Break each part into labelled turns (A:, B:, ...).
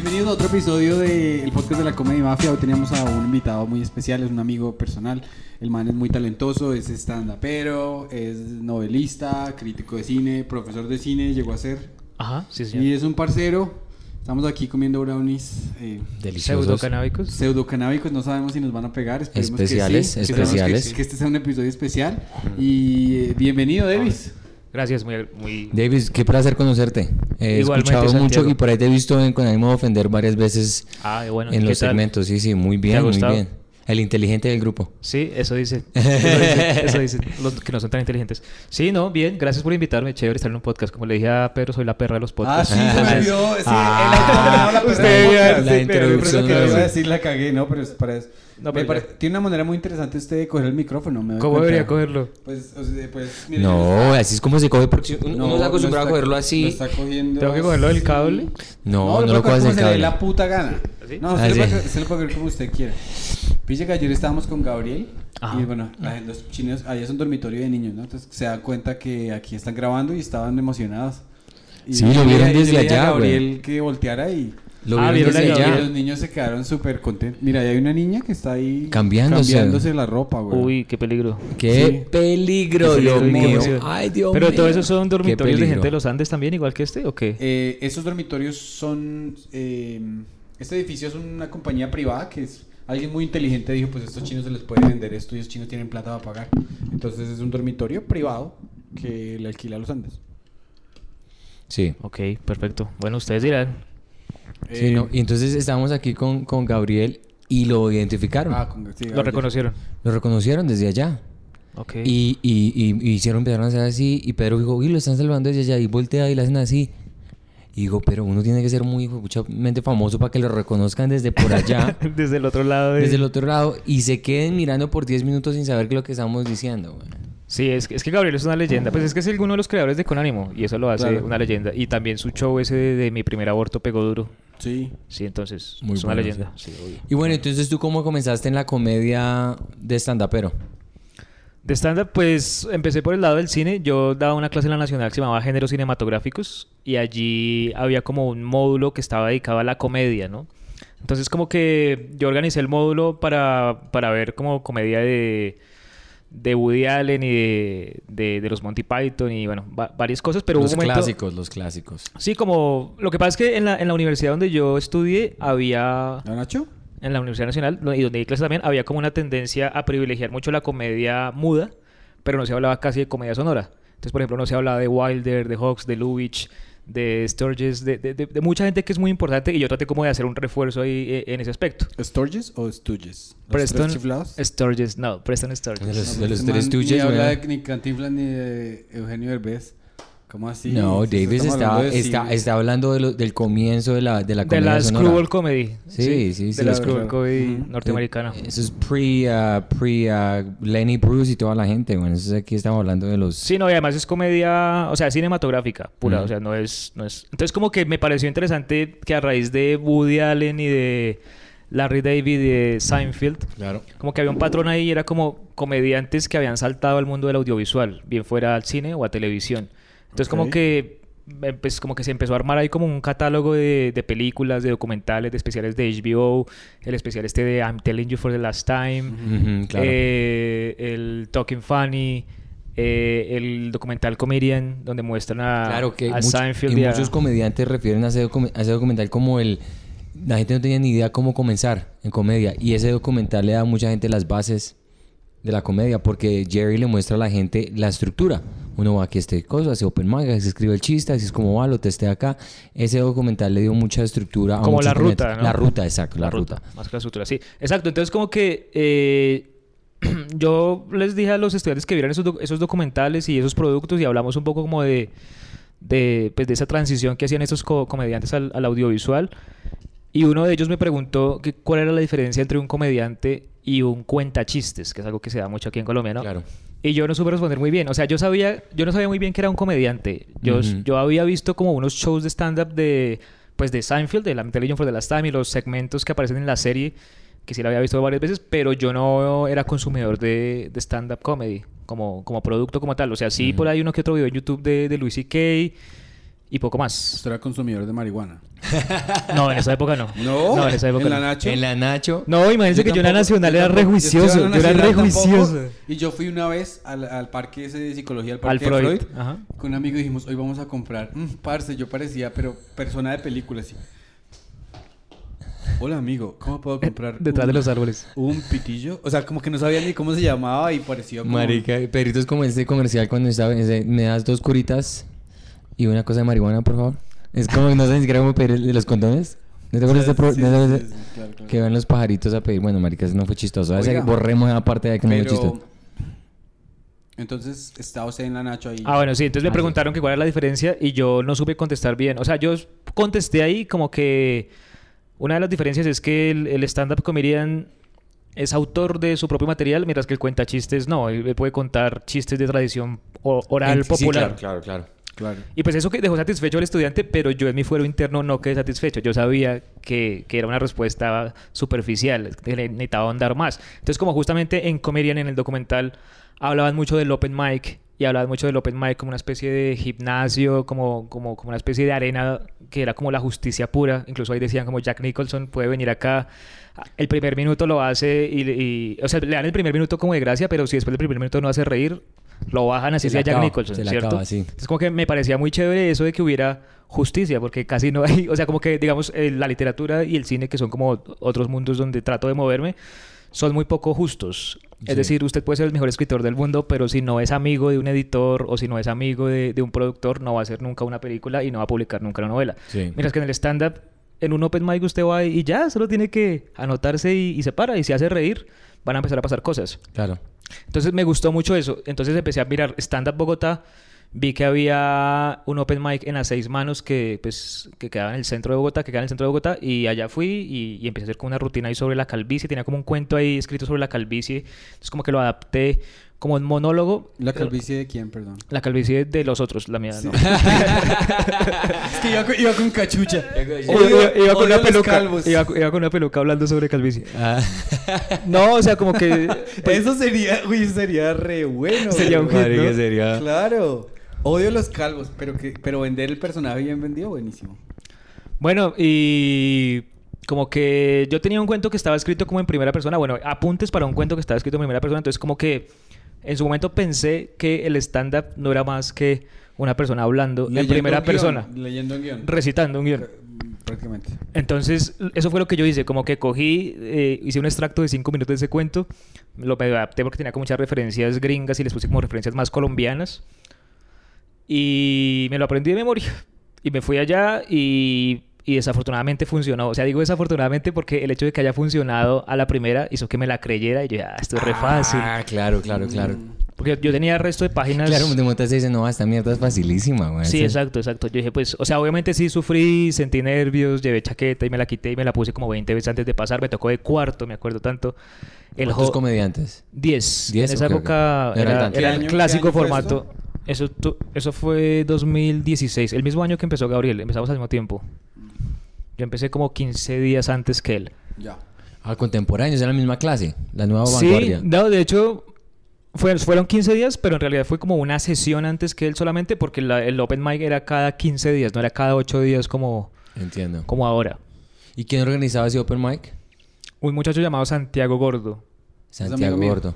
A: Bienvenidos a otro episodio del podcast de la Comedia Mafia. Hoy teníamos a un invitado muy especial, es un amigo personal. El man es muy talentoso, es stand-upero, es novelista, crítico de cine, profesor de cine, llegó a ser.
B: Ajá, sí, señor.
A: Y es un parcero. Estamos aquí comiendo brownies eh,
C: Deliciosos.
B: Pseudocanábicos.
A: pseudocanábicos, no sabemos si nos van a pegar. Esperemos
C: Especiales,
A: que sí. Esperemos
C: especiales.
A: Que, que este sea un episodio especial. Y eh, bienvenido, Davis.
B: Gracias, muy... muy...
C: Davis, qué placer conocerte. He
B: Igualmente,
C: escuchado mucho
B: Santiago.
C: y por ahí te he visto en, con ánimo de ofender varias veces
B: Ah, bueno,
C: en
B: ¿qué
C: los
B: tal?
C: segmentos. Sí, sí, muy bien, muy bien. El inteligente del grupo.
B: Sí, eso dice. Eso dice, eso dice, los que no son tan inteligentes. Sí, no, bien, gracias por invitarme. Chévere estar en un podcast. Como le dije a Pedro, soy la perra de los
A: Ah,
B: podcasts.
A: sí, se me. Sí,
C: Ah,
A: el la podcast.
C: la
A: Sí,
C: introducción no
A: que
C: lo
A: iba a decir la cagué, no, pero es para eso.
B: No, pero
A: pare-. Tiene una manera muy interesante usted de coger el micrófono. Me
B: ¿Cómo debería cogerlo?
A: Pues, o sea, pues, mire,
C: No, así es como se coge porque uno,
A: no,
C: está acostumbrado a cogerlo
A: Lo
C: así.
A: está cogiendo
B: ¿Tengo que cogerlo del cable?
C: No, no,
A: lo
C: lo
A: como
C: del
A: se le dé
C: cable.
A: la puta gana.
B: ¿Así?
A: No,
C: Ah,
A: usted,
C: sí.
A: lo puede, usted lo puede coger como usted quiera. Pille que ayer estábamos con Gabriel
B: Ajá.
A: y bueno, la los chinos, allá es un dormitorio de niños, ¿no? Entonces se dan cuenta que aquí están grabando y estaban emocionados. Y
C: Sí, lo vieron desde allá.
A: Gabriel que volteara y
C: Lo
B: Ah,
C: vieron allá.
A: los niños se quedaron súper contentos. Mira, hay una niña que está ahí
C: Cambiándose.
A: cambiándose la ropa, güey.
B: Uy, qué peligro.
C: Qué
A: Sí.
C: peligro,
B: Qué
C: Dios mío. Ay, Dios
B: Pero
C: mío.
B: todos esos son dormitorios de gente de los Andes también, igual que este, ¿o qué?
A: Eh, esos dormitorios son. eh, este edificio es una compañía privada que es. Alguien muy inteligente dijo: Pues estos chinos se les puede vender esto y estos chinos tienen plata para pagar. Entonces es un dormitorio privado que le alquila a los Andes.
C: Sí.
B: Ok, perfecto. Bueno, ustedes dirán.
C: Sí,
A: Eh,
C: no, Y entonces estábamos aquí con, con Gabriel y lo identificaron.
A: ah, con- sí,
B: Lo reconocieron.
C: Lo reconocieron desde allá.
B: Ok.
C: Y, y, y, y hicieron, empezaron a hacer así. Y Pedro dijo, uy, lo están salvando desde allá. Y voltea y le hacen así. Y digo, pero uno tiene que ser muy muchamente famoso para que lo reconozcan desde por allá,
B: Desde el otro lado. de-
C: desde el otro lado, y se queden mirando por 10 minutos sin saber qué es lo que estamos diciendo.
B: Sí, es que, es que Gabriel es una leyenda. Pues es que es uno de los creadores de Con Ánimo y eso lo hace
A: Claro.
B: una leyenda. Y también su show ese de, de Mi Primer Aborto pegó duro.
A: Sí.
B: Sí, entonces
C: Muy
B: es una
C: bueno,
B: leyenda. Sí, obvio.
C: Y bueno, entonces tú cómo comenzaste en la comedia de stand-upero.
B: De stand-up, pues empecé por el lado del cine. Yo daba una clase en la Nacional que se llamaba Géneros Cinematográficos y allí había como un módulo que estaba dedicado a la comedia, ¿no? Entonces como que yo organicé el módulo para, para ver como comedia de, de Woody Allen y de, de, de los Monty Python y bueno, va- varias cosas, pero
C: los
B: hubo momento...
C: clásicos, los clásicos.
B: Sí, como... Lo que pasa es que en la, en la universidad donde yo estudié había...
A: ¿No, Nacho?
B: En la Universidad Nacional y donde di clases también había como una tendencia a privilegiar mucho la comedia muda, pero no se hablaba casi de comedia sonora. Entonces, por ejemplo, no se hablaba de Wilder, de Hawks, de Lubitsch, de Sturges, de, de- de- de mucha gente que es muy importante y yo traté como de hacer un refuerzo ahí eh, en ese aspecto.
A: ¿Sturges o Stooges? ¿Los
B: Preston? Sturges, no, Preston Sturges.
C: De los-
A: No,
C: de los tres
A: Ni habla ni Cantinflas ni de Eugenio Derbez. ¿Cómo así?
C: no, Davis está,
A: hablando de
C: está, está hablando de lo- del comienzo de la, de la
B: de
C: comedia
B: la
C: sonora.
B: Screwball Comedy.
C: Sí, sí, sí,
B: De la
C: claro.
B: Screwball Comedy norteamericana.
C: Eso es pre, uh, pre uh, Lenny Bruce y toda la gente. Bueno, eso es aquí estamos hablando de los...
B: Sí, no, y además es comedia, o sea, cinematográfica pura, o sea, no es, no es... Entonces como que me pareció interesante que a raíz de Woody Allen y de Larry David y de Seinfeld,
C: Claro.
B: como que había un patrón ahí, era como comediantes que habían saltado al mundo del audiovisual, bien fuera al cine o a televisión. Entonces como que eh, pues como que se empezó a armar ahí como un catálogo de, de películas, de documentales, de especiales de HBO, el especial este de I'm Telling You for the Last Time,
C: claro.
B: eh, el Talking Funny, eh, el documental Comedian, donde muestran a,
C: Claro que
B: a
C: much-
B: Seinfeld
C: y
B: a-
C: muchos comediantes refieren a ese, a ese documental como el... La gente no tenía ni idea cómo comenzar en comedia. Y ese documental le da a mucha gente las bases de la comedia porque Jerry le muestra a la gente la estructura. Uno va aquí a este cosa, hace open mic, se escribe el chiste, así es como va, lo testea acá. Ese documental le dio mucha estructura a
B: Como la ruta, ¿no?
C: La ruta, exacto, la, ruta.
B: Más que la estructura, sí. Exacto, entonces como que eh, yo les dije a los estudiantes que vieran esos, doc- esos documentales y esos productos y hablamos un poco como de, de, pues, de esa transición que hacían estos co- comediantes al, al audiovisual. Y uno de ellos me preguntó que cuál era la diferencia entre un comediante y un cuentachistes, que es algo que se da mucho aquí en Colombia, ¿no?
C: Claro.
B: Y yo no supe responder muy bien. O sea, yo sabía, yo no sabía muy bien que era un comediante. Yo,
C: Ujú.
B: yo había visto como unos shows de stand-up de, pues de Seinfeld, de la Intelligence for the Last Time y los segmentos que aparecen en la serie, que sí la había visto varias veces, pero yo no era consumidor de, de stand-up comedy como, como producto como tal. O sea, sí
C: Ujú.
B: por ahí uno que otro video en YouTube de, de Louis C.K. y poco más.
A: Usted era consumidor de marihuana.
B: No, en esa época no.
A: No,
B: en esa época
A: en la
B: no.
A: Nacho.
C: En la Nacho.
B: No, imagínense que yo en la nacional era re
A: tampoco- yo
B: era re
A: nacional tampoco,
B: juicioso.
A: Y yo fui una vez al, al parque ese de psicología, al
B: Al
A: parque de
B: Freud.
A: Freud.
B: Ajá.
A: Con un amigo dijimos, hoy vamos a comprar. Mm, parce, yo parecía, pero persona de película, así. Hola, amigo, ¿cómo puedo comprar?
B: Detrás
A: un-
B: de los árboles.
A: Un pitillo. O sea, como que no sabía ni cómo se llamaba y parecía como...
C: Marica, Pedrito es como este comercial cuando estaba. ese, Me das dos curitas y una cosa de marihuana, por favor. Es como, no sé ni siquiera cómo pedir los condones. ¿No te acuerdas de este pro-
A: Sí,
C: no te
A: sí,
C: acuerdas
A: sí,
C: de-
A: sí, claro, claro.
C: Que van los pajaritos a pedir. Bueno, marica, eso no fue chistoso. A veces
A: Oiga.
C: borremos esa parte de que no fue chistoso.
A: Entonces, estaba usted en la Nacho ahí.
B: Ah, bueno, sí. Entonces me
C: Ah, sí.
B: preguntaron que cuál era la diferencia y yo no supe contestar bien. O sea, yo contesté ahí como que una de las diferencias es que el, el stand-up comedian es autor de su propio material, mientras que el cuenta chistes no. Él puede contar chistes de tradición oral popular.
C: claro, claro, claro.
A: Claro.
B: Y pues eso que dejó satisfecho al estudiante, pero yo en mi fuero interno no quedé satisfecho. Yo sabía que, que era una respuesta superficial, que necesitaba ahondar más. Entonces, como justamente en Comedian, en el documental, hablaban mucho del open mic y hablaban mucho del open mic como una especie de gimnasio, como, como, como una especie de arena que era como la justicia pura. Incluso ahí decían como Jack Nicholson puede venir acá. El primer minuto lo hace y, y- o sea, le dan el primer minuto como de gracia, pero si después del primer minuto no hace reír, lo bajan así
C: Se
B: sea Jack
C: acaba,
B: Nicholson,
C: se
B: ¿cierto?
C: acaba, sí.
B: Es como que me parecía muy chévere eso de que hubiera justicia, porque casi no hay, o sea, como que digamos eh, la literatura y el cine, que son como otros mundos donde trato de moverme, son muy poco justos. Es
C: Sí.
B: decir, usted puede ser el mejor escritor del mundo, pero si no es amigo de un editor o si no es amigo de, de un productor, no va a hacer nunca una película y no va a publicar nunca una novela.
C: Sí.
B: Mientras que en el stand-up, en un open mic usted va y ya, solo tiene que anotarse y, y se para y se hace reír, van a empezar a pasar cosas.
C: Claro.
B: Entonces me gustó mucho eso. Entonces empecé a mirar Stand Up Bogotá. Vi que había un open mic en las seis manos que, pues, que quedaba en el centro de Bogotá, que queda en el centro de Bogotá. Y allá fui y, y empecé a hacer como una rutina ahí sobre la calvicie. Tenía como un cuento ahí escrito sobre la calvicie. Entonces como que lo adapté como un monólogo.
A: ¿La calvicie de quién, perdón?
B: La calvicie de los otros, la mía no.
A: es que iba, con- iba con cachucha.
B: Iba, iba- iba con una peluca. Iba, iba con una peluca hablando sobre calvicie.
C: Ah.
B: No, o sea, como que... pues,
A: Eso sería, uy, sería re bueno.
B: Sería un hit, ¿no?
C: Sería...
A: Claro. Odio los calvos, pero que pero vender el personaje bien vendido, buenísimo.
B: Bueno, y como que yo tenía un cuento que estaba escrito como en primera persona, bueno, apuntes para un cuento que estaba escrito en primera persona, entonces como que en su momento pensé que el stand-up no era más que una persona hablando en
A: Leyendo
B: primera
A: un guion,
B: persona,
A: Leyendo un guion.
B: recitando un guion.
A: Prácticamente.
B: Entonces, eso fue lo que yo hice, como que cogí, eh, hice un extracto de cinco minutos de ese cuento, lo adapté porque tenía como muchas referencias gringas y les puse como referencias más colombianas y me lo aprendí de memoria y me fui allá y, y desafortunadamente funcionó, o sea, digo desafortunadamente porque el hecho de que haya funcionado a la primera hizo que me la creyera y yo, ah, esto es re fácil.
C: Ah, claro, claro, claro.
B: Porque yo tenía el resto de páginas...
C: Claro, de momento se dice, no, esta mierda es facilísima, güey.
B: Sí, exacto, exacto. Yo dije, pues, o sea, obviamente sí sufrí, sentí nervios, llevé chaqueta y me la quité y me la puse como 20 veces antes de pasar. Me tocó de cuarto, me acuerdo tanto. El
C: ¿Cuántos comediantes?
B: 10.
C: Diez,
B: En esa época era, era
A: ¿Qué
B: el clásico formato. Eso, eso fue 2016, el mismo año que empezó Gabriel. Empezamos al mismo tiempo. Yo empecé como 15 días antes que él.
A: Ya.
C: Ah, contemporáneos, era la misma clase, la nueva
B: Sí,
C: vanguardia.
B: no, de hecho, fue- fueron 15 días, pero en realidad fue como una sesión antes que él solamente, porque la- el Open Mic era cada 15 días, no era cada 8 días como,
C: Entiendo.
B: como ahora.
C: ¿Y quién organizaba ese open mic?
B: Un muchacho llamado Santiago Gordo.
C: Santiago
A: mío.
C: Gordo.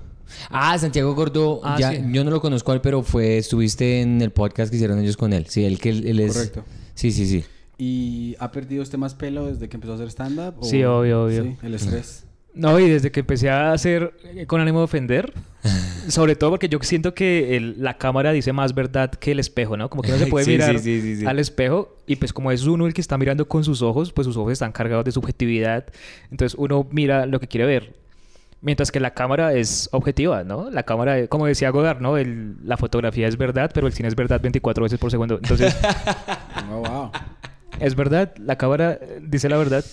C: Ah, Santiago Gordo,
B: Ah,
C: ya,
B: sí.
C: yo no lo conozco a él, pero fue, estuviste en el podcast que hicieron ellos con él. Sí, él que él, él es.
A: Correcto.
C: Sí, sí, sí.
A: ¿Y ha perdido usted más pelo desde que empezó a hacer stand-up?
B: Sí, obvio, obvio.
A: Sí, el estrés.
B: No, y desde que empecé a hacer eh, con ánimo de ofender, sobre todo porque yo siento que el- la cámara dice más verdad que el espejo, ¿no? Como que no se puede
C: Sí,
B: mirar
C: sí, sí, sí, sí.
B: al espejo y pues como es uno el que está mirando con sus ojos, pues sus ojos están cargados de subjetividad, entonces uno mira lo que quiere ver. Mientras que la cámara es objetiva, ¿no? La cámara, como decía Godard, ¿no? El- la fotografía es verdad, pero el cine es verdad 24 veces por segundo. Entonces,
A: Oh, wow.
B: Es verdad, la cámara dice la verdad.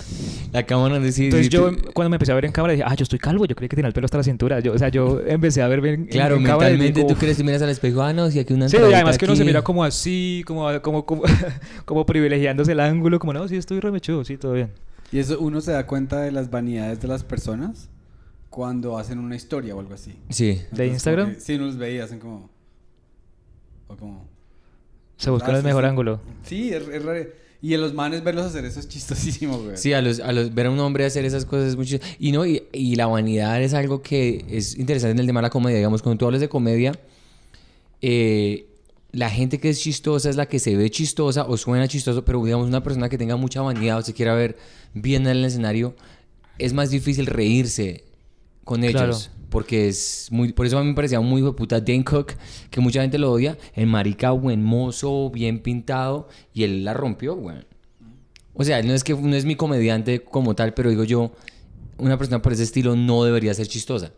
C: La cámara de sí,
B: Entonces yo cuando me empecé a ver en cámara dije, ah, yo estoy calvo, yo creí que tenía el pelo hasta la cintura. Yo, o sea, yo empecé a ver bien
C: Claro,
B: en, cámara
C: mentalmente
B: digo,
C: tú crees, tú miras al espejo, ah, no, si aquí una
B: Sí, además que uno se mira como así, como, como, como, como privilegiándose el ángulo, como no, sí, estoy remechudo, sí, todo bien.
A: Y eso uno se da cuenta de las vanidades de las personas cuando hacen una historia o algo así.
C: Sí.
A: Entonces, como
B: Instagram?
A: que- sí, uno los veía, hacen como... O como...
B: Se buscan
A: Ah,
B: el
A: sí,
B: mejor
A: sí.
B: ángulo.
A: Sí, es, es raro. Y en los manes verlos hacer eso es chistosísimo, güey.
C: Sí, a los, a los, ver a un hombre hacer esas cosas es muy chistoso. Y no, y, y la vanidad es algo que es interesante en el tema de la comedia. Digamos, cuando tú hablas de comedia, eh, la gente que es chistosa es la que se ve chistosa o suena chistoso, pero digamos, una persona que tenga mucha vanidad o se quiera ver bien en el escenario, es más difícil reírse con ellos.
B: Claro.
C: Porque es muy... Por eso a mí me parecía muy puta Dane Cook, que mucha gente lo odia. El marica buen mozo, bien pintado, y él la rompió, güey. O sea, no es que no es mi comediante como tal, pero digo yo, una persona por ese estilo no debería ser chistosa.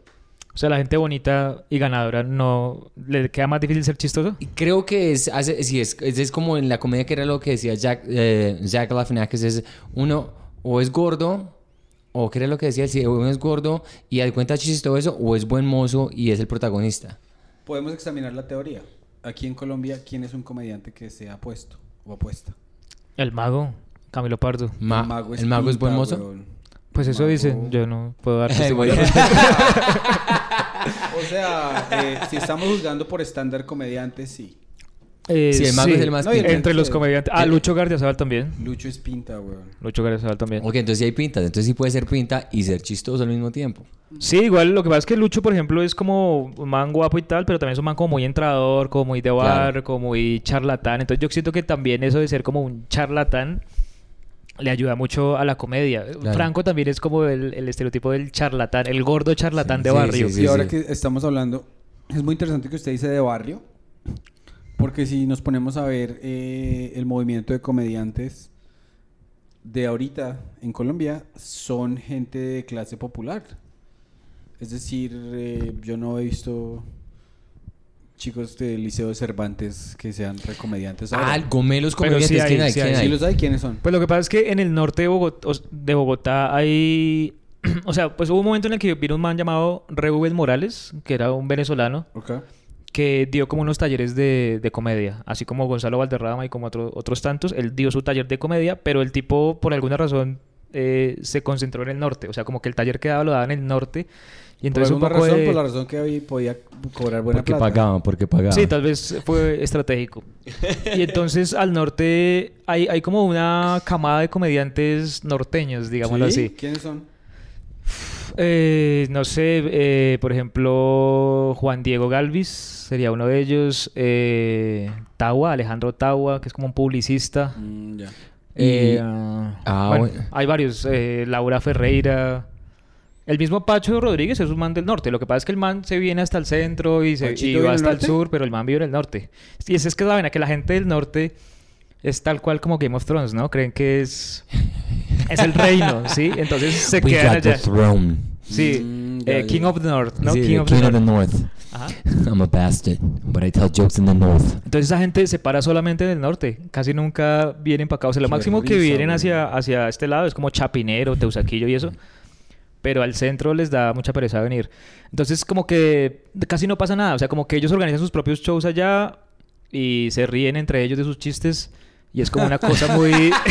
B: O sea, la gente bonita y ganadora no le queda más difícil ser chistoso.
C: Y creo que es, hace, sí, es, es, es como en la comedia que era lo que decía Jack, eh, Jack Galifianakis, es uno o es gordo, o que era lo que decía, si uno es gordo y da cuenta chiste y todo eso, o es buen mozo y es el protagonista.
A: Podemos examinar la teoría. Aquí en Colombia, ¿quién es un comediante que sea apuesto o apuesta?
B: El mago, Camilo Pardo.
C: Ma- ¿El mago es buen
A: pinta,
C: mozo?
A: weón.
B: Pues eso
A: Mago.
B: dicen, yo no puedo dar
A: O sea, eh, si estamos juzgando por estándar comediante, sí.
B: Eh,
C: Sí, el mago es el más
A: No,
C: pinta.
B: Entre los comediantes. Ah, Lucho Gardiazabal también.
A: Lucho es pinta, weón.
B: Lucho Gardiazabal también.
C: Ok, entonces sí hay pintas, entonces sí puede ser pinta y ser chistoso al mismo tiempo.
B: Sí, igual lo que pasa es que Lucho, por ejemplo, es como un man guapo y tal, pero también es un man como muy entrador, como muy de bar,
C: Claro.
B: como muy charlatán. Entonces yo siento que también eso de ser como un charlatán le ayuda mucho a la comedia.
C: Claro.
B: Franco también es como el, el estereotipo del charlatán, el gordo charlatán
C: Sí,
B: de
C: sí,
B: barrio.
C: sí,
A: y ahora que estamos hablando, es muy interesante que usted dice de barrio, porque si nos ponemos a ver eh, el movimiento de comediantes de ahorita en Colombia, son gente de clase popular. Es decir, eh, yo no he visto chicos del Liceo de Cervantes que sean recomediantes.
C: Ah, gomelos
B: Pero sí
C: comediantes,
B: hay,
C: ¿quién hay?
B: sí
C: ¿Quién
B: hay.
A: ¿Sí
C: hay?
A: los hay? ¿Quiénes son?
B: Pues lo que pasa es que en el norte de Bogotá, de Bogotá hay... o sea, pues hubo un momento en el que vino un man llamado Reuben Morales, que era un venezolano,
A: Ok.
B: Que dio como unos talleres de, de comedia, así como Gonzalo Valderrama y como otro- otros tantos. Él dio su taller de comedia, pero el tipo, por alguna razón, eh, se concentró en el norte. O sea, como que el taller que daba lo daba en el norte. Y entonces
A: por
B: un
A: alguna
B: poco
A: razón,
B: de-
A: por la razón que hoy podía cobrar buena
C: Porque
A: plata.
C: pagaban, porque pagaban.
B: Sí, tal vez fue estratégico. Y entonces al norte hay, hay como una camada de comediantes norteños, digámoslo
A: ¿Sí?
B: así.
A: ¿Quiénes son?
B: Eh, no sé, eh, por ejemplo, Juan Diego Galvis sería uno de ellos. Eh, Tawa, Alejandro Tawa, que es como un publicista.
A: Mm, ya.
B: Eh,
C: Y-
B: ah,
C: ah,
B: bueno,
C: bueno.
B: hay varios. eh, Laura Ferreira. El mismo Pacho Rodríguez es un man del norte. Lo que pasa es que el man se viene hasta el centro y, se,
A: ¿Pachito
B: y va hasta el sur, pero el man vive en el norte. Y es, es que saben que la gente del norte es tal cual como Game of Thrones, ¿no? Creen que es, es el reino, ¿sí? Entonces se
C: We
B: quedan
C: got the
B: allá.
C: throne.
B: Sí,
A: Mm,
B: eh. King of the North, ¿no?
C: Sí,
B: King
C: the
B: of the
C: King of
B: North.
C: the North.
B: Ajá.
C: I'm a bastard, but I tell jokes in the North.
B: Entonces esa gente se para solamente en el norte. Casi nunca vienen para acá. O sea, lo
A: Qué
B: máximo que vienen hacia, hacia este lado es como Chapinero, Teusaquillo y eso. Pero al centro les da mucha pereza venir. Entonces como que casi no pasa nada. O sea, como que ellos organizan sus propios shows allá y se ríen entre ellos de sus chistes. Y es como una cosa muy...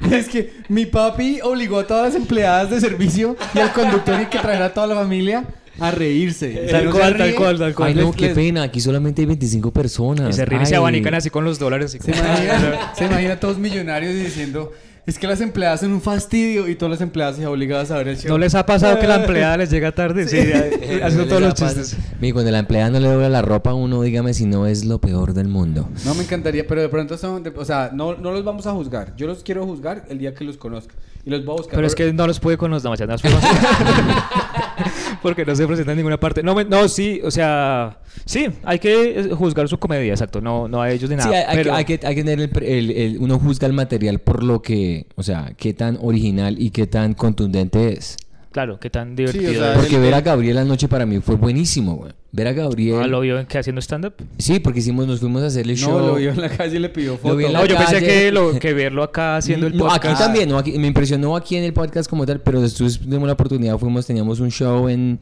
A: Es que mi papi obligó a todas las empleadas de servicio y al conductor y que trajera a toda la familia a reírse.
B: Tal
A: no
B: cual, tal cual, tal cual.
C: Ay, no, qué
A: les-
C: pena. Aquí solamente hay 25 personas.
B: y se ríen y se abanican así con los dólares. así
A: Se
B: como-
A: imagina, se imagina a todos millonarios y diciendo, es que las empleadas son un fastidio y todas las empleadas se obligadas a ver el show.
B: ¿No les ha pasado que la empleada les llega tarde? Sí,
C: Eh,
B: haciendo todos los chistes.
C: Mira, cuando la empleada no le dobla la ropa a uno, dígame si no es lo peor del mundo.
A: No me encantaría, pero de pronto son, de- o sea, no, no los vamos a juzgar. Yo los quiero juzgar el día que los conozca. Y los voy a buscar.
B: Pero es que no los puede con los formas. Porque no se presenta en ninguna parte. No, me- no, sí, o sea, sí, hay que eh, juzgar su comedia, exacto. No, no a ellos ni nada.
C: Sí, hay, hay
B: pero
C: hay que- hay que tener el, pre- el- el- uno juzga el material por lo que, o sea, qué tan original y qué tan contundente es.
B: Claro, qué tan
A: o
B: divertido.
A: sea,
B: es.
C: Porque
A: el-
C: ver a Gabriel anoche para mí fue buenísimo, güey. Ver a Gabriel.
B: Ah, ¿Lo vio en que haciendo stand-up?
C: Sí, porque hicimos, nos fuimos a hacerle show.
A: No, lo vio en la calle y le pidió foto.
C: vi en
B: No, yo pensé que, lo, que verlo acá haciendo el
C: No,
B: podcast.
C: aquí también, no, aquí, me impresionó aquí en el podcast como tal, pero después tuvimos la oportunidad, fuimos, teníamos un show en,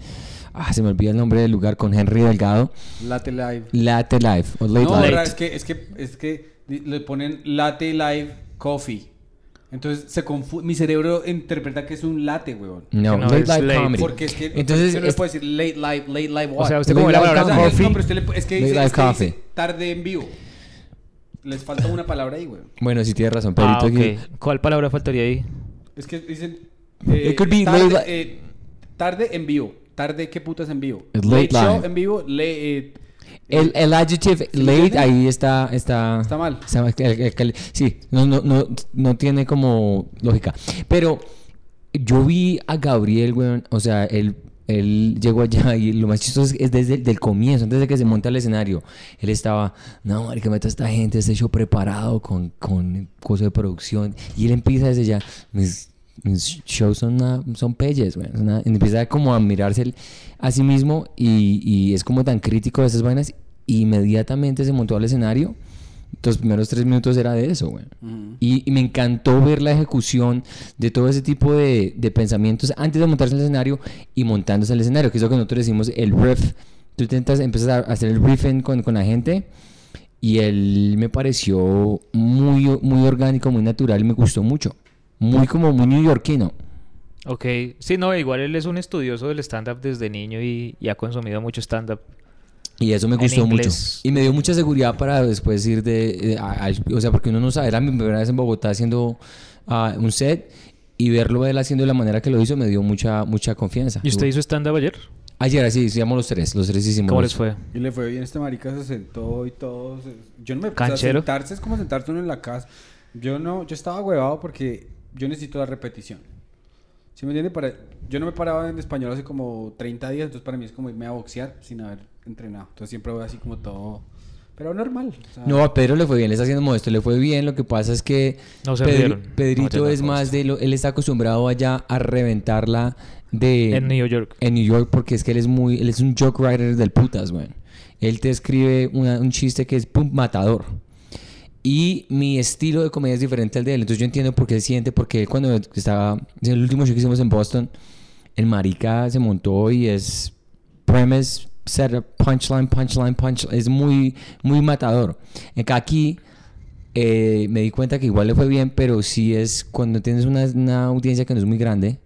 C: ah, se me olvida el nombre del lugar, con Henry Delgado,
A: Late Live.
C: Latte Live, o Late
A: no, es que, es que, es que le ponen Latte Live Coffee. Entonces se confu- mi cerebro interpreta que es un latte, weón.
C: No,
B: no
C: Late
B: es
C: Live
B: late.
C: Comedy.
A: Porque es que
C: entonces
A: usted no le
C: es-
A: puede decir late live, late live
B: O
A: what.
B: sea, usted
C: Late
B: como la palabra
C: Coffee.
A: O. No, pero usted le es que
C: Late
A: dice,
C: Live
A: es que dice
C: Coffee.
A: tarde en vivo. Les falta una palabra ahí, güey.
C: Bueno, sí tienes razón,
B: Ah,
C: Pedrito.
B: ok.
C: que-
B: ¿Cuál palabra faltaría ahí?
A: Es que dicen.
C: It could be
A: tarde,
C: late-
A: eh, tarde en vivo. Tarde, ¿qué putas en vivo?
C: It's late
A: show en vivo. le- eh,
C: El, el adjective
A: ¿Sí
C: late ahí está, está...
A: Está mal.
C: está- el- el- el- sí, no, no, no, no tiene como lógica. Pero yo vi a Gabriel, weón, o sea, él, él llegó allá y lo más chistoso es, es desde el del comienzo, antes de que se monte al escenario. Él estaba, no, marica, meta a esta gente, este show preparado con, con cosas de producción. Y él empieza desde ya, mis, mis shows son, una- son pelles, weón. una- empieza como a mirarse el- a sí mismo y, y es como tan crítico de esas vainas. Y inmediatamente se montó al escenario. Los primeros tres minutos era de eso, güey. y, y me encantó ver la ejecución de todo ese tipo de, de pensamientos antes de montarse al escenario y montándose al escenario, que es lo que nosotros decimos el riff. Tú intentas, empiezas a hacer el riffing con, con la gente y él me pareció muy, muy orgánico, muy natural y me gustó mucho. Muy como muy neoyorquino.
B: Ok. Sí, no, igual él es un estudioso del stand-up desde niño y, y ha consumido mucho stand-up.
C: Y eso me gustó mucho. Y me dio mucha seguridad para después ir de... eh, a- a- o sea, porque uno no sabe, era mi primera vez en Bogotá haciendo ah, un set y verlo él haciendo de la manera que lo hizo me dio mucha, mucha confianza.
B: ¿Y usted hizo stand-up ayer?
C: Ayer, así, hicimos los tres. Los tres hicimos.
B: ¿Cómo les fue?
A: Y le fue bien este marica, se sentó y todo. se- Yo no me... o sea,
B: ¿Canchero?
A: sentarse es como sentarse uno en la casa. Yo no... Yo estaba huevado porque yo necesito la repetición. ¿Sí me entiende? Para, yo no me paraba en español hace como 30 días, entonces para mí es como irme a boxear sin haber entrenado. Entonces siempre voy así como todo... Pero normal. o sea,
C: No, a Pedro le fue bien, le está haciendo modesto, le fue bien. Lo que pasa es que
B: No se
C: Pedri-
B: rieron.
C: Pedrito
B: No
C: es más de lo, él está acostumbrado allá a reventarla de
B: En New York.
C: en New York porque es que él es muy, él es un joke writer del putas, güey. Él te escribe una- un chiste que es pum, matador. Y mi estilo de comedia es diferente al de él. Entonces yo entiendo por qué él siente, porque él cuando estaba, en el último show que hicimos en Boston, el marica se montó y es premise, setup, punchline, punchline, punchline. Es muy, muy matador. En aquí eh, me di cuenta que igual le fue bien, pero sí es cuando tienes una, una audiencia que no es muy grande,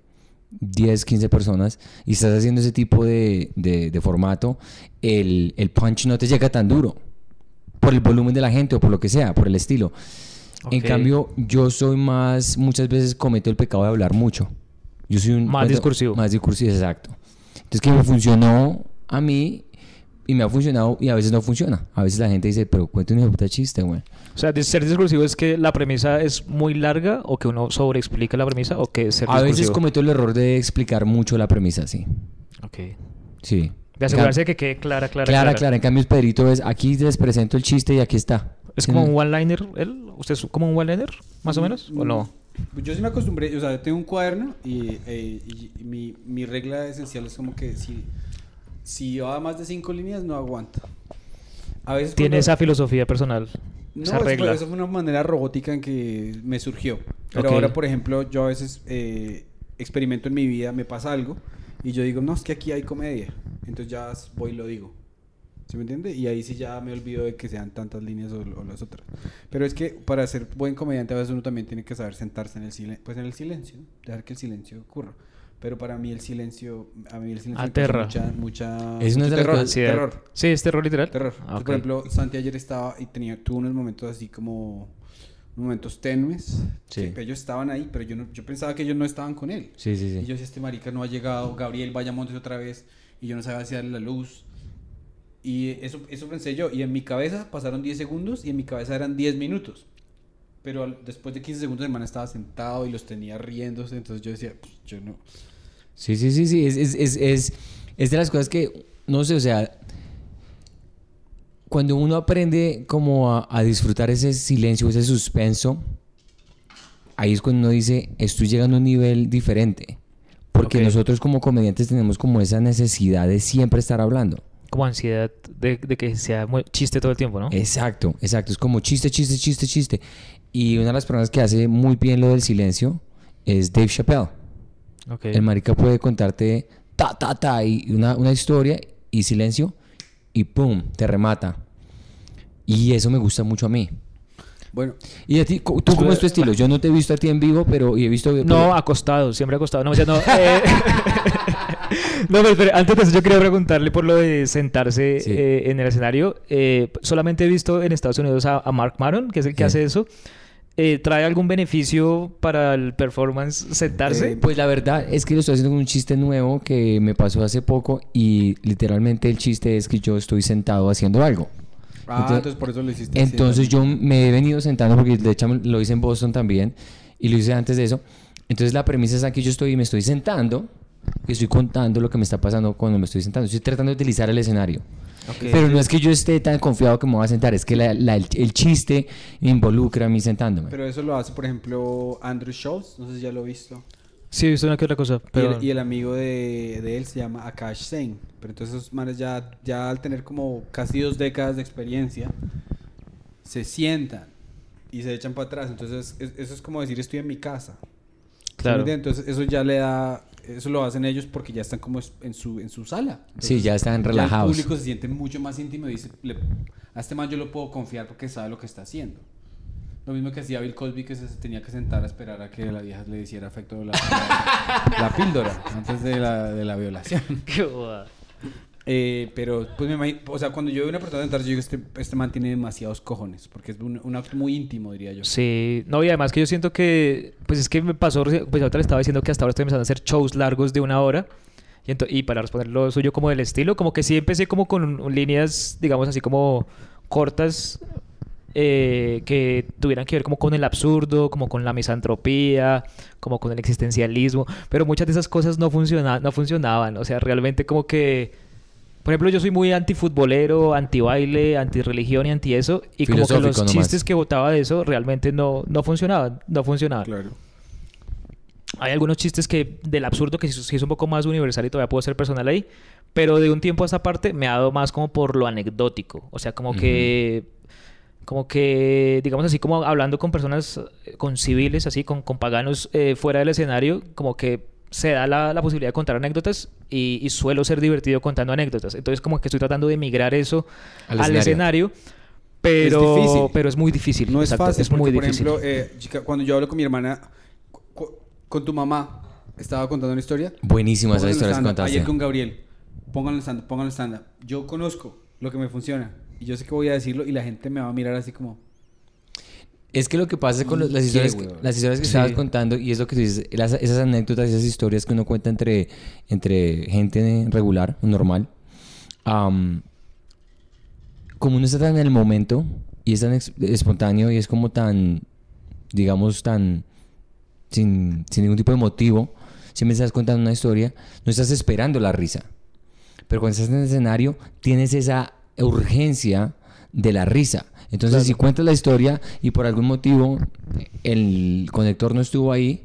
C: 10, 15 personas, y estás haciendo ese tipo de, de- de formato, el, el punch no te llega tan duro. Por el volumen de la gente o por lo que sea, por el estilo. En
B: Ok.
C: cambio, yo soy más, muchas veces cometo el pecado de hablar mucho. Yo soy un...
B: Más discursivo.
C: Más discursivo, exacto. Entonces, que me funcionó a mí y me ha funcionado y a veces no funciona. A veces la gente dice, pero cuéntame un puta chiste, güey.
B: O sea, de ser discursivo es que la premisa es muy larga o que uno sobreexplica la premisa o que es ser
C: A veces
B: discursivo.
C: cometo el error de explicar mucho la premisa, sí.
B: Ok.
C: Sí.
B: De asegurarse de que quede clara, clara,
C: Clara,
B: clara.
C: clara. En cambio, Pedrito es, aquí les presento el chiste y aquí está.
B: ¿Es como un one-liner él? ¿Usted es como un one-liner, más o menos? ¿O no?
A: Pues Yo sí me acostumbré, o sea, tengo un cuaderno y, eh, y- y mi, mi regla esencial es como que si, si va a más de cinco líneas no aguanta. A veces
B: Tiene
A: cuando-
B: esa filosofía personal,
A: No,
B: esa
A: eso
B: regla.
A: fue, eso fue una manera robótica en que me surgió. Pero ahora, por ejemplo, yo a veces eh, experimento en mi vida, me pasa algo y yo digo, no, es que aquí hay comedia. Entonces ya voy y lo digo. ¿Sí me entiende? Y ahí sí ya me olvido de que sean tantas líneas o, o las otras. Pero es que para ser buen comediante a veces uno también tiene que saber sentarse en el silencio, pues en el silencio, dejar que el silencio ocurra. Pero para mí el silencio, a mí el silencio me
B: Aterra.
A: mucha, mucha
C: Es una
A: terror,
C: cosas-
B: Ansiedad.
A: terror.
B: Sí, es terror literal.
A: Terror.
B: Ah.
A: Por ejemplo, Santi ayer estaba y tenía, tuvo unos momentos así como momentos tenues.
C: Sí.
A: que ellos estaban ahí, pero yo, no, yo pensaba que ellos no estaban con él.
C: Sí, sí,
A: Y
C: sí.
A: yo decía, este marica no ha llegado, Gabriel vaya montes otra vez y yo no sabía si darle la luz. Y eso, eso pensé yo. Y en mi cabeza pasaron 10 segundos y en mi cabeza eran 10 minutos. Pero al- después de 15 segundos el man estaba sentado y los tenía riéndose. Entonces yo decía, "Pues, yo no.
C: Sí, sí, sí, sí. Es, es, es, es, de las cosas que, no sé, o sea, cuando uno aprende como a, a disfrutar ese silencio, ese suspenso, ahí es cuando uno dice, estoy llegando a un nivel diferente. Porque nosotros como comediantes tenemos como esa necesidad de siempre estar hablando.
B: Como ansiedad de, de que sea chiste todo el tiempo, ¿no?
C: Exacto, exacto. Es como chiste, chiste, chiste, chiste. Y una de las personas que hace muy bien lo del silencio es Dave Chappelle.
B: Ok.
C: El marica puede contarte ta, ta, ta, y una, una historia y silencio y pum, te remata. Y eso me gusta mucho a mí.
A: Bueno,
C: ¿Y a ti, tú cómo es tu estilo? Yo no te he visto a ti en vivo, pero y he visto...
B: No, acostado, siempre acostado. No, o sea, no. eh, no, pero, pero antes de eso yo quería preguntarle por lo de sentarse
C: Sí.
B: eh, en el escenario. Eh, solamente he visto en Estados Unidos a, a Mark Maron, que es el que
C: Sí.
B: hace eso. Eh, ¿Trae algún beneficio para el performance sentarse?
A: Eh,
C: Pues la verdad es que lo estoy haciendo con un chiste nuevo que me pasó hace poco y literalmente el chiste es que yo estoy sentado haciendo algo.
A: ah,
C: entonces-
A: entonces, por eso lo hiciste. así,
C: Entonces yo me he venido sentando porque de hecho lo hice en Boston también y lo hice antes de eso. Entonces la premisa es aquí yo estoy y me estoy sentando y estoy contando lo que me está pasando cuando me estoy sentando. Estoy tratando de utilizar el escenario.
B: Ok.
C: Pero no es que yo esté tan confiado que me voy a sentar, es que la- la- el, el chiste involucra a mí sentándome.
A: Pero eso lo hace, por ejemplo, Andrew Schultz. No sé si ya lo he visto.
B: Sí, he visto una que otra cosa.
A: Y
B: Pero...
A: el, y el amigo de, de él se llama Akash Singh. Pero entonces esos manes ya, ya al tener como casi dos décadas de experiencia, se sientan y se echan para atrás. Entonces es- eso es como decir estoy en mi casa. ¿Sí me
B: Claro.
A: Entonces eso ya le da, eso lo hacen ellos porque ya están como en su, en su sala.
C: Sí, ya están
A: el
C: relajados.
A: público se siente mucho más íntimo y dice, le- a este man yo lo puedo confiar porque sabe lo que está haciendo. Lo mismo que hacía Bill Cosby que se tenía que sentar a esperar a que la vieja le hiciera efecto la, la- la píldora antes de la, de la violación.
B: Qué boda.
A: Eh, pero, pues me imagino, o sea, cuando yo veo una persona sentarse, yo digo, este, este man tiene demasiados cojones, porque es un, un acto muy íntimo, diría yo.
B: Sí, no, y además que yo siento que, pues es que me pasó, pues ahorita le estaba diciendo que hasta ahora estoy empezando a hacer shows largos de una hora. Y, y para responder lo suyo como del estilo, como que sí empecé como con líneas, digamos así como cortas, eh, que tuvieran que ver como con el absurdo, como con la misantropía, como con el existencialismo, pero muchas de esas cosas no, funciona, no funcionaban, o sea, realmente como que, por ejemplo, yo soy muy antifutbolero, anti-baile, anti-religión y anti-eso, y como que los
C: nomás.
B: chistes que votaba de eso realmente no, no funcionaban, no funcionaban.
A: Claro.
B: Hay algunos chistes que del absurdo que sí es un poco más universal y todavía puedo ser personal ahí, pero de un tiempo a esta parte me ha dado más como por lo anecdótico, o sea, como que como que digamos así como hablando con personas eh, con civiles así con, con paganos eh, fuera del escenario, como que se da la, la posibilidad de contar anécdotas y, y suelo ser divertido contando anécdotas. Entonces como que estoy tratando de migrar eso
C: Al
B: al,
C: escenario.
B: escenario, pero,
A: Es difícil.
B: pero es muy difícil.
A: No es
B: exacto,
A: fácil,
B: es muy
A: porque, por
B: difícil.
A: ejemplo, eh, chica, cuando yo hablo con mi hermana, con tu mamá, estaba contando una historia.
C: Buenísima esa historia que
A: stand-up.
C: contaste.
A: Ayer con Gabriel. Pónganlo en stand pónganlo en stand Yo conozco lo que me funciona. Y yo sé que voy a decirlo y la gente me va a mirar así como...
C: Es que lo que pasa con los- las
A: ¿Qué,
C: historias, que,
A: weón?
C: las historias que
B: Sí.
C: estabas contando, y es lo que tú dices, las- esas anécdotas, esas historias que uno cuenta entre, entre gente regular, normal, como uno está tan en el momento y es tan espontáneo y es como tan, digamos, tan sin, sin ningún tipo de motivo, siempre estás contando una historia, no estás esperando la risa. Pero cuando estás en el escenario, tienes esa urgencia de la risa. Entonces,
B: Claro.
C: si cuentas la historia y por algún motivo el conector no estuvo ahí,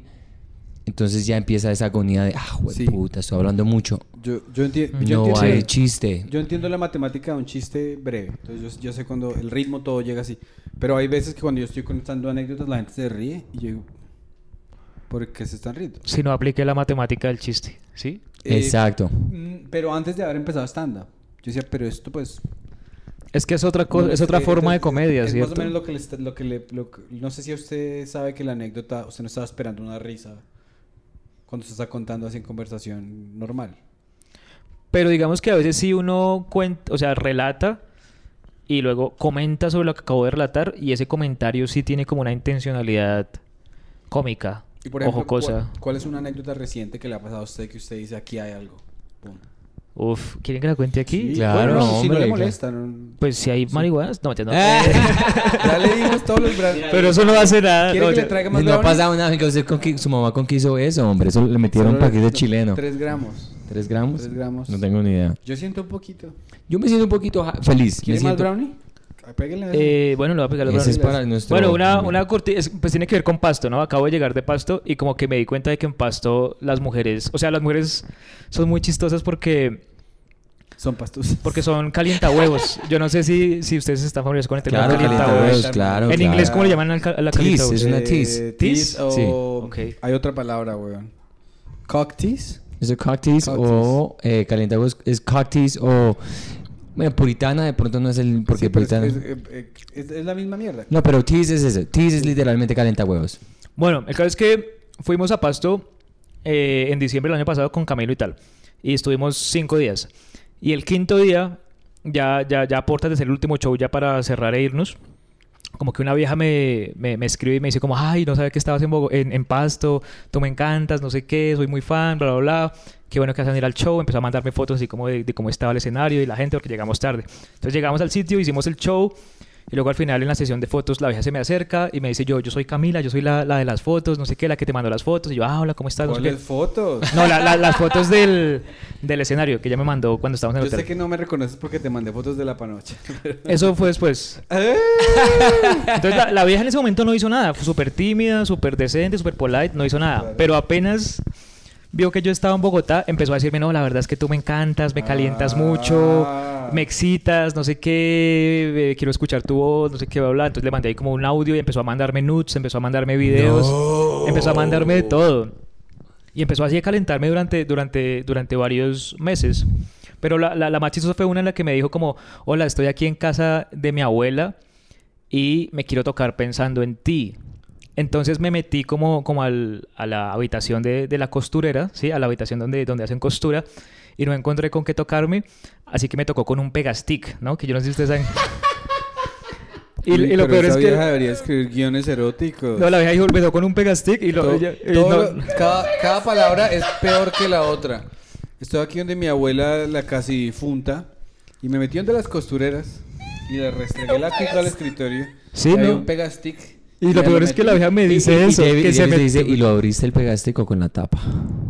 C: entonces ya empieza esa agonía de, ah,
A: Sí.
C: puta, estoy hablando mucho.
A: Yo, yo, enti- yo
C: No
A: entiendo...
C: hay chiste.
A: Yo entiendo la matemática de un chiste breve. Entonces yo, yo sé cuando el ritmo todo llega así. Pero hay veces que cuando yo estoy contando anécdotas la gente se ríe y yo digo... ¿Por qué se están riendo?
B: Si no aplique la matemática del chiste, ¿sí?
A: Eh,
C: Exacto.
A: mm, Pero antes de haber empezado stand-up, yo decía, pero esto pues...
B: Es que es otra cosa,
A: no,
B: es otra forma de comedia,
A: es
B: ¿cierto?
A: más o menos lo que le... Lo que le lo no sé si usted sabe que la anécdota... Usted no estaba esperando una risa cuando se está contando así en conversación normal.
B: Pero digamos que a veces sí uno cuenta, o sea, relata y luego comenta sobre lo que acabo de relatar y ese comentario sí tiene como una intencionalidad cómica
A: Y por
B: o
A: ejemplo,
B: jocosa.
A: ¿cuál, cuál es una anécdota reciente que le ha pasado a usted que usted dice aquí hay algo? Pum.
B: Uf, ¿quieren que la cuente aquí?
A: Sí,
C: Claro,
A: bueno, si no
C: hombre,
A: le
C: claro.
A: molesta. no-
B: Pues si hay marihuanas, no, no.
A: ya le dimos todos los brazos.
B: Pero eso no hace nada.
A: ¿Quiere
B: no,
A: que
B: ya-
A: le traiga más
C: No ha pasado nada, que usted con qui- su mamá con qué hizo eso, hombre. Eso le metieron
A: Solo
C: un paquete
A: le-
C: chileno.
A: Tres gramos.
C: ¿Tres gramos?
A: Tres gramos.
C: No tengo ni idea.
A: Yo siento un poquito.
C: Yo me siento un poquito feliz.
A: ¿Quiere
C: me
A: más
C: siento-
A: brownie? Péguenle.
B: Eh, bueno, lo voy a pegar
C: Ese es
B: brownies.
C: para nuestro...
B: Bueno, una, una corti- es- pues tiene que ver con Pasto, ¿no? Acabo de llegar de Pasto y como que me di cuenta de que en Pasto las mujeres, o sea, las mujeres son muy chistosas porque
A: Son pastos.
B: porque son calientahuevos. Yo no sé si, si ustedes están familiarizados con el término
C: Claro,
B: calientahuevos.
C: claro.
B: En
C: claro.
B: inglés, ¿cómo le llaman a la
C: Tease,
B: calientahuevos?
C: es una
A: Eh,
C: tease.
A: tease o...
C: Sí.
B: Ok.
A: Hay otra palabra, weón. Cock tease.
C: ¿Es Cocktails. o eh, calientahuevos? ¿Es cocktails o Bueno, puritana de pronto no es el... Porque
A: Sí, pero es,
C: puritana...
A: es- eh, es- es la misma mierda.
C: No, pero tease es eso. Tease es literalmente calienta huevos.
B: Bueno, el caso es que fuimos a Pasto eh, en diciembre del año pasado con Camilo y tal. Y estuvimos cinco días. Y el quinto día, ya, ya, ya a puertas de ser el último show ya para cerrar e irnos, como que una vieja me, me, me escribe y me dice como, ay, no sabía que estabas en, Bogo- en, en Pasto, tú me encantas, no sé qué, soy muy fan, bla, bla, bla. Qué bueno que hacen ir al show. Empezó a mandarme fotos así como de, de cómo estaba el escenario y la gente porque llegamos tarde. Entonces llegamos al sitio, hicimos el show. Y luego al final en la sesión de fotos la vieja se me acerca y me dice yo, yo soy Camila, yo soy la, la de las fotos, no sé qué, la que te mandó las fotos. Y yo, ah, hola, ¿cómo estás? No, sé qué.
A: ¿Cuáles fotos?
B: No, la- la- las fotos del, del escenario que ella me mandó cuando estábamos en
A: Yo
B: el
A: sé
B: hotel.
A: que no me reconoces porque te mandé fotos de la panocha.
B: Eso fue después.
A: ¡Eh!
B: Entonces la, vieja en ese momento no hizo nada. Fue súper tímida, súper decente, súper polite, no hizo nada. Pero apenas vio que yo estaba en Bogotá, empezó a decirme, no, la verdad es que tú me encantas, me calientas mucho,
A: Ah.
B: me excitas, no sé qué, eh, quiero escuchar tu voz, no sé qué, bla, bla. Entonces le mandé ahí como un audio y empezó a mandarme nudes, empezó a mandarme videos, empezó a mandarme de todo. Y empezó así a calentarme durante, durante, durante varios meses. Pero la, la, la más chistosa fue una en la que me dijo como, hola, estoy aquí en casa de mi abuela y me quiero tocar pensando en ti. Entonces me metí como, como al- a la habitación de, de la costurera, ¿sí? A la habitación donde, donde hacen costura y no encontré con qué tocarme, así que me tocó con un pegastick, ¿no? Que yo no sé si ustedes saben. y, y lo
A: pero
B: peor es
A: esa
B: que...
A: vieja debería escribir guiones eróticos.
B: No, la vieja dijo, tocó con un pegastick y lo...
A: To-
B: ella- y
A: todo
B: no-
A: cada, cada palabra es peor que la otra. Estoy aquí donde mi abuela, la casi difunta, y me metí donde las costureras y le restregué la pica al escritorio.
B: Sí,
A: y había
B: ¿no?
A: un pegastick.
B: Y lo peor es que la vieja me
C: Y-
B: dice
C: y- y
B: eso.
C: David-
B: que
C: y
B: se me-
C: dice, y lo abriste el pegastico con la tapa.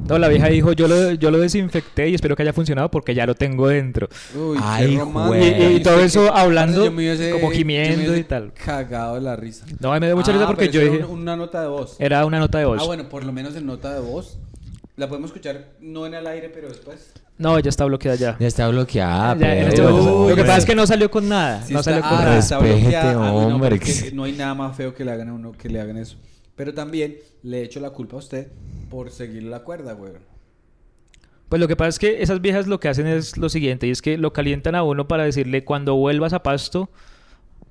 B: No, la vieja dijo, yo lo, yo lo desinfecté y espero que haya funcionado porque ya lo tengo dentro.
A: Uy, qué
C: Ay, güey.
B: Y- y todo eso
A: qué-
B: hablando,
A: Yo me hubiese-
B: como
A: yo me
B: gimiendo y tal.
A: Cagado de la risa.
B: No, me dio mucha risa
A: Ah,
B: porque
A: pero
B: yo dije...
A: era un- una nota de voz.
B: Era una nota de voz.
A: Ah, bueno, por lo menos en nota de voz. La podemos escuchar no en el aire, pero después.
B: No, ya está bloqueada ya.
C: Ya está bloqueada,
B: Ya, este lo que pasa es que no salió con nada.
A: Sí
B: no
A: está-
B: salió con
A: ah,
B: nada.
A: está. Ah, no,
C: hombre.
A: no hay nada más feo que le hagan a uno que le hagan eso. Pero también le echo la culpa a usted por seguir la cuerda, güey.
B: Pues lo que pasa es que esas viejas lo que hacen es lo siguiente, y es que lo calientan a uno para decirle cuando vuelvas a pasto,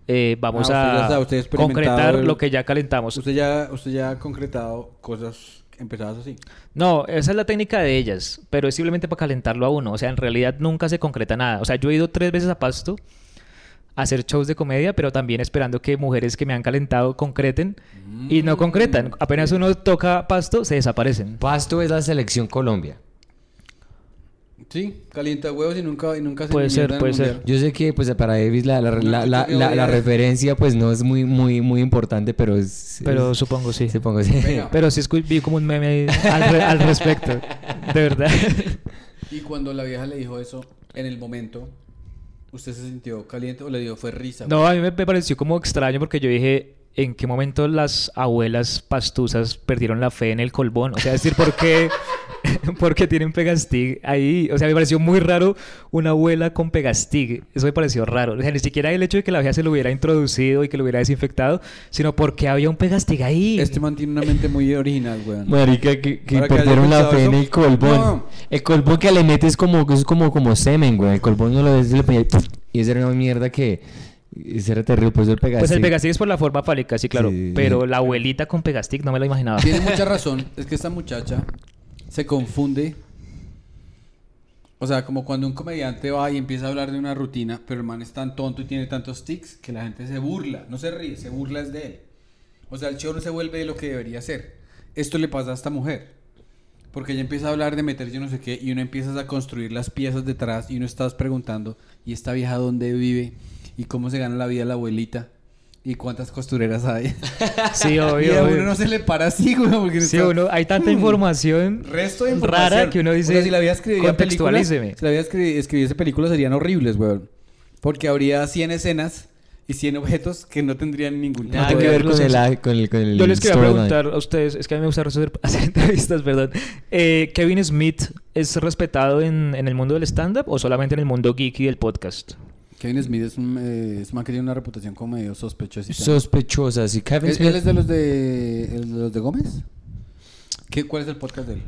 B: eh, vamos
A: Ah, usted
B: a
A: está- usted
B: concretar
A: el-
B: lo que ya calentamos.
A: Usted ya, usted ya ha concretado cosas empezadas así.
B: No, esa es la técnica de ellas, pero es simplemente para calentarlo a uno. O sea, en realidad nunca se concreta nada. O sea, yo he ido tres veces a Pasto a hacer shows de comedia, pero también esperando que mujeres que me han calentado concreten y no concretan. Apenas uno toca Pasto, se desaparecen.
C: Pasto es la selección Colombia.
A: Sí, calienta huevos y nunca, y nunca se
B: Puede ser, puede ser.
C: Yo sé que pues para Davis la, la, la, referencia pues no es muy muy muy importante, pero es...
B: Pero
C: es-
B: supongo sí.
C: supongo sí.
A: Venga.
B: Pero sí vi como un meme ahí al, re- al respecto. De verdad.
A: Y cuando la vieja le dijo eso, en el momento, ¿usted se sintió caliente o le dio fue risa? güey?
B: No, a mí me pareció como extraño porque yo dije, ¿en qué momento las abuelas pastuzas perdieron la fe en el colbón? O sea, es decir, ¿por qué, ¿por qué tienen pegastig ahí? O sea, me pareció muy raro una abuela con pegastig. Eso me pareció raro. O sea, ni siquiera el hecho de que la vieja se lo hubiera introducido y que lo hubiera desinfectado, sino porque había un pegastig ahí.
A: Este man tiene una mente muy original, weón.
C: Marica, que, que perdieron la fe en
A: pensado
C: el colbón.
A: No.
C: El colbón que le metes como, es como, como semen, güey. El colbón no lo ves, le ponía ¡puf! y esa era una mierda que... Ese era terrible, pues el pegastic.
B: Pues el pegastig es por la forma fálica, sí, claro.
C: Sí.
B: Pero la abuelita con pegastig no me la imaginaba.
A: Tiene mucha razón. Es que esta muchacha se confunde. O sea, como cuando un comediante va y empieza a hablar de una rutina, pero el man es tan tonto y tiene tantos tics que la gente se burla. No se ríe, se burla es de él. O sea, el show no se vuelve de lo que debería ser. Esto le pasa a esta mujer. Porque ella empieza a hablar de meter yo no sé qué y uno empieza a construir las piezas detrás y uno estás preguntando, ¿y esta vieja dónde vive? ¿Y cómo se gana la vida la abuelita? ¿Y cuántas costureras hay?
B: Sí,
A: y
B: obvio.
A: a
B: obvio.
A: uno no se le para así, güey, porque
B: Sí,
A: está-
B: uno, hay tanta
A: Hmm.
B: información,
A: Resto de información.
B: rara que uno dice,
A: O sea, si la vida escribiría películas, si la vida escri- escribiese películas serían horribles, weón. Porque habría 100 escenas y 100 objetos que no tendrían ningún
C: Nada
A: tipo
C: que
A: de-
C: ver con el, con el, con el
B: Yo les quería preguntar a ustedes, es que a mí me gusta hacer, hacer entrevistas, perdón. Eh, ¿Kevin Smith es respetado en, en el mundo del stand-up o solamente en el mundo geeky del podcast?
A: Kevin Smith es un, eh, es un man que tiene una reputación como medio sospechosa.
C: Sospechosas. Y Kevin
A: ¿Él,
C: Smith...
A: él es de los de, el de los de Gómez? ¿Qué, ¿Cuál es el podcast de él?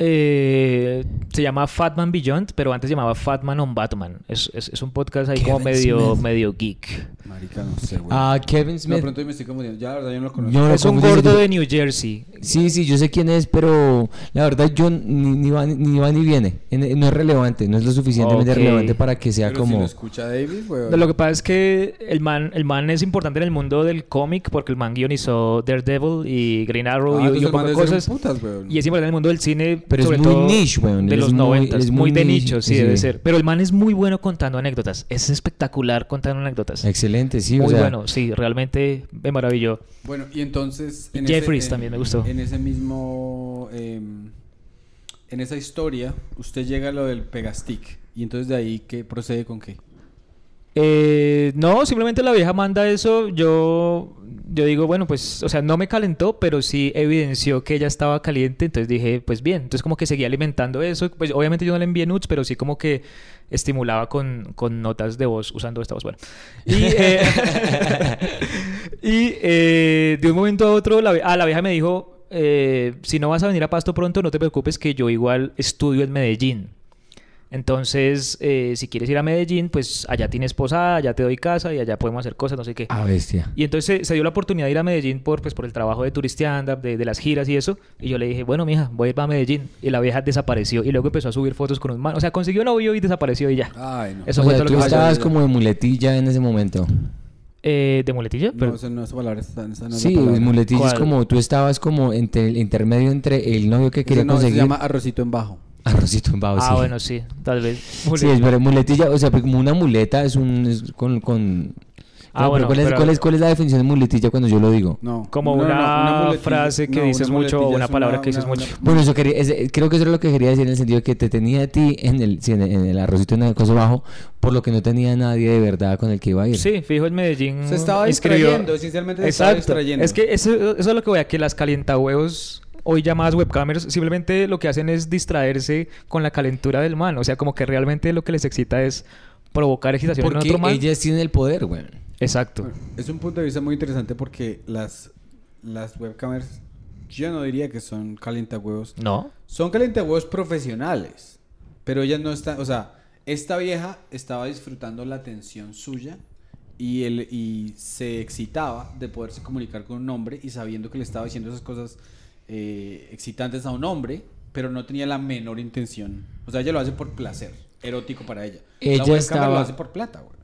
B: Eh, se llama Fatman Beyond, pero antes se llamaba Fatman on Batman. Es, es, es un podcast ahí como medio,
C: Smith.
B: medio geek.
A: Marica, no sé, güey.
C: Ah, Kevin
A: no,
C: Smith.
A: pronto me estoy confundiendo. Ya, la verdad, yo no lo conozco.
C: Yo no lo
B: Es un gordo de New Jersey.
C: Sí, sí, yo sé quién es, pero la verdad yo ni, ni va, ni va ni viene. En- No es relevante, no es lo suficientemente
B: Ok.
C: relevante para que sea
A: Pero si
C: como...
A: lo escucha David, güey.
B: Lo que pasa es que el man, el man es importante en el mundo del cómic porque el man guionizó Daredevil y Green Arrow
A: Ah,
B: y- y, un poco de cosas.
A: putas, güey.
B: Y es importante en el mundo del cine,
C: Pero es
B: sobre
C: muy
B: todo
C: niche, weón.
B: de
C: Él
B: los
C: es muy-
B: 90,
C: él es
B: muy,
C: muy
B: de
C: niche,
B: nicho, sí,
C: sí.
B: debe ser. Pero el man es muy bueno contando anécdotas. Es espectacular contando anécdotas.
C: Excelente, sí,
B: muy
C: o sea...
B: bueno, sí, realmente me maravilló.
A: Bueno, y entonces... En
B: Jeffries
A: ese-
B: también me gustó.
A: En ese mismo... em, en esa historia, usted llega a lo del Pegastick. Y entonces de ahí, ¿qué procede con qué?
B: Eh, no, simplemente la vieja manda eso. Yo, yo digo, bueno, pues, o sea, no me calentó, pero sí evidenció que ella estaba caliente. Entonces dije, pues bien. Entonces, como que seguía alimentando eso. Pues, obviamente, yo no le envié nudes, pero sí, como que estimulaba con, con notas de voz usando esta voz. Bueno, y, eh, y eh, de un momento a otro, la, ah, la vieja me dijo: eh, Si no vas a venir a Pasto pronto, no te preocupes, que yo igual estudio en Medellín. Entonces, eh, si quieres ir a Medellín, pues allá tienes posada, allá te doy casa y allá podemos hacer cosas, no sé qué.
C: Ah, bestia.
B: Y entonces se, dio la oportunidad de ir a Medellín por, pues, por el trabajo de turistianda, de, de las giras y eso. Y yo le dije, bueno, mija, voy a ir a Medellín. Y la vieja desapareció. Y luego empezó a subir fotos con un man. O sea, consiguió novio y desapareció y ya.
A: Ay, no.
B: Eso
C: o
B: fue
C: sea,
B: todo
C: tú
B: lo que pasó.
C: estabas como de muletilla en ese momento.
B: Eh, ¿De muletilla?
A: No,
B: Pero-
A: esa no, esa palabra está, esa no es
C: sí,
A: la palabra.
C: muletilla es como tú estabas como entre el intermedio entre el novio que quería
A: no,
C: conseguir...
A: se llama arrocito en bajo.
C: Arrocito en
B: ah,
C: sí.
B: bueno, sí, tal vez.
C: Sí, es verdad, muletilla, o sea, pues como una muleta es un... es con, con...
B: Ah,
C: No, pero
B: bueno,
C: ¿cuál, es,
B: pero-
C: cuál, es, ¿Cuál es la definición de muletilla cuando yo lo digo?
A: No.
B: Como
A: No,
B: una
A: muletilla-
B: frase que
A: no,
B: dices
A: una
B: mucho o
A: muletilla
B: una palabra que dices
A: una-
B: mucho.
A: una-
C: Bueno, eso quería, es- creo que eso es lo que quería decir en el sentido de que te tenía a ti en el, sí, en el, en el arrocito en el coso bajo, por lo que no tenía a nadie de verdad con el que iba a ir.
B: Sí, fijo en Medellín.
A: Se estaba distrayendo, esencialmente se estaba
B: Exacto.
A: distrayendo.
B: Es que eso, eso es lo que voy a que las calientahuevos, hoy llamadas webcamers, simplemente lo que hacen es distraerse con la calentura del man. O sea, como que realmente lo que les excita es provocar excitación en otro man.
C: ellas tienen el poder, güey.
B: Exacto.
A: Bueno, es un punto de vista muy interesante porque las, las webcamers, yo no diría que son calientahuevos.
B: ¿No?
A: Son calientahuevos profesionales, pero ellas no están, o sea, esta vieja estaba disfrutando la atención suya y, él, y se excitaba de poderse comunicar con un hombre y sabiendo que le estaba diciendo esas cosas eh, excitantes a un hombre, pero no tenía la menor intención. O sea, ella lo hace por placer, erótico para ella.
C: Ella
A: la
C: estaba-
A: lo hace por plata, güey.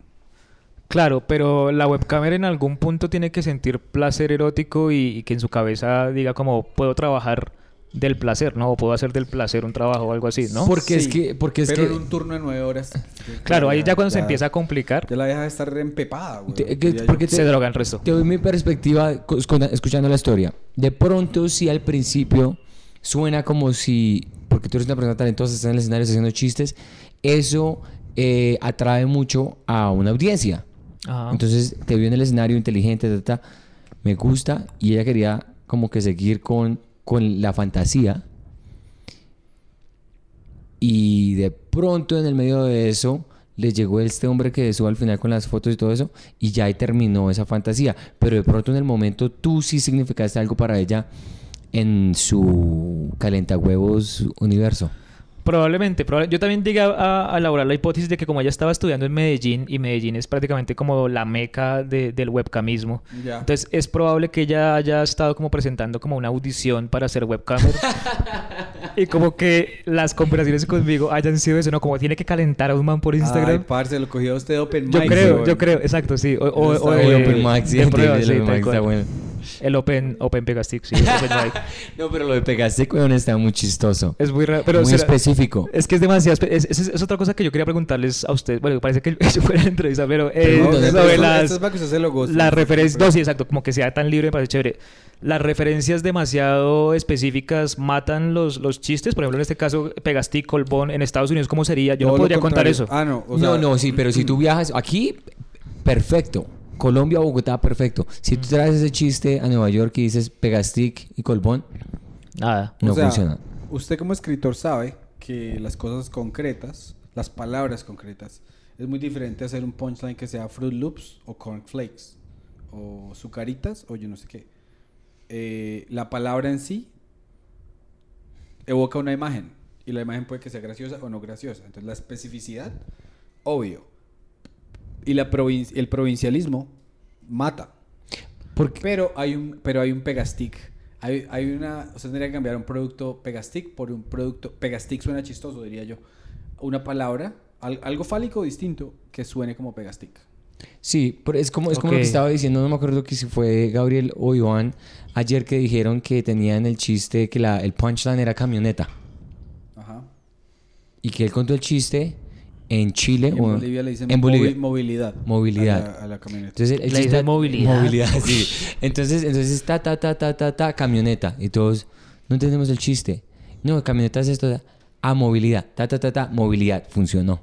B: Claro, pero la webcamer en algún punto tiene que sentir placer erótico y, y que en su cabeza diga como puedo trabajar del placer, ¿no? O puedo hacer del placer un trabajo o algo así, ¿no?
C: Porque es que- porque es
A: pero
C: que-
A: en un turno de nueve horas.
B: Claro, ahí ya cuando se empieza a complicar,
A: Ya la deja de estar empepada, güey.
C: Te- que-
A: diría yo.
C: porque te-
B: se droga el resto.
C: Te doy mi perspectiva escuchando la historia. De pronto, si al principio suena como si, porque tú eres una persona talentosa, estás en el escenario haciendo chistes, eso eh, atrae mucho a una audiencia.
B: Ajá.
C: Entonces te vio en el escenario inteligente, ta, ta, ta, me gusta y ella quería como que seguir con, con la fantasía. Y de pronto en el medio de eso le llegó este hombre que sube al final con las fotos y todo eso y ya terminó esa fantasía. Pero de pronto en el momento tú sí significaste algo para ella en su calentahuevos universo.
B: Probablemente, probable- yo también llegué a, a elaborar la hipótesis de que como ella estaba estudiando en Medellín y Medellín es prácticamente como la meca de- del webcamismo, entonces es probable que ella haya estado como presentando como una audición para ser webcamer y como que las conversaciones conmigo hayan sido eso, ¿no? Como tiene que calentar a un man por
A: Ay,
B: Instagram.
A: parce, lo cogió usted Open
B: yo
A: Mic,
B: creo, yo creo, exacto, sí. O, o- o de-
C: el Open Mic, sí,
B: de prueba, sí,
C: Open
B: tal
C: Mic está bueno.
B: El Open, open Pegastick, sí. Open.
C: No, pero lo de pegaste, weón, está muy chistoso.
B: Es muy raro, pero
C: muy
B: será-
C: específico.
B: Es que es demasiado. Es, es- es otra cosa que yo quería preguntarles a usted. Bueno, parece que eso fue la entrevista, pero. eh,
A: No,
B: sobre las,
A: esto es para que usted se lo goce.
B: las referencias. No, sí, exacto. Como que sea tan libre me parece chévere. Las referencias demasiado específicas matan los, los chistes. Por ejemplo, en este caso, Pegastic, Colbón. En Estados Unidos, ¿cómo sería? Yo no
A: lo
B: podría contar eso.
A: Ah, no. o sea,
C: no, no, sí, pero si tú viajas aquí, perfecto. Colombia, Bogotá, perfecto. Si tú traes ese chiste a Nueva York y dices Pegastick y Colbón,
B: Nada.
A: o
C: no
A: sea,
C: funciona.
A: Usted como escritor sabe que las cosas concretas, las palabras concretas, es muy diferente hacer un punchline que sea Fruit Loops o Cornflakes o Zucaritas o yo no sé qué. Eh, la palabra en sí evoca una imagen. Y la imagen puede que sea graciosa o no graciosa. Entonces la especificidad, obvio. Y la provin- el provincialismo mata.
C: Porque
A: Pero hay un, pero hay un Pegastick. Hay, hay una, o sea, tendría que cambiar un producto Pegastick por un producto, Pegastick suena chistoso, diría yo. Una palabra, al- algo fálico distinto que suene como Pegastick.
C: Sí, pero es como, es como lo que estaba diciendo, no me acuerdo que si fue Gabriel o Iván, ayer que dijeron que tenían el chiste que la, el punchline era camioneta.
A: Ajá.
C: Y que él contó el chiste en Chile
A: En
C: o
A: Bolivia le dicen
C: en Bolivia.
A: movi- movilidad.
C: Movilidad.
A: A la, a la camioneta.
C: Entonces, el
B: Le movilidad.
C: sí. Entonces, entonces ta, ta, ta, ta, ta, ta, camioneta. Y todos, no entendemos el chiste. No, camioneta es esto. A movilidad. Ta, ta, ta, ta, movilidad. Funcionó.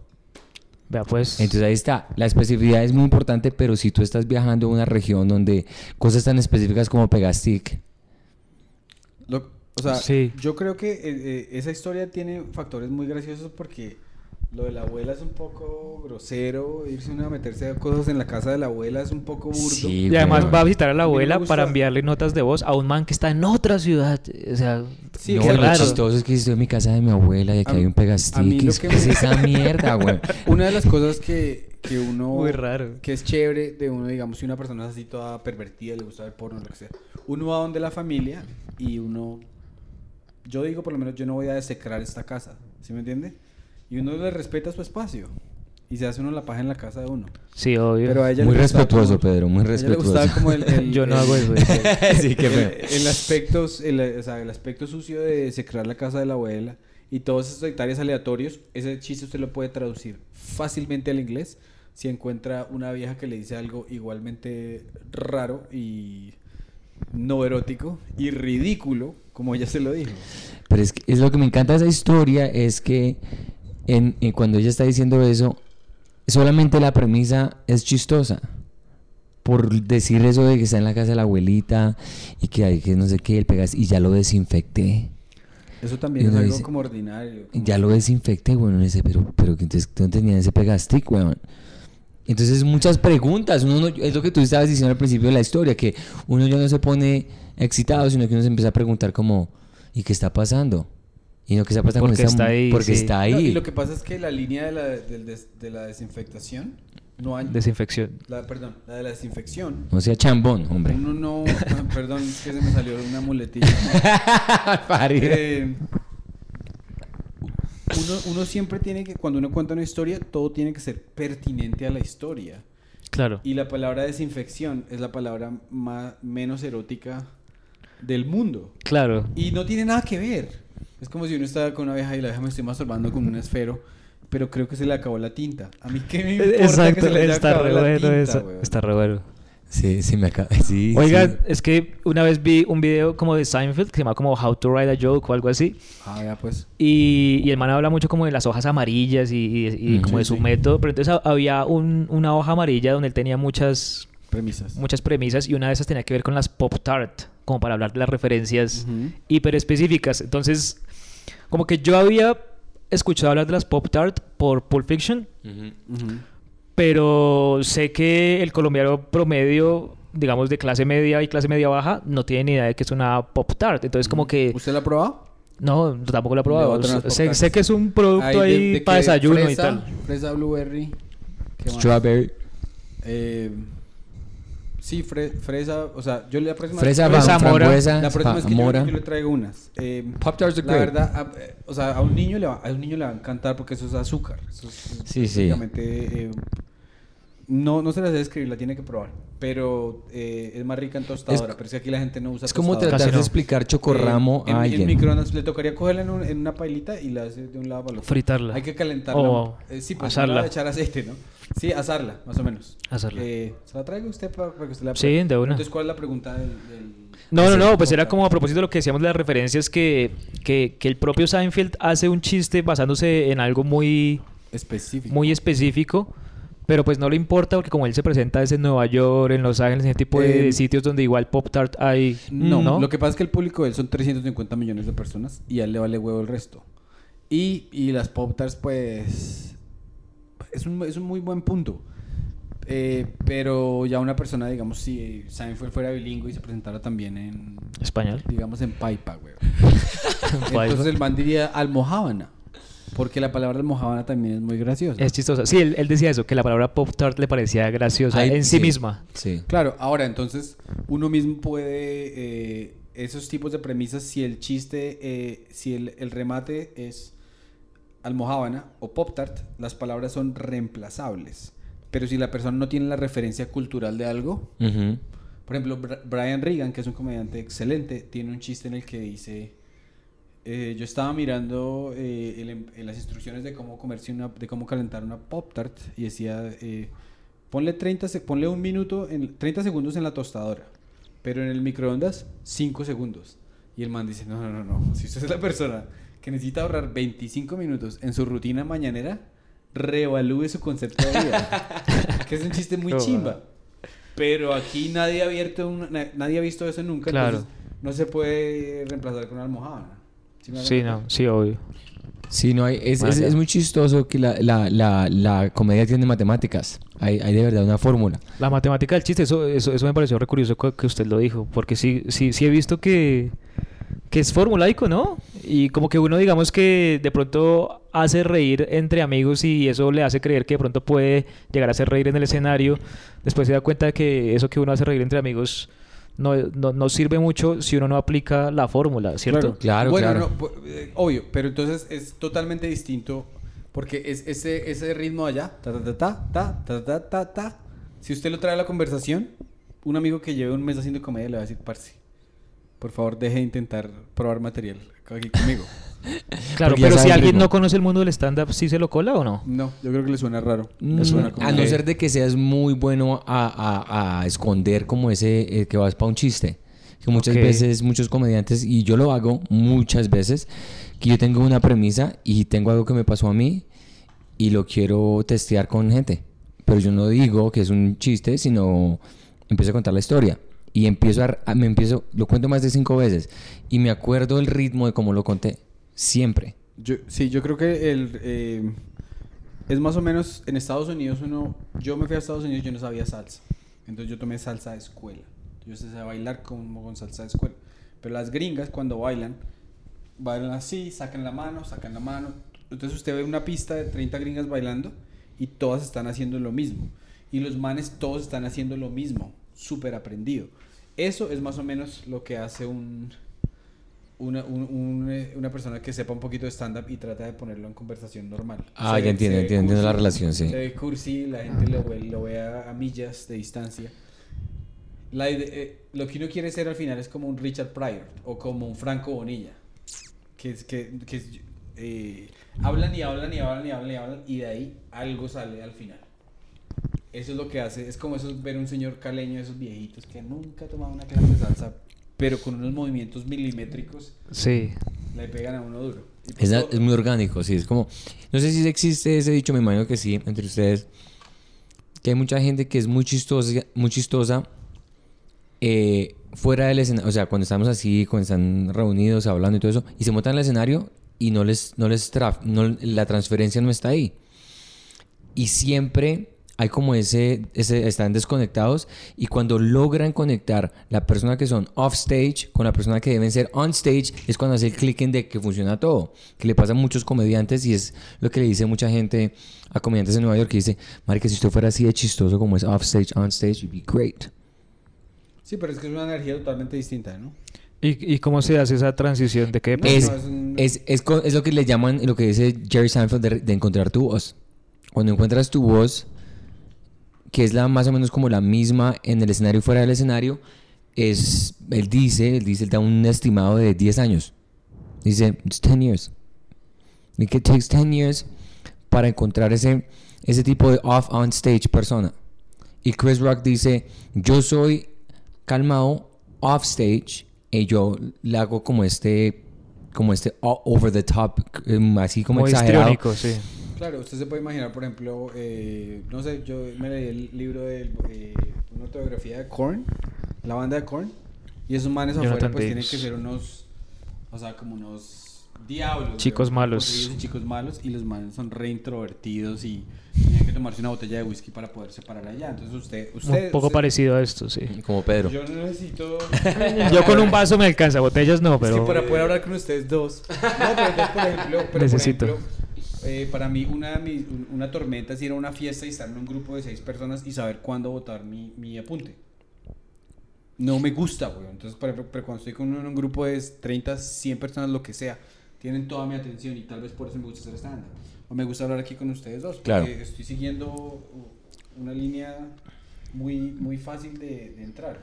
B: Vea, pues.
C: Entonces ahí está. La especificidad es muy importante, pero si tú estás viajando a una región donde cosas tan específicas como Pegastick,
A: Lo- o sea,
B: Sí.
A: yo creo que eh, eh, esa historia tiene factores muy graciosos porque lo de la abuela es un poco grosero, irse uno a meterse a cosas en la casa de la abuela es un poco burdo.
C: Sí,
B: y además va a visitar a la
A: A
B: abuela para enviarle notas de voz a un man que está en otra ciudad. O sea,
A: Sí,
C: no,
B: qué
C: lo chistoso es que estoy en mi casa de mi abuela y aquí
A: A-
C: hay un
A: a lo
C: es-
A: que
C: ¿Qué
A: me-
C: es esa mierda, güey?
A: Una de las cosas que, que uno...
B: Muy raro.
A: Que es chévere de uno, digamos, si una persona es así toda pervertida, le gusta ver porno, lo que sea. Uno va donde la familia y uno... Yo digo, por lo menos, yo no voy a desecrar esta casa, ¿sí me entiende? Y uno le respeta su espacio. Y se hace uno la paja en la casa de uno.
B: Sí, obvio.
A: Pero a ella
C: Muy
A: le
C: respetuoso,
A: como-
C: Pedro, muy
A: a ella le
C: respetuoso.
A: gustaba como el... el-
B: Yo no
A: el-
B: hago eso.
C: sí, qué
A: el,
C: feo.
A: el aspecto, el, o sea, el aspecto sucio de desecrar la casa de la abuela y todos esos detalles aleatorios, ese chiste usted lo puede traducir fácilmente al inglés si encuentra una vieja que le dice algo igualmente raro y no erótico y ridículo, como ella se lo dijo.
C: Pero es, que, es lo que me encanta de esa historia es que en, en cuando ella está diciendo eso, solamente la premisa es chistosa. Por decir eso de que está en la casa de la abuelita y que hay que no sé qué, el pegas y ya lo desinfecté.
A: Eso también es algo
C: dice-
A: como ordinario. como-
C: Ya lo desinfecté, bueno, dice, pero, pero que entonces ¿dónde tenía ese pegastick, weón? Entonces muchas preguntas, uno no- es lo que tú estabas diciendo al principio de la historia, que uno ya no se pone excitado, sino que uno se empieza a preguntar como, ¿y qué está pasando? Y no pasando
B: ¿Por
C: con esta
B: está
C: mu-
B: ahí?
C: Porque
B: Sí.
C: está
A: No,
C: ahí.
A: y lo que pasa es que la línea de la, de la desinfectación no hay...
B: Desinfección.
A: la, perdón, la de la desinfección
C: No sea chambón, hombre.
A: Uno no, ah, perdón, es que se me salió una muletilla. Eh, uno, uno siempre tiene que, cuando uno cuenta una historia, todo tiene que ser pertinente a la historia.
B: Claro.
A: Y la palabra desinfección es la palabra más, menos erótica del mundo.
B: Claro.
A: Y no tiene nada que ver. Es como si uno estaba con una vieja y la vieja me estoy masturbando con un esfero, pero creo que se le acabó la tinta. A mí qué me importa que
B: Exacto,
A: se le haya
B: está
A: acabado
B: re
A: la
B: bueno
A: tinta,
B: eso.
A: weón?
B: Está re bueno.
C: Sí, sí, me acaba. Sí,
B: Oigan,
C: sí.
B: es que una vez vi un video como de Seinfeld que se llama como How to Write a Joke o algo así.
A: Ah, ya pues.
B: Y, y el man habla mucho como de las hojas amarillas y, y- y
C: Mm.
B: como de su
A: sí.
B: método. Pero entonces ha- había un- una hoja amarilla donde él tenía muchas,
A: Premisas.
B: muchas premisas y una de esas tenía que ver con las Pop Tart, como para hablar de las referencias
A: Ujú.
B: hiper específicas. Entonces, como que yo había escuchado hablar de las Pop Tart por Pulp Fiction, pero sé que el colombiano promedio, digamos de clase media y clase media baja, no tiene ni idea de que es una Pop Tart. Entonces, como que
A: ¿Usted la ha probado?
B: no, tampoco lo he probado. Sé, que es un producto
A: de-
B: ahí
A: de
B: para desayuno y tal.
A: Fresa blueberry. ¿qué más?
C: Strawberry.
A: Eh, sí, fre- fresa, o sea, yo la próxima
C: Fresa,
B: Fresa,
C: fram-
B: mora.
C: frambuesa,
A: la próxima vez que yo,
C: mora.
A: yo le traigo unas. Eh,
C: Pop Tarts are
A: la
C: great.
A: verdad, a, eh, o sea, a un niño le va, a un niño le va a encantar porque eso es azúcar. Eso es,
C: Sí, sí.
A: básicamente, eh, no, no se las debe escribir, la tiene que probar. Pero eh, es más rica en tostadora. pero es que aquí la gente no usa
C: Es como
A: tostadora.
C: tratar
B: Casi
C: de
B: no.
C: explicar chocorramo
A: Eh, en,
C: a
A: En
C: alguien.
A: microondas le tocaría cogerla en, un- en una pailita y la hace de un lado para el otro.
B: Fritarla.
A: Hay que calentarla.
B: O
A: Eh, sí, pues de echar aceite, ¿no? Sí, asarla, más o menos.
B: Asarla.
A: Eh, ¿Se la traigo usted para, para que usted la
B: Sí, de una.
A: Entonces, ¿cuál es la pregunta del...? del-
B: No, no, no, pues era como a propósito de lo que decíamos de las referencias que, que, que el propio Seinfeld hace un chiste basándose en algo muy,
A: Específico.
B: muy específico, pero pues no le importa porque como él se presenta es en Nueva York, en Los Ángeles, en ese tipo de,
A: Eh,
B: sitios donde igual Pop Tart hay...
A: No,
B: ¿no?
A: lo que pasa es que el público de él son 350 millones de personas y a él le vale huevo el resto. Y, y las Pop Tarts, pues. Es un, es un muy buen punto. Eh, pero ya una persona, digamos, si Seinfeld fuera bilingüe y se presentara también en,
B: Español.
A: digamos, en Paipa, güey. Entonces el man diría almohábana. Porque la palabra almohábana también es muy graciosa.
B: Es chistosa. Sí, él, él decía eso, que la palabra Pop Tart le parecía graciosa
C: Ay,
B: en sí,
C: sí.
B: misma.
C: Sí.
A: Claro, ahora entonces uno mismo puede eh, esos tipos de premisas si el chiste, eh, si el, el remate es almohábana o pop tart, las palabras son reemplazables. Pero si la persona no tiene la referencia cultural de algo,
C: Ujú.
A: por ejemplo, Brian Regan, que es un comediante excelente, tiene un chiste en el que dice, eh, yo estaba mirando eh, el em- las instrucciones de cómo comerse una, de cómo calentar una pop tart y decía, eh, ponle 30, se- ponle un minuto, en, 30 segundos en la tostadora, pero en el microondas 5 segundos. Y el man dice, no, no, no, no, si usted es la persona que necesita ahorrar 25 minutos en su rutina mañanera, reevalúe su concepto de vida. que es un chiste muy chimba. Pero aquí nadie ha abierto un- na- nadie ha visto eso nunca.
B: Claro.
A: entonces no se puede reemplazar con una almohada. ¿Sí
B: Sí, no, sí, obvio.
C: Sí, no hay, es, es, es muy chistoso que la, la, la, la comedia tiene matemáticas. Hay, hay de verdad una fórmula.
B: La matemática del chiste, eso, eso, eso me pareció re curioso cu- que usted lo dijo, porque sí, sí, sí he visto que, que es formulaico, ¿no? Y como que uno, digamos que de pronto hace reír entre amigos y eso le hace creer que de pronto puede llegar a hacer reír en el escenario. Después se da cuenta de que eso que uno hace reír entre amigos no, no, no sirve mucho si uno no aplica la fórmula, ¿cierto?
C: Claro,
A: bueno,
C: claro.
A: no, pu- eh, obvio, pero entonces es totalmente distinto porque es ese, ese ritmo allá, ta ta ta ta ta ta ta ta ta. Si usted lo trae a la conversación, un amigo que lleve un mes haciendo comedia le va a decir, parce, por favor deje de intentar probar material aquí conmigo.
B: Claro,
C: Porque
B: pero si alguien
C: ritmo.
B: no conoce el mundo del stand-up, ¿sí se lo cola o no?
A: No, yo creo que le suena raro.
C: Mm,
A: Le suena como
C: a no
A: que-
C: ser de que seas muy bueno a, a- a esconder como ese eh, que vas para un chiste. Que muchas
B: Ok.
C: veces, muchos comediantes, y yo lo hago muchas veces, que yo tengo una premisa y tengo algo que me pasó a mí y lo quiero testear con gente. Pero yo no digo que es un chiste, sino empiezo a contar la historia. Y empiezo a, me empiezo, lo cuento más de cinco veces. Y me acuerdo el ritmo de cómo lo conté. Siempre.
A: Yo, sí, yo creo que el, eh, es más o menos en Estados Unidos uno, yo me fui a Estados Unidos yo no sabía salsa, entonces yo tomé salsa de escuela, yo sé bailar como con salsa de escuela, pero las gringas cuando bailan, bailan así, sacan la mano, sacan la mano, entonces usted ve una pista de 30 gringas bailando y todas están haciendo lo mismo, y los manes todos están haciendo lo mismo, súper aprendido. Eso es más o menos lo que hace un una, un- un, eh, una persona que sepa un poquito de stand-up y trata de ponerlo en conversación normal.
C: Ah,
A: Se
C: ya entiendo, entiendo
A: cursi,
C: la relación, sí.
A: Se ve cursi, la gente lo ve, lo ve a, a millas de distancia. La eh, lo que uno quiere ser al final es como un Richard Pryor o como un Franco Bonilla. Que, es- que, que es, eh, hablan y hablan y hablan y hablan y hablan y de ahí algo sale al final. Eso es lo que hace, es como eso, ver un señor caleño de esos viejitos que nunca ha tomado una clase de salsa, pero con unos movimientos milimétricos
B: Sí.
A: le pegan a uno duro. Y
C: Es,
A: pues,
C: es muy orgánico, sí. Es como. No sé si existe ese dicho, me imagino que sí, entre ustedes. Que hay mucha gente que es muy chistosa, muy chistosa eh, fuera del escenario. O sea, cuando estamos así, cuando están reunidos, hablando y todo eso, y se montan al escenario y no les. No les traf- no, la transferencia no está ahí. Y siempre hay como ese, ese. Están desconectados. Y cuando logran conectar la persona que son off stage con la persona que deben ser on stage, es cuando hace el click en de que funciona todo. Que le pasa a muchos comediantes y es lo que le dice mucha gente a comediantes en Nueva York. Que dice, Marica, si usted fuera así de chistoso como es off stage, on stage, you'd be great.
A: Sí, pero es que es una energía totalmente distinta, ¿no?
B: ¿Y, y cómo se hace esa transición? ¿De qué
A: No?
C: Es,
A: no, es un-
C: es, es lo que le llaman, lo que dice Jerry Seinfeld de, de encontrar tu voz. Cuando encuentras tu voz, que es la más o menos como la misma en el escenario y fuera del escenario, es, él dice, él dice, él da un estimado de 10 años. Dice, it's 10 years. It takes 10 years para encontrar ese, ese tipo de off-on stage persona. Y Chris Rock dice, yo soy calmado off stage y yo le hago como este como este over the top em, así como
B: Muy
C: exagerado
B: sí.
A: Claro, usted se puede imaginar, por ejemplo, eh, no sé, yo me leí el libro de eh, una autobiografía de Korn, la banda de Korn, y esos manes afuera
B: Jonathan
A: pues tienen
B: Davis.
A: que ser unos, o sea, como unos diablos.
B: Chicos
A: weón,
B: malos.
A: chicos malos y los manes son re introvertidos y tienen que tomarse una botella de whisky para poder separar allá. Entonces usted... usted
B: Un poco
A: usted-
B: parecido a esto, sí.
C: Como Pedro.
A: Yo no necesito...
B: Yo con un vaso me alcanza, botellas no,
A: Es
B: pero...
A: que para poder hablar con ustedes dos. No, pero por ejemplo, pero
B: Necesito.
A: Por ejemplo, eh, para mí una, mi- un- una tormenta es ir a una fiesta y estar en un grupo de seis personas y saber cuándo votar mi, mi apunte. No me gusta, güey. Entonces, por ejemplo, pero cuando estoy con un, un grupo de 30, 100 personas, lo que sea, tienen toda mi atención y tal vez por eso me gusta hacer stand O me gusta hablar aquí con ustedes dos. Porque
C: Claro.
A: estoy siguiendo una línea muy, muy fácil de, de entrar.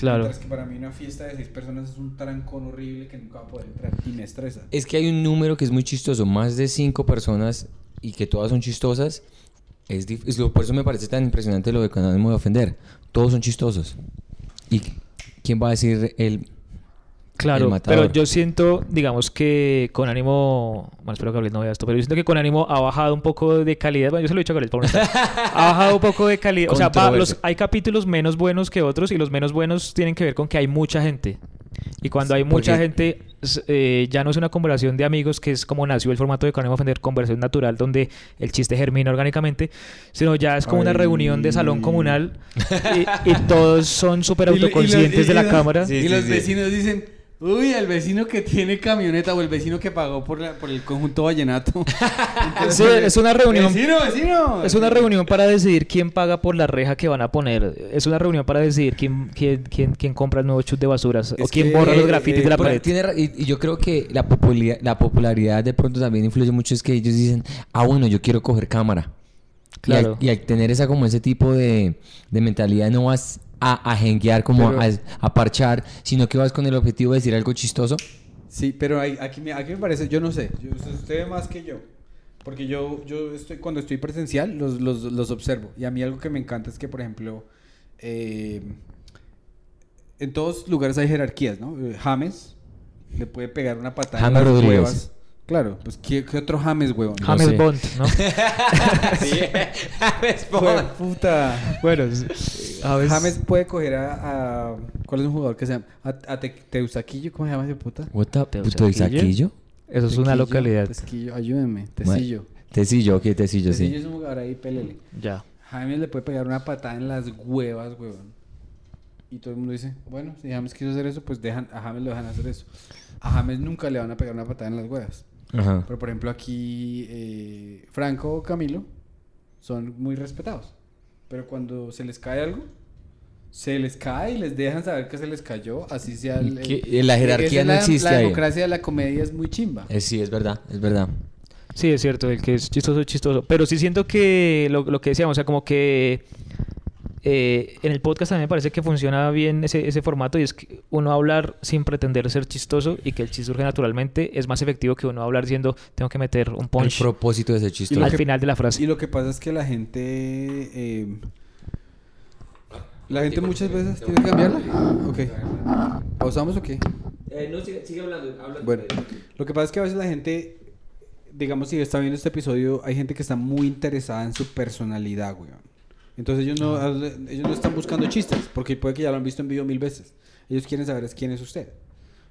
B: Claro.
A: Mientras que para mí una fiesta de seis personas es un trancón horrible que nunca va a poder entrar y me estresa.
C: Es que hay un número que es muy chistoso, más de cinco personas y que todas son chistosas. Es, dif- es lo, por eso me parece tan impresionante lo de ánimo de ofender. Todos son chistosos. ¿Y quién va a decir el...
B: Claro, pero yo siento, digamos que con ánimo, bueno, espero que Gabriel no vea esto, pero yo siento que con ánimo ha bajado un poco de calidad, bueno, yo se lo he dicho a Gabriel, por una ha bajado un poco de calidad, o sea, va- los, hay capítulos menos buenos que otros y los menos buenos tienen que ver con que hay mucha gente. Y cuando hay mucha
C: porque-
B: gente, eh, ya no es una conversación de amigos, que es como nació el formato de Con ánimo de ofender, conversación natural, donde el chiste germina orgánicamente, sino ya es como una
A: Ay.
B: reunión de salón comunal y, y todos son súper
A: Y lo- y
B: autoconscientes
A: y
B: de la
A: los-
B: cámara.
C: Sí,
A: y
C: sí,
A: los
C: sí.
A: vecinos dicen, uy, el vecino que tiene camioneta o el vecino que pagó por, la- por el conjunto vallenato.
B: Sí, es una reunión.
A: Vecino, vecino.
B: Es una reunión para decidir quién paga por la reja que van a poner. Es una reunión para decidir quién, quién, quién, quién compra el nuevo chute de basuras. o
A: Es
B: quién
A: que,
B: borra los
A: eh,
B: grafitis
A: eh,
B: de la pared.
C: tiene y, y yo creo que la popularidad, la popularidad de pronto también influye mucho. Es que ellos dicen, ah, bueno, yo quiero coger cámara.
B: Claro.
C: Y al, y al tener esa como ese tipo de, de mentalidad no vas a, a jenguear, como
A: Pero-
C: a, a parchar, sino que vas con el objetivo de decir algo chistoso.
A: Sí, pero hay- aquí, me, aquí me parece, yo no sé, yo, usted ve más que yo. Porque yo, yo estoy, cuando estoy presencial los, los, los observo. Y a mí algo que me encanta es que, por ejemplo, eh, en todos lugares hay jerarquías, ¿no? Eh, James le puede pegar una patada
C: James Rodríguez.
A: Claro, pues ¿qué, qué otro James, huevón?
C: No
B: James
C: sé.
B: Bond, ¿no?
A: Fue puta.
B: bueno, es- a veces-
A: James puede coger a, a- ¿Cuál es un jugador que se llama? A, a Te- Teusaquillo, ¿cómo se llama ese puta?
C: What the,
B: ¿Teusaquillo?
C: ¿Teusaquillo?
B: Eso es una localidad.
A: Tesquillo, ayúdenme. Tecillo.
C: Tecillo, ok, Tecillo,
A: Tecillo
C: sí.
A: es un jugador ahí, pelele.
B: Ya.
A: James le puede pegar una patada en las huevas, huevón. Y todo el mundo dice, bueno, si James quiso hacer eso, pues dejan, a James lo dejan hacer eso. A James nunca le van a pegar una patada en las huevas.
C: Ajá.
A: Pero por ejemplo aquí, eh, Franco o Camilo son muy respetados. Pero cuando se les cae algo, se les cae y les dejan saber que se les cayó, así sea el... el-
C: la jerarquía no
A: la-
C: existe
A: La
C: ahí.
A: democracia de la comedia es muy chimba.
C: Eh, sí, es verdad, es verdad.
B: Sí, es cierto, el que es chistoso es chistoso. Pero sí siento que lo, lo que decíamos, o sea, como que eh, en el podcast también me parece que funciona bien ese, ese formato y es que uno hablar sin pretender ser chistoso y que el chiste surge naturalmente es más efectivo que uno hablar diciendo tengo que meter un
C: El
B: punch
C: propósito de ese chiste.
B: al
A: que-
B: final de la frase.
A: Y lo que pasa es que la gente... eh, la gente muchas veces... ¿Tiene que cambiarla? Ok. ¿Pausamos o qué?
C: no, sigue, hablando.
A: Bueno, lo que pasa es que a veces la gente, digamos, si está viendo este episodio, hay gente que está muy interesada en su personalidad, weón. Entonces ellos no, ellos no están buscando chistes, porque puede que ya lo han visto en video mil veces. Ellos quieren saber es quién es usted.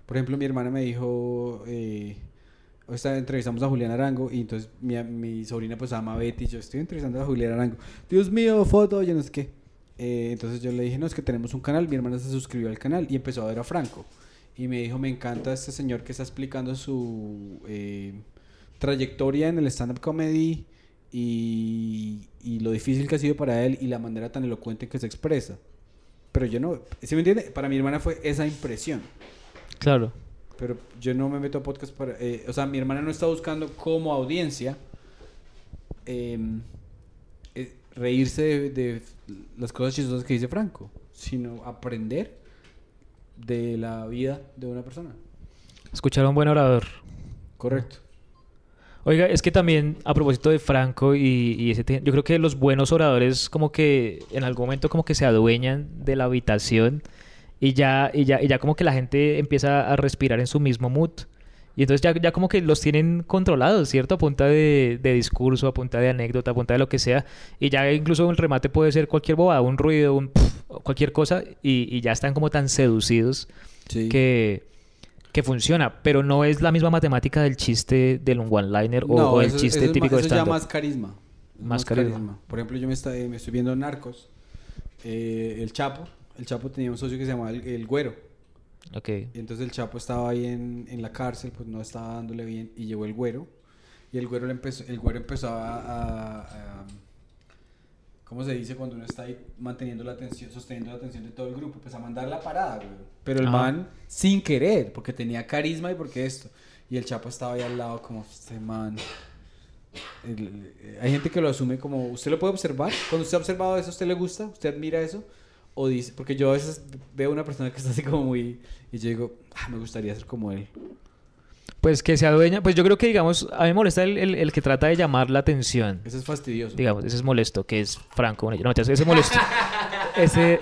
A: Por ejemplo, mi hermana me dijo, eh, esta entrevistamos a Julián Arango y entonces mi, mi sobrina pues se llama Betty, yo estoy entrevistando a Julián Arango. Dios mío, foto, yo no sé qué. Eh, entonces yo le dije, no, es que tenemos un canal, mi hermana se suscribió al canal y empezó a ver a Franco. Y me dijo, me encanta este señor que está explicando su eh, trayectoria en el stand-up comedy y, y lo difícil que ha sido para él y la manera tan elocuente en que se expresa. Pero yo no, ¿sí me entiende? Para mi hermana fue esa impresión.
B: Claro.
A: Pero yo no me meto a podcast para... eh, o sea, mi hermana no está buscando como audiencia eh, eh, reírse de, de las cosas chistosas que dice Franco, sino aprender de la vida de una persona.
B: Escuchar a un buen orador.
A: Correcto.
B: Oiga, es que también a propósito de Franco y, y ese yo creo que los buenos oradores como que en algún momento como que se adueñan de la habitación y ya, y ya, y ya como que la gente empieza a respirar en su mismo mood. Y entonces ya, ya como que los tienen controlados, ¿cierto? A punta de, de discurso, a punta de anécdota, a punta de lo que sea. Y ya incluso el remate puede ser cualquier bobada, un ruido, un cualquier cosa. Y, y ya están como tan seducidos
A: Sí.
B: que, que funciona, pero no es la misma matemática del chiste del one-liner o,
A: No,
B: o el
A: eso-
B: chiste
A: eso es
B: típico
A: ma-
B: de
A: eso ya más carisma.
B: Más carisma.
A: Por ejemplo, yo me, está- me estoy viendo Narcos. eh, el Chapo. El Chapo tenía un socio que se llamaba el, el Güero.
B: Ok.
A: Y entonces el Chapo estaba ahí en, en la cárcel, pues no estaba dándole bien. Y llegó el Güero. Y el Güero, le empezó, el güero empezó a, a- a- ¿Cómo se dice cuando uno está ahí manteniendo la atención, sosteniendo la atención de todo el grupo? Pues a mandar la parada, güey. Pero el
B: Ah.
A: man, sin querer, porque tenía carisma y porque esto. Y el Chapo estaba ahí al lado como, este man... El- eh, hay gente que lo asume como, ¿usted lo puede observar? Cuando usted ha observado eso, ¿a usted le gusta? ¿Usted admira eso? O dice, porque yo a veces veo una persona que está así como muy... Y yo digo, ah, me gustaría ser como él.
B: Pues que se adueña. Pues yo creo que, digamos, a mí me molesta el, el- el que trata de llamar la atención.
A: Eso es fastidioso.
B: Digamos, ese es molesto, que es Franco. No, ese es molesto. ese...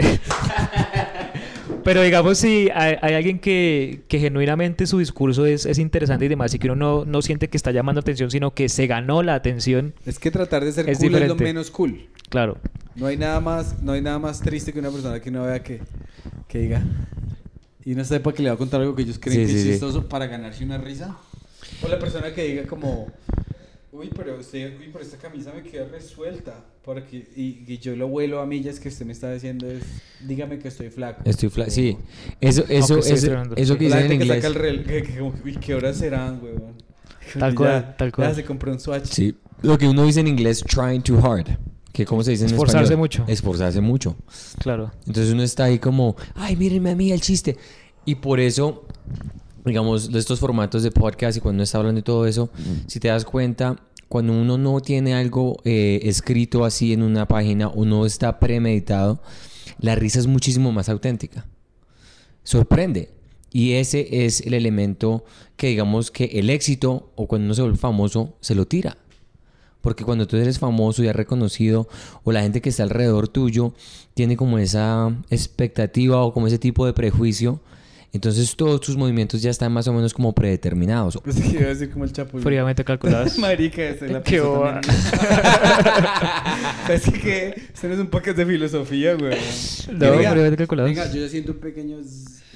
B: Pero digamos, si hay, hay alguien que, que genuinamente su discurso es, es interesante y demás, y que uno no, no siente que está llamando atención, sino que se ganó la atención,
A: Es que tratar de ser
B: Es
A: cool es lo menos cool.
B: claro.
A: No hay nada más, no hay nada más triste que una persona que no vea que, que diga y no sepa que le va a contar algo que ellos creen
C: Sí,
A: que
C: sí,
A: es
C: sí.
A: chistoso para ganarse una risa. O la persona que diga como, uy, pero usted, uy, pero esta camisa me queda resuelta. Porque, y, y yo lo vuelo a millas que usted me está diciendo es, dígame que estoy flaco.
C: Estoy fla- Sí. Eso, eso,
B: sí
C: eso, eso que dicen en
A: que
C: inglés.
A: saca el reloj, que, que como, uy, ¿qué horas serán, weón?
B: Tal
A: Ya-
B: cual, tal cual.
A: Ya se compró un Swatch.
C: Sí. Lo que uno dice en inglés, trying too hard. Que cómo se dice en
B: Esforzarse
C: español?
B: mucho.
C: Esforzarse mucho.
B: Claro.
C: Entonces uno está ahí como, ay, mírenme a mí el chiste. Y por eso, digamos, de estos formatos de podcast y cuando uno está hablando de todo eso, si te das cuenta, cuando uno no tiene algo eh, escrito así en una página o no está premeditado, la risa es muchísimo más auténtica. Sorprende. Y ese es el elemento que digamos que el éxito o cuando uno se vuelve famoso se lo tira. Porque cuando tú eres famoso y has reconocido, o la gente que está alrededor tuyo tiene como esa expectativa o como ese tipo de prejuicio, entonces todos tus movimientos ya están más o menos como predeterminados.
A: Pues que iba a decir como el chapo.
B: Fríamente calculadas.
A: Marica, esa es la
B: Qué boba.
A: es que este no es un podcast de filosofía, güey.
B: No, fríamente calculadas.
A: venga, yo ya siento un pequeño...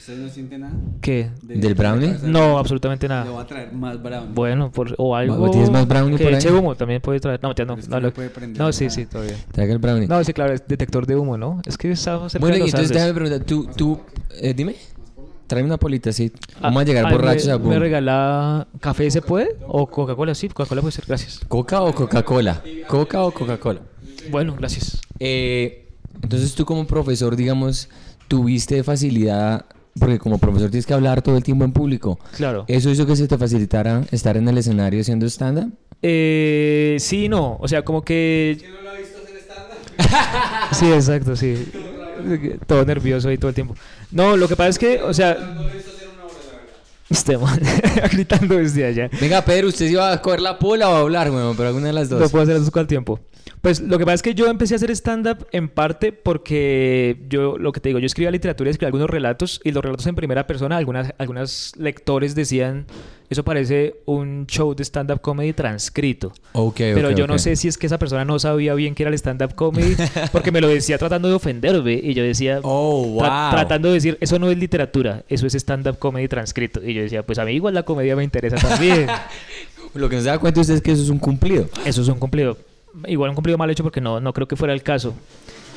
A: ¿Ustedes no sienten nada?
B: ¿Qué?
A: De-
C: ¿Del brownie?
B: No, absolutamente
A: Le
B: nada.
A: voy a traer más brownie.
B: Bueno, por, o algo.
C: ¿Tienes más brownie
B: que
C: por ahí?
B: eche humo también puede traer. No, ya no. No, lo-
A: puede prender
B: no sí,
A: nada.
B: sí, todavía.
C: Traiga el brownie.
B: No, sí, claro, es detector de humo, ¿no? Es que estamos cerca
C: bueno,
B: de
C: y
B: los
C: entonces
B: Andes.
C: déjame preguntar, tú, tú eh, dime, tráeme una polita, sí.
B: Ah,
C: Vamos a llegar
B: ah,
C: borrachos a
B: ¿Me regala café se puede? ¿O Coca-Cola? Sí, Coca-Cola puede ser, gracias.
C: ¿Coca o Coca-Cola? ¿Coca o Coca-Cola?
B: Bueno, gracias.
C: Eh, entonces tú como profesor, digamos, tuviste facilidad, porque como profesor tienes que hablar todo el tiempo en público.
B: Claro.
C: ¿Eso hizo que se te facilitara estar en el escenario haciendo stand-up?
B: Eh, sí, no. O sea, como que.
A: ¿Quién no lo ha visto hacer stand
B: Sí, exacto, sí. Todo nervioso ahí todo el tiempo. No, lo que pasa es que, o sea.
A: No lo he visto hacer una hora, la verdad.
B: Este man gritando desde allá.
C: Venga, Pedro, ¿usted se iba a coger la pola o a hablar, weón? Pero alguna de las
B: No
C: dos.
B: puedo hacer eso al tiempo. Pues lo que pasa es que yo empecé a hacer stand-up en parte porque yo, lo que te digo, yo escribía literatura y escribía algunos relatos y los relatos en primera persona, algunas, algunos lectores decían, eso parece un show de stand-up comedy transcrito.
C: Ok,
B: Pero yo no sé si es que esa persona no sabía bien qué era el stand-up comedy porque me lo decía tratando de ofenderme y yo decía...
C: Oh,
B: tra-
C: wow.
B: tratando de decir, eso no es literatura, eso es stand-up comedy transcrito. Y yo decía, pues a mí igual la comedia me interesa también.
C: Lo que no se da cuenta usted es que eso es un cumplido.
B: Eso es un cumplido. Igual un cumplido mal hecho porque no, no creo que fuera el caso.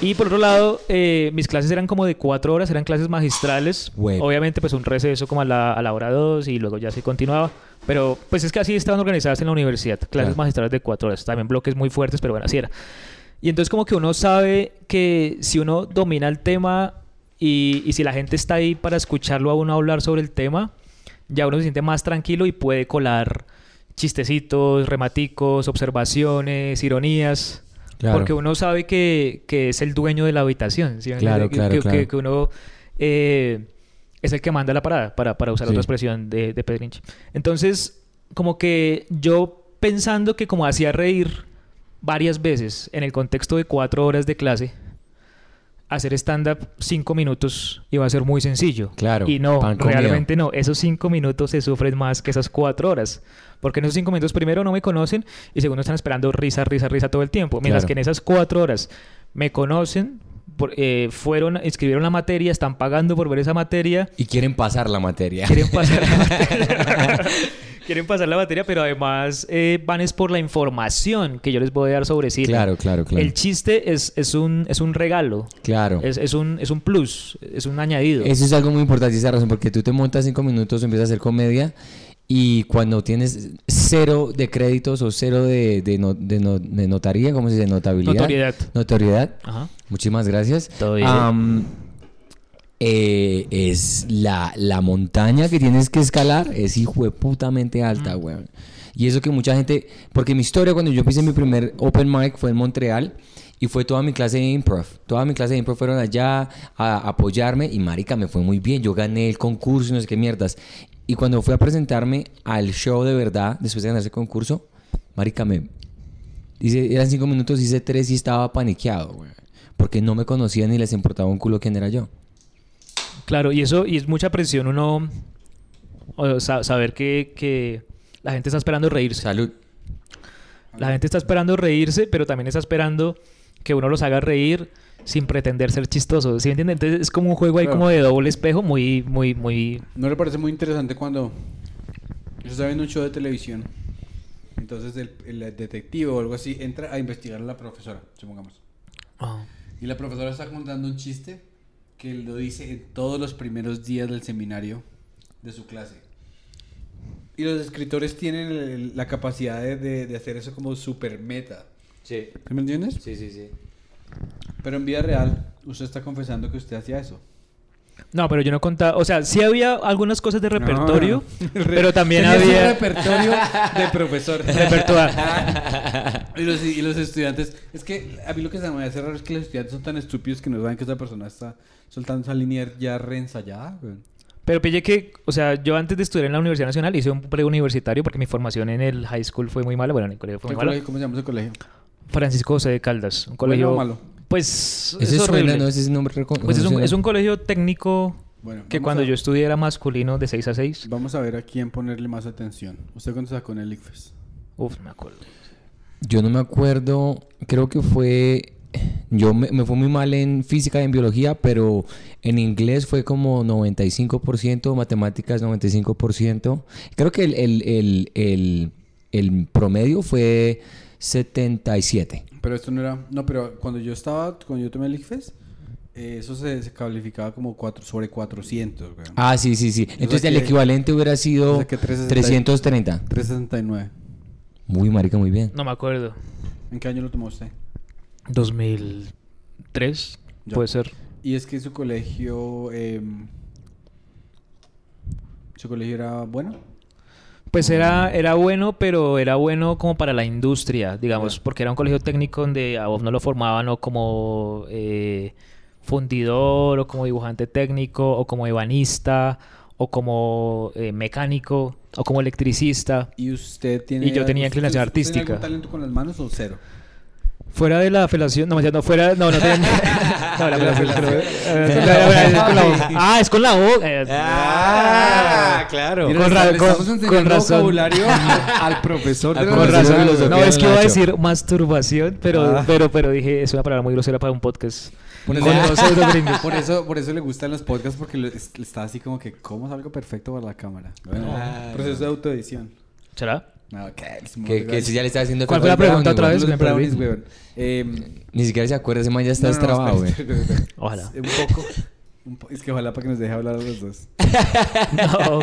B: Y por otro lado, eh, mis clases eran como de cuatro horas, eran clases magistrales.
C: Güey.
B: Obviamente, pues un receso como a la, a la hora dos y luego ya se continuaba. Pero pues es que así estaban organizadas en la universidad. Clases
C: Claro.
B: magistrales de cuatro horas. También bloques muy fuertes, pero bueno, así era. Y entonces como que uno sabe que si uno domina el tema y, y si la gente está ahí para escucharlo a uno hablar sobre el tema, ya uno se siente más tranquilo y puede colar chistecitos, rematicos, observaciones, ironías.
C: Claro.
B: Porque uno sabe que, que es el dueño de la habitación. ¿sí?
C: Claro,
B: que,
C: claro,
B: que-
C: claro.
B: que- uno eh, es el que manda la parada, para, para usar
C: Sí.
B: otra expresión de, de Pedrinche. Entonces, como que yo pensando que como hacía reír varias veces en el contexto de cuatro horas de clase, hacer stand-up cinco minutos iba a ser muy sencillo.
C: Claro,
B: Y no, realmente no. Esos cinco minutos se sufren más que esas cuatro horas. Porque en esos cinco minutos, primero, no me conocen y segundo, están esperando risa, risa, risa todo el tiempo. Mientras
C: Claro.
B: que en esas cuatro horas me conocen, por- eh, fueron, inscribieron la materia, están pagando por ver esa materia,
C: Y quieren pasar la materia.
B: quieren pasar la materia. Quieren pasar la materia, pero además eh, van es por la información que yo les voy a dar sobre cine.
C: Claro, claro, claro.
B: El chiste es, es, un, es un regalo.
C: Claro.
B: Es, es un, es un plus, es un añadido.
C: Eso es algo muy importante, esa razón, porque tú te montas cinco minutos, empiezas a hacer comedia y cuando tienes cero de créditos o cero de, de, no- de no- de notaría, ¿cómo se dice? Notabilidad.
B: Notoriedad.
C: Notoriedad.
B: Ajá.
C: Muchísimas gracias.
B: Todo bien.
C: Eh, es la, la montaña que tienes que escalar es hijo de putamente alta, weón. Y eso que mucha gente, porque mi historia cuando yo empecé mi primer open mic fue en Montreal y fue toda mi clase de improv. Toda mi clase de improv fueron allá a apoyarme y marica, me fue muy bien. Yo gané el concurso y no sé qué mierdas. Y cuando fui a presentarme al show de verdad, después de ganar ese concurso, marica, me, Dice, eran cinco minutos, hice tres y estaba paniqueado, güey. Porque no me conocían ni les importaba un culo quién era yo.
B: Claro, y eso y es mucha presión uno o sa- saber que, que la gente está esperando reírse.
C: Salud.
B: La gente está esperando reírse, pero también está esperando que uno los haga reír sin pretender ser chistoso. ¿Sí me entienden? Entonces es como un juego ahí
A: Claro.
B: como de doble espejo muy, muy, muy...
A: ¿No le parece muy interesante cuando yo estaba viendo un show de televisión? Entonces el, el detective o algo así entra a investigar a la profesora, supongamos.
B: ah,
A: Y la profesora está contando un chiste que lo dice en todos los primeros días del seminario de su clase. Y los escritores tienen la capacidad de, de- de hacer eso como super meta.
C: Sí.
A: ¿Sí me entiendes?
C: Sí, sí, sí.
A: Pero en vida real, usted está confesando que usted hacía eso.
B: No, pero yo no contaba... O sea, sí había algunas cosas de repertorio,
A: No,
B: pero también había...
A: repertorio de profesor.
B: Repertorio.
A: y, los, y los estudiantes. Es que a mí lo que se me hace raro es que los estudiantes son tan estúpidos que no saben que esa persona está soltando esa línea ya reensayada.
B: Pero pille que, o sea, yo antes de estudiar en la Universidad Nacional hice un preuniversitario porque mi formación en el high school fue muy mala. Bueno, en el colegio fue
A: ¿Qué
B: muy mala.
A: ¿Cómo se llama ese colegio?
B: Francisco José de Caldas. Un
A: ¿Bueno
B: colegio...
A: malo?
B: Pues
C: Ese
B: es horrible.
C: ¿no? Ese es un nombre
B: Pues es un,
C: conocido.
B: es un colegio técnico
A: Bueno,
B: que cuando
A: a-
B: yo estudié era masculino de 6 a 6.
A: Vamos a ver a quién ponerle más atención. ¿Usted cuándo sacó en el ICFES?
B: Uf, me acuerdo.
C: Yo no me acuerdo, creo que fue... Yo me, me fue muy mal en física y en biología, pero en inglés fue como 95%, matemáticas 95%. Creo que el, el, el, el, el promedio fue 77.
A: Pero esto no era. No, pero cuando yo estaba. Cuando yo tomé el ICFES, eh, eso se, se calificaba como cuatro, sobre 400. güey.
C: Ah, sí, sí, sí. Entonces
A: sea
C: el
A: que-
C: equivalente hubiera sido
A: o sea que 360.
C: 330.
A: 369.
C: Muy marica, muy bien.
B: No me acuerdo.
A: ¿En qué año lo tomó usted?
B: 2003,
A: Ya.
B: puede ser.
A: Y es que su colegio. em, su colegio era bueno.
B: Pues era, era bueno, pero era bueno como para la industria, digamos, porque era un colegio técnico donde a vos no lo formaban o como eh, fundidor, o como dibujante técnico, o como ebanista, o como eh, mecánico, o como electricista.
A: Y usted tiene.
B: Y yo tenía
A: ¿usted-
B: inclinación
A: usted tiene
B: artística.
A: algún talento con las manos o cero?
B: Fuera de la felación, no, no, fuera, no, no tenía- no, la felación, es. Ah, es con la boca. eh.
C: Ah, claro.
B: Con ra- con- con razón.
A: vocabulario al profesor de
B: Con razón.
C: filosofía
B: No, es que iba a decir masturbación, pero,
A: Ah.
B: pero, pero dije, es una palabra muy grosera para un podcast.
A: Por
B: Con
A: eso,
B: los
A: por, eso, por eso le gustan los podcasts porque le- es- está así como que, ¿cómo salgo perfecto para la cámara? Bueno,
C: Ah.
A: proceso de autoedición.
B: ¿será?
A: No. Es
C: Que, que si ya le está haciendo
B: ¿Cuál fue la pregunta otra vez? Me
A: brownies, weón. Em,
C: Ni siquiera se acuerda, ese man ya está
A: no, no, no,
C: destrabado, güey.
A: espera, espera, espera.
B: Ojalá.
A: Un poco. un po- es que ojalá para que nos deje hablar a los dos.
B: No.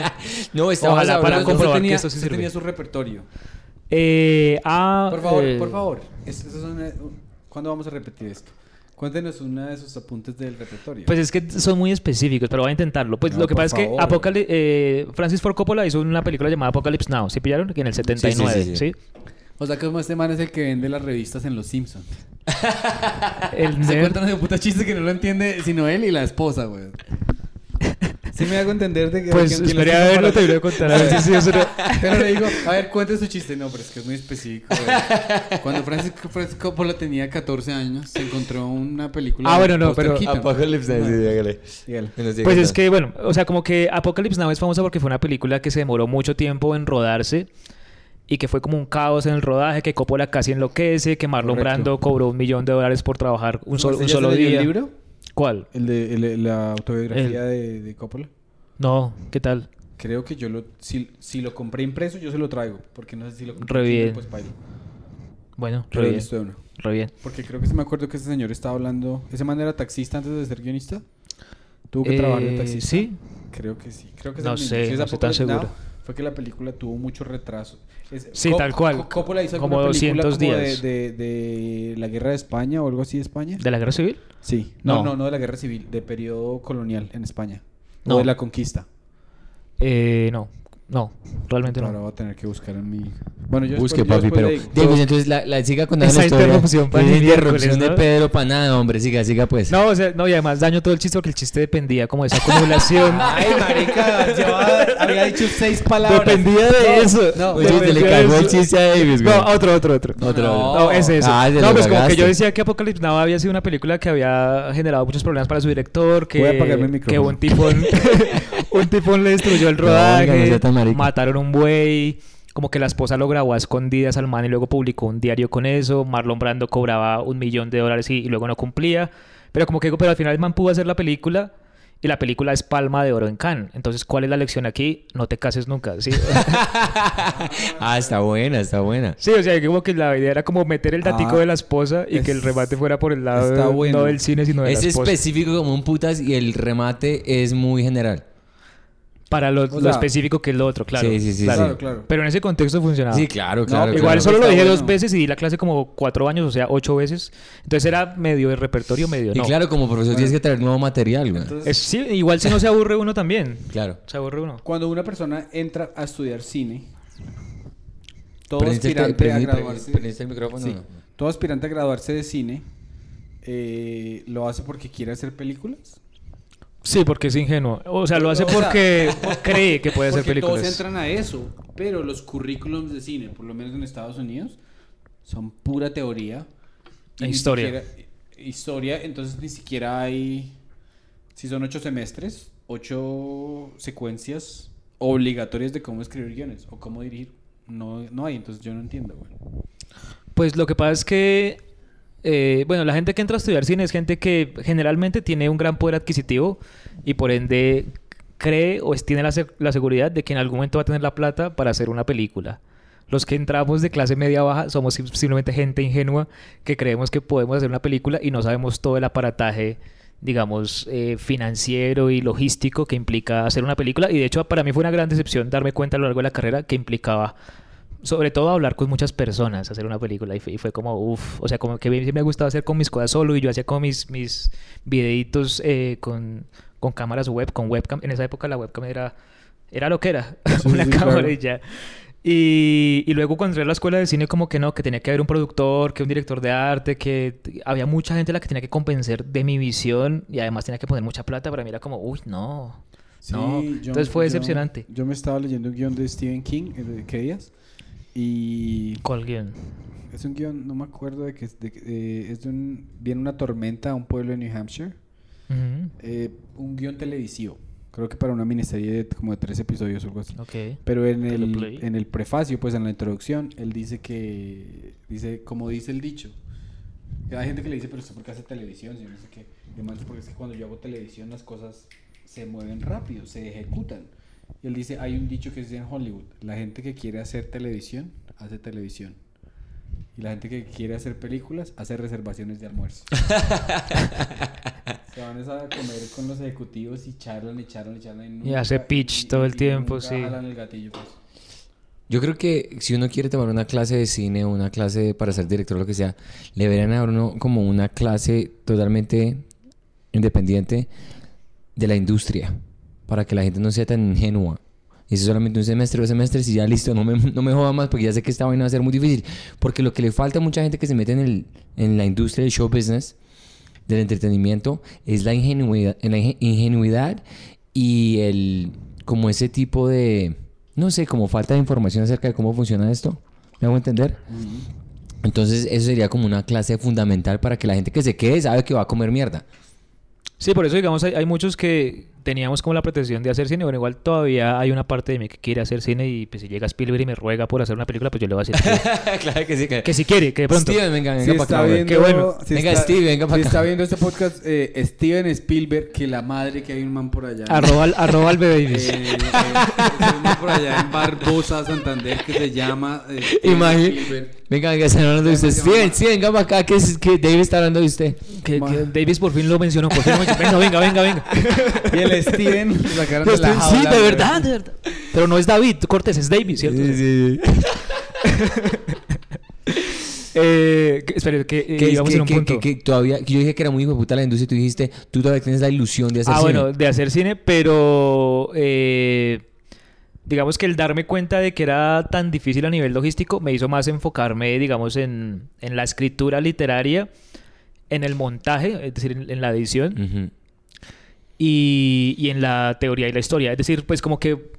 C: No,
B: Ojalá para comprobar
A: tenía,
B: que esto sí sirve.
A: tenía su repertorio.
B: Eh, ah,
A: Por favor,
B: eh,
A: por favor. Es- son, eh, ¿Cuándo vamos a repetir esto? Cuéntenos una de sus apuntes del repertorio.
B: Pues es que son muy específicos, pero voy a intentarlo. Pues
A: No,
B: lo que pasa es que. Apocali- eh, Francis Ford Coppola hizo una película llamada Apocalypse Now. ¿Sí pillaron? Que en el 79,
C: sí,
B: ¿sí?
C: sí.
A: o sea, que como este man es el que vende las revistas en Los Simpsons.
B: El
A: Se
B: nerd-
A: cuentan de puta chiste que no lo entiende sino él y la esposa, güey. Sí me hago entender de que...
B: Pues
A: que-
B: a te voy a contar. A ver si sí o si no.
A: Pero le digo, a ver, cuente su chiste. No, pero es que es muy específico. Cuando Francis, Francis Coppola tenía 14 años, se encontró una película...
B: Ah, bueno, no, pero-
A: Keaton.
C: Apocalypse Now, sí, dígale.
B: Pues es que, bueno, o sea, como que Apocalypse Now es famosa porque fue una película que se demoró mucho tiempo en rodarse y que fue como un caos en el rodaje, que Coppola casi enloquece, que Marlon
A: Correcto.
B: Brando cobró un millón de dólares por trabajar un, sol-
A: ¿Usted
B: un solo día.
A: el libro?
B: ¿Cuál?
A: El de el- la autobiografía de, de Coppola.
B: No, ¿qué tal?
A: Creo que yo lo... Si, si lo compré impreso, yo se lo traigo. Porque no sé si lo compré
B: Re bien.
A: pues pailo.
B: Bueno,
A: Pero
B: re bien. Re bien.
A: Porque creo que se me acuerdo que ese señor estaba hablando... ¿Ese man era taxista antes de ser guionista? ¿Tuvo que trabajar de
B: Eh,
A: taxista?
B: Sí.
A: Creo que sí. Creo que
B: No sé, no estoy tan seguro.
A: Fue que la película tuvo mucho retraso. Es-
B: Sí, tal cual.
A: Co- Coppola hizo
B: Como
A: alguna película
B: 200
A: como de-
B: días.
A: De, de la guerra de España o algo así de España.
B: ¿De la guerra civil?
A: Sí. No,
B: No.
A: no, no de la guerra civil, de periodo colonial en España.
B: No.
A: O de la conquista.
B: Eh, no. No, realmente
A: Ahora
B: no.
A: voy a tener que buscar en mi. Bueno, yo
C: Busque,
A: después-
C: papi, pero... Diego, entonces la, la siga contando
B: Esa interrupción para miércoles,
C: interrupción de
B: ¿no?
C: Pedro para nada, hombre. Siga, siga pues.
B: No, o sea, no, y además daño todo el chiste porque el chiste dependía como de esa acumulación.
A: Ay, marica, llevaba, había dicho seis palabras.
B: Dependía de
A: No,
B: eso.
A: No,
C: Oye,
B: Dependía
C: se le
B: de
C: cagó el chiste a Davis, güey.
B: No, otro, otro, otro.
C: Otro.
A: No.
B: No, es eso.
C: Ah,
B: no, pues como que yo decía que Apocalypse Now había sido una película que había generado muchos problemas para su director, que,
A: Voy a apagarme el
B: que
A: micrófono.
B: un tifón, un tifón le destruyó el
C: No, oiga, no
B: rodaje,
C: marica.
B: mataron un buey, como que la esposa lo grabó a escondidas al man y luego publicó un diario con eso, Marlon Brando cobraba un millón de dólares y, y luego no cumplía, pero como que digo, pero al final el man pudo hacer la película y la película es palma de oro en Cannes. Entonces, ¿cuál es la lección aquí? No te cases nunca, ¿sí?
C: ah, está buena, está buena.
B: Sí, o sea, como que la idea era como meter el datico
A: Ah,
B: de la esposa y que el
A: es-
B: remate fuera por el lado
A: está
B: de-
A: bueno.
B: no del cine, sino de
C: Es
B: la esposa.
C: específico como un putas y el remate es muy general.
B: Para lo,
A: O
B: lo
A: sea,
B: específico que es lo otro, claro.
C: Sí, sí, sí,
B: claro.
A: Claro, claro.
B: Pero en ese contexto funcionaba.
C: Sí, claro, claro.
B: Igual
C: claro.
B: solo lo dije
A: bueno.
B: dos veces y di la clase como cuatro años, o sea, ocho veces. Entonces era medio de repertorio, medio
C: Y
B: no.
C: claro, como profesor tienes que traer nuevo material, güey.
A: Entonces,
B: Es- sí, igual si no se aburre uno también.
C: Claro.
B: Se aburre uno.
A: cuando una persona entra a estudiar cine, todo
C: ¿Prendiste el-
A: aspirante a graduarse.
C: prendiste el micrófono?
A: Sí.
C: No.
A: Todo aspirante a graduarse de cine eh, lo hace porque quiere hacer películas.
B: Sí, porque es ingenuo. O sea, lo hace
A: O sea,
B: porque cree que puede hacer
A: Porque todos
B: películas.
A: entran a eso, pero los currículums de cine, por lo menos en Estados Unidos, son pura teoría.
B: E historia.
A: siquiera- historia, entonces ni siquiera hay, si son ocho semestres, ocho secuencias obligatorias de cómo escribir guiones o cómo dirigir. No, no hay, entonces yo no entiendo, güey.
B: Pues lo que pasa es que, eh, bueno, la gente que entra a estudiar cine es gente que generalmente tiene un gran poder adquisitivo y por ende cree o tiene la, se- la seguridad de que en algún momento va a tener la plata para hacer una película. Los que entramos de clase media baja somos sim- simplemente gente ingenua que creemos que podemos hacer una película y no sabemos todo el aparataje, digamos, eh, financiero y logístico que implica hacer una película. Y de hecho, para mí fue una gran decepción darme cuenta a lo largo de la carrera que implicaba sobre todo hablar con muchas personas, hacer una película. Y fue, y fue como, uff, o sea, como que me, me gustaba hacer con mis cosas solo y yo hacía como mis, mis videitos eh, con, con cámaras web, con webcam. En esa época la webcam era, era lo que era,
A: Sí,
B: una
A: sí,
B: cámara
A: claro.
B: y ya. Y, y luego cuando entré a la escuela de cine como que no, que tenía que haber un productor, que un director de arte, que había mucha gente a la que tenía que convencer de mi visión y además tenía que poner mucha plata. Para mí era como, uy, no. No, entonces fue decepcionante.
A: Yo me estaba leyendo un guion de Stephen King, el de Querías, y
B: ¿Cuál guion?
A: es un guion, no me acuerdo de que es de, eh, es de un, viene una tormenta a un pueblo de New Hampshire, eh, un guion televisivo, creo que para una miniserie de como de tres episodios o algo así.
B: Ok.
A: Pero en
B: Teleplay.
A: el, en el prefacio, pues en la introducción, él dice que, dice, como dice el dicho, hay gente que le dice, pero usted por qué hace televisión, si no sé qué, y además porque es que cuando yo hago televisión las cosas se mueven rápido, se ejecutan. Y él dice, hay un dicho que es en Hollywood, la gente que quiere hacer televisión, hace televisión. Y la gente que quiere hacer películas, hace reservaciones de almuerzo. Se van a comer con los ejecutivos y charlan y charlan y charlan.
B: Y hace pitch todo el tiempo, sí.
A: jalan el gatillo, pues.
C: Yo creo que si uno quiere tomar una clase de cine o una clase para ser director o lo que sea, le deberían dar uno como una clase totalmente independiente de la industria para que la gente no sea tan ingenua. Y eso es solamente un semestre, dos semestres y ya listo, no me, no me joda más porque ya sé que esta vaina va a ser muy difícil. Porque lo que le falta a mucha gente que se mete en, el, en la industria del show business, del entretenimiento, es la ingenuidad, la inge- ingenuidad y el como ese tipo de, no sé, como falta de información acerca de cómo funciona esto. ¿Me hago entender? Entonces eso sería como una clase fundamental para que la gente que se quede sabe que va a comer mierda.
B: Sí, por eso digamos hay, hay muchos que, teníamos como la pretensión de hacer cine. Bueno, igual todavía hay una parte de mí que quiere hacer cine y pues si llega Spielberg y me ruega por hacer una película, pues yo le voy a decir que,
C: claro que sí. Que,
B: que si quiere, que de pronto.
C: Steven, venga, venga
A: Si
C: para
A: está
C: acá.
A: viendo,
B: Qué bueno.
A: si
C: Venga,
A: está-
C: Steve, venga pa'
A: Si
C: acá.
A: está viendo este podcast, eh, Steven Spielberg, que la madre que hay un man por allá.
B: Arroba, al- arroba al bebé
A: Eh, eh, hay un man por allá en Barbosa, Santander, que se llama eh, Steven
C: Imagínate. Venga, venga, están hablando de usted. Steven, Steven, venga para acá, que, es- que David está hablando de usted.
B: Que, que Davis por fin lo mencionó. Por fin lo mencionó. Venga, venga, venga, venga.
A: El Steven sacaron de la
B: Este- sí,
A: jaula,
B: de verdad, de verdad. Pero no es David Cortés, es Davis, ¿cierto?
C: Sí, sí, sí.
B: Eh, que- espere, que eh,
C: Que,
B: íbamos
C: que,
B: en un
C: que-
B: punto.
C: que- que todavía, que yo dije que era muy hijo de puta la industria y tú dijiste, tú todavía tienes la ilusión de hacer
B: ah,
C: cine.
B: bueno, de hacer cine, pero eh, digamos que el darme cuenta de que era tan difícil a nivel logístico me hizo más enfocarme, digamos, en, en la escritura literaria, en el montaje, es decir, en, en la edición
C: Ujú.
B: Y, y en la teoría y la historia. Es decir, pues como que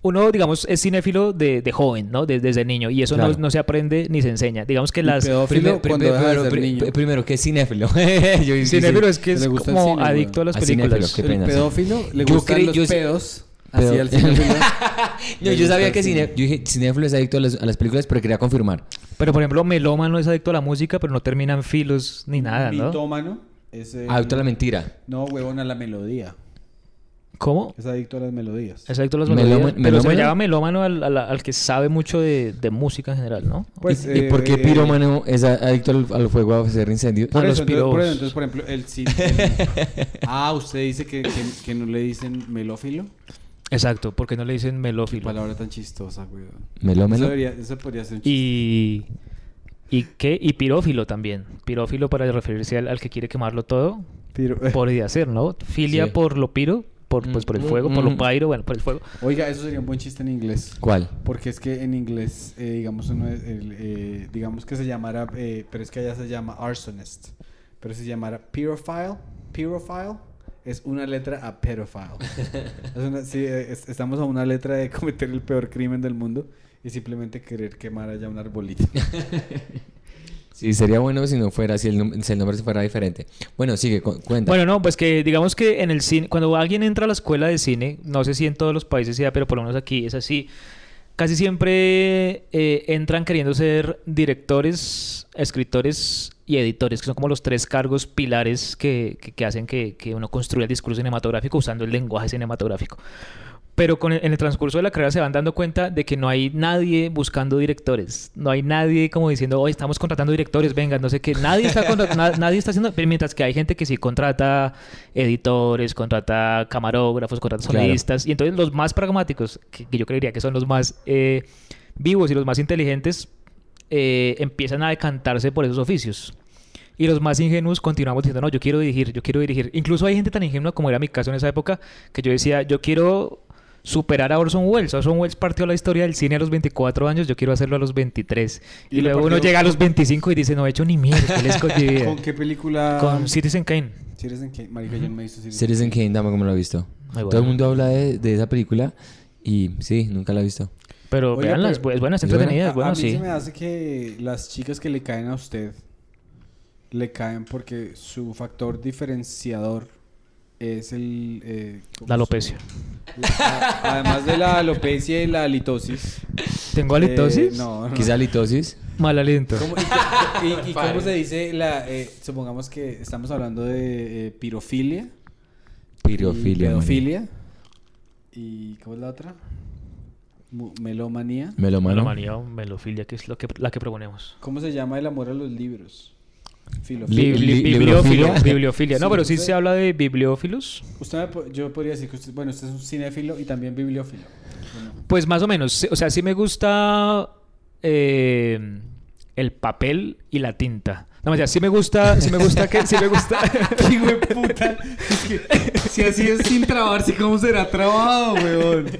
B: uno, digamos, es cinéfilo de, de joven, ¿no? De- desde niño y eso no-
C: Claro.
B: no, se aprende ni se enseña. Digamos que las...
C: primero,
A: ser
C: pri-
A: niño.
C: pri- primero, ¿qué es cinéfilo? Yo
B: Cinéfilo es que es
A: gusta el
B: como
A: cine,
B: adicto a las
C: cinéfilo,
B: películas.
C: qué
A: El
C: pena, sí.
A: pedófilo le
C: Yo
A: gustan
C: creí-
A: los
C: yo-
A: pedos.
C: Pero-
A: Así al cinéfilo.
C: No, yo sabía que
A: el
C: cine,
A: cine.
C: yo dije, cinéfilo es adicto a las, a las películas, pero quería confirmar.
B: Pero por ejemplo, Melómano es adicto a la música, pero no termina en filos ni nada, ¿no?
A: Mitómano es el-
C: Adicto a la mentira.
A: No, huevón, a la melodía.
B: ¿Cómo?
A: Es adicto a las melodías.
B: Es adicto a las melodías. Pero se le
C: melómano.
B: llama melómano al, al- al que sabe mucho de, de música en general, ¿no?
A: Pues,
C: ¿Y, y por qué
A: eh,
C: Pirómano es adicto al, al fuego a hacer incendios?
A: Por
B: a
A: eso,
B: los
A: entonces, por eso, entonces, por ejemplo, el cine. el- ah, usted dice que, que, que no le dicen melófilo.
B: Exacto, porque no le dicen
A: Qué
B: melófilo.
A: palabra tan chistosa, güey. Eso,
C: Melómeno.
A: debería, eso podría ser un chiste.
B: Y... ¿Y qué? Y pirófilo también. Pirófilo para referirse al, al que quiere quemarlo todo.
A: Pero-
B: Podría ser, ¿no? Filia
C: Sí.
B: por lo piro, por, pues por el
C: Mm,
B: fuego,
C: mm,
B: por
C: mm.
B: lo pyro, bueno, por el fuego.
A: Oiga, eso sería un buen chiste en inglés.
C: ¿Cuál?
A: Porque es que en inglés, eh, digamos, uno es el, eh, digamos que se llamara, eh, pero es que allá se llama arsonist, pero si se llamara pyrophile, pyrophile, es una letra a pedophile. Es una- sí, es- estamos a una letra de cometer el peor crimen del mundo y simplemente querer quemar allá un arbolito.
C: Sí, sería bueno si no fuera, si el, si el nombre fuera diferente. Bueno, sigue, cu- cuenta.
B: Bueno, no, pues que digamos que en el cine, cuando alguien entra a la escuela de cine, no sé si en todos los países sea, pero por lo menos aquí es así, casi siempre eh, entran queriendo ser directores, escritores y editores, que son como los tres cargos pilares que, que- que hacen que, que uno construya el discurso cinematográfico usando el lenguaje cinematográfico. Pero con el- en el transcurso de la carrera se van dando cuenta de que no hay nadie buscando directores. No hay nadie como diciendo, hoy estamos contratando directores, venga, no sé qué. Nadie está, na- nadie está haciendo... Pero mientras que hay gente que sí contrata editores, contrata camarógrafos, contrata
C: Claro.
B: sonidistas. Y entonces los más pragmáticos, que, que yo creería que son los más eh, vivos y los más inteligentes, eh, empiezan a decantarse por esos oficios. Y los más ingenuos continuamos diciendo, no, yo quiero dirigir, yo quiero dirigir. Incluso hay gente tan ingenua como era mi caso en esa época, que yo decía, yo quiero superar a Orson Welles. Orson Welles partió la historia del cine a los 24 años, yo quiero hacerlo a los 23. Y, luego uno llega a los 25 y dice, no he hecho ni mierda, ¿qué les con mi vida?".
A: ¿Con qué película?
B: Con Citizen Kane.
A: Citizen Kane. Marica, yo no me he visto Citizen
C: Citizen Kane, dame como lo he visto. Todo el mundo habla de, de esa película y sí, nunca la he visto.
B: Pero
A: Oiga,
B: veanlas,
A: pero-
B: es buena, es
C: ¿es buena?
A: A- mí
B: sí.
A: se me hace que las chicas que le caen a usted le caen porque su factor diferenciador es el... eh, ¿cómo
B: La alopecia.
A: Además de la alopecia y la halitosis.
B: ¿Tengo halitosis?
A: eh, no, no.
C: Quizá litosis.
B: Mal aliento.
A: ¿Cómo- y, y- y cómo se dice la... eh, supongamos que estamos hablando de eh, pirofilia.
C: Pirofilia.
A: pedofilia. ¿Y cómo es la otra? Melomanía.
C: Melomano.
B: Melomanía o melofilia, que es lo que, la que proponemos.
A: ¿Cómo se llama el amor a los libros?
B: Bibli- bibliófilia. No,
A: Sí,
B: pero sí
A: usted-
B: se habla de bibliófilos.
A: Usted yo podría decir que usted, bueno, usted es un cinéfilo y también bibliófilo. Bueno,
B: Pues más o menos. O sea, sí me gusta eh, el papel y la tinta. No, mentira, sí me gusta, sí me gusta que, sí me gusta.
A: ¡Qué hijo de puta! Es que si así es sin trabarse, ¿cómo será trabado, weón?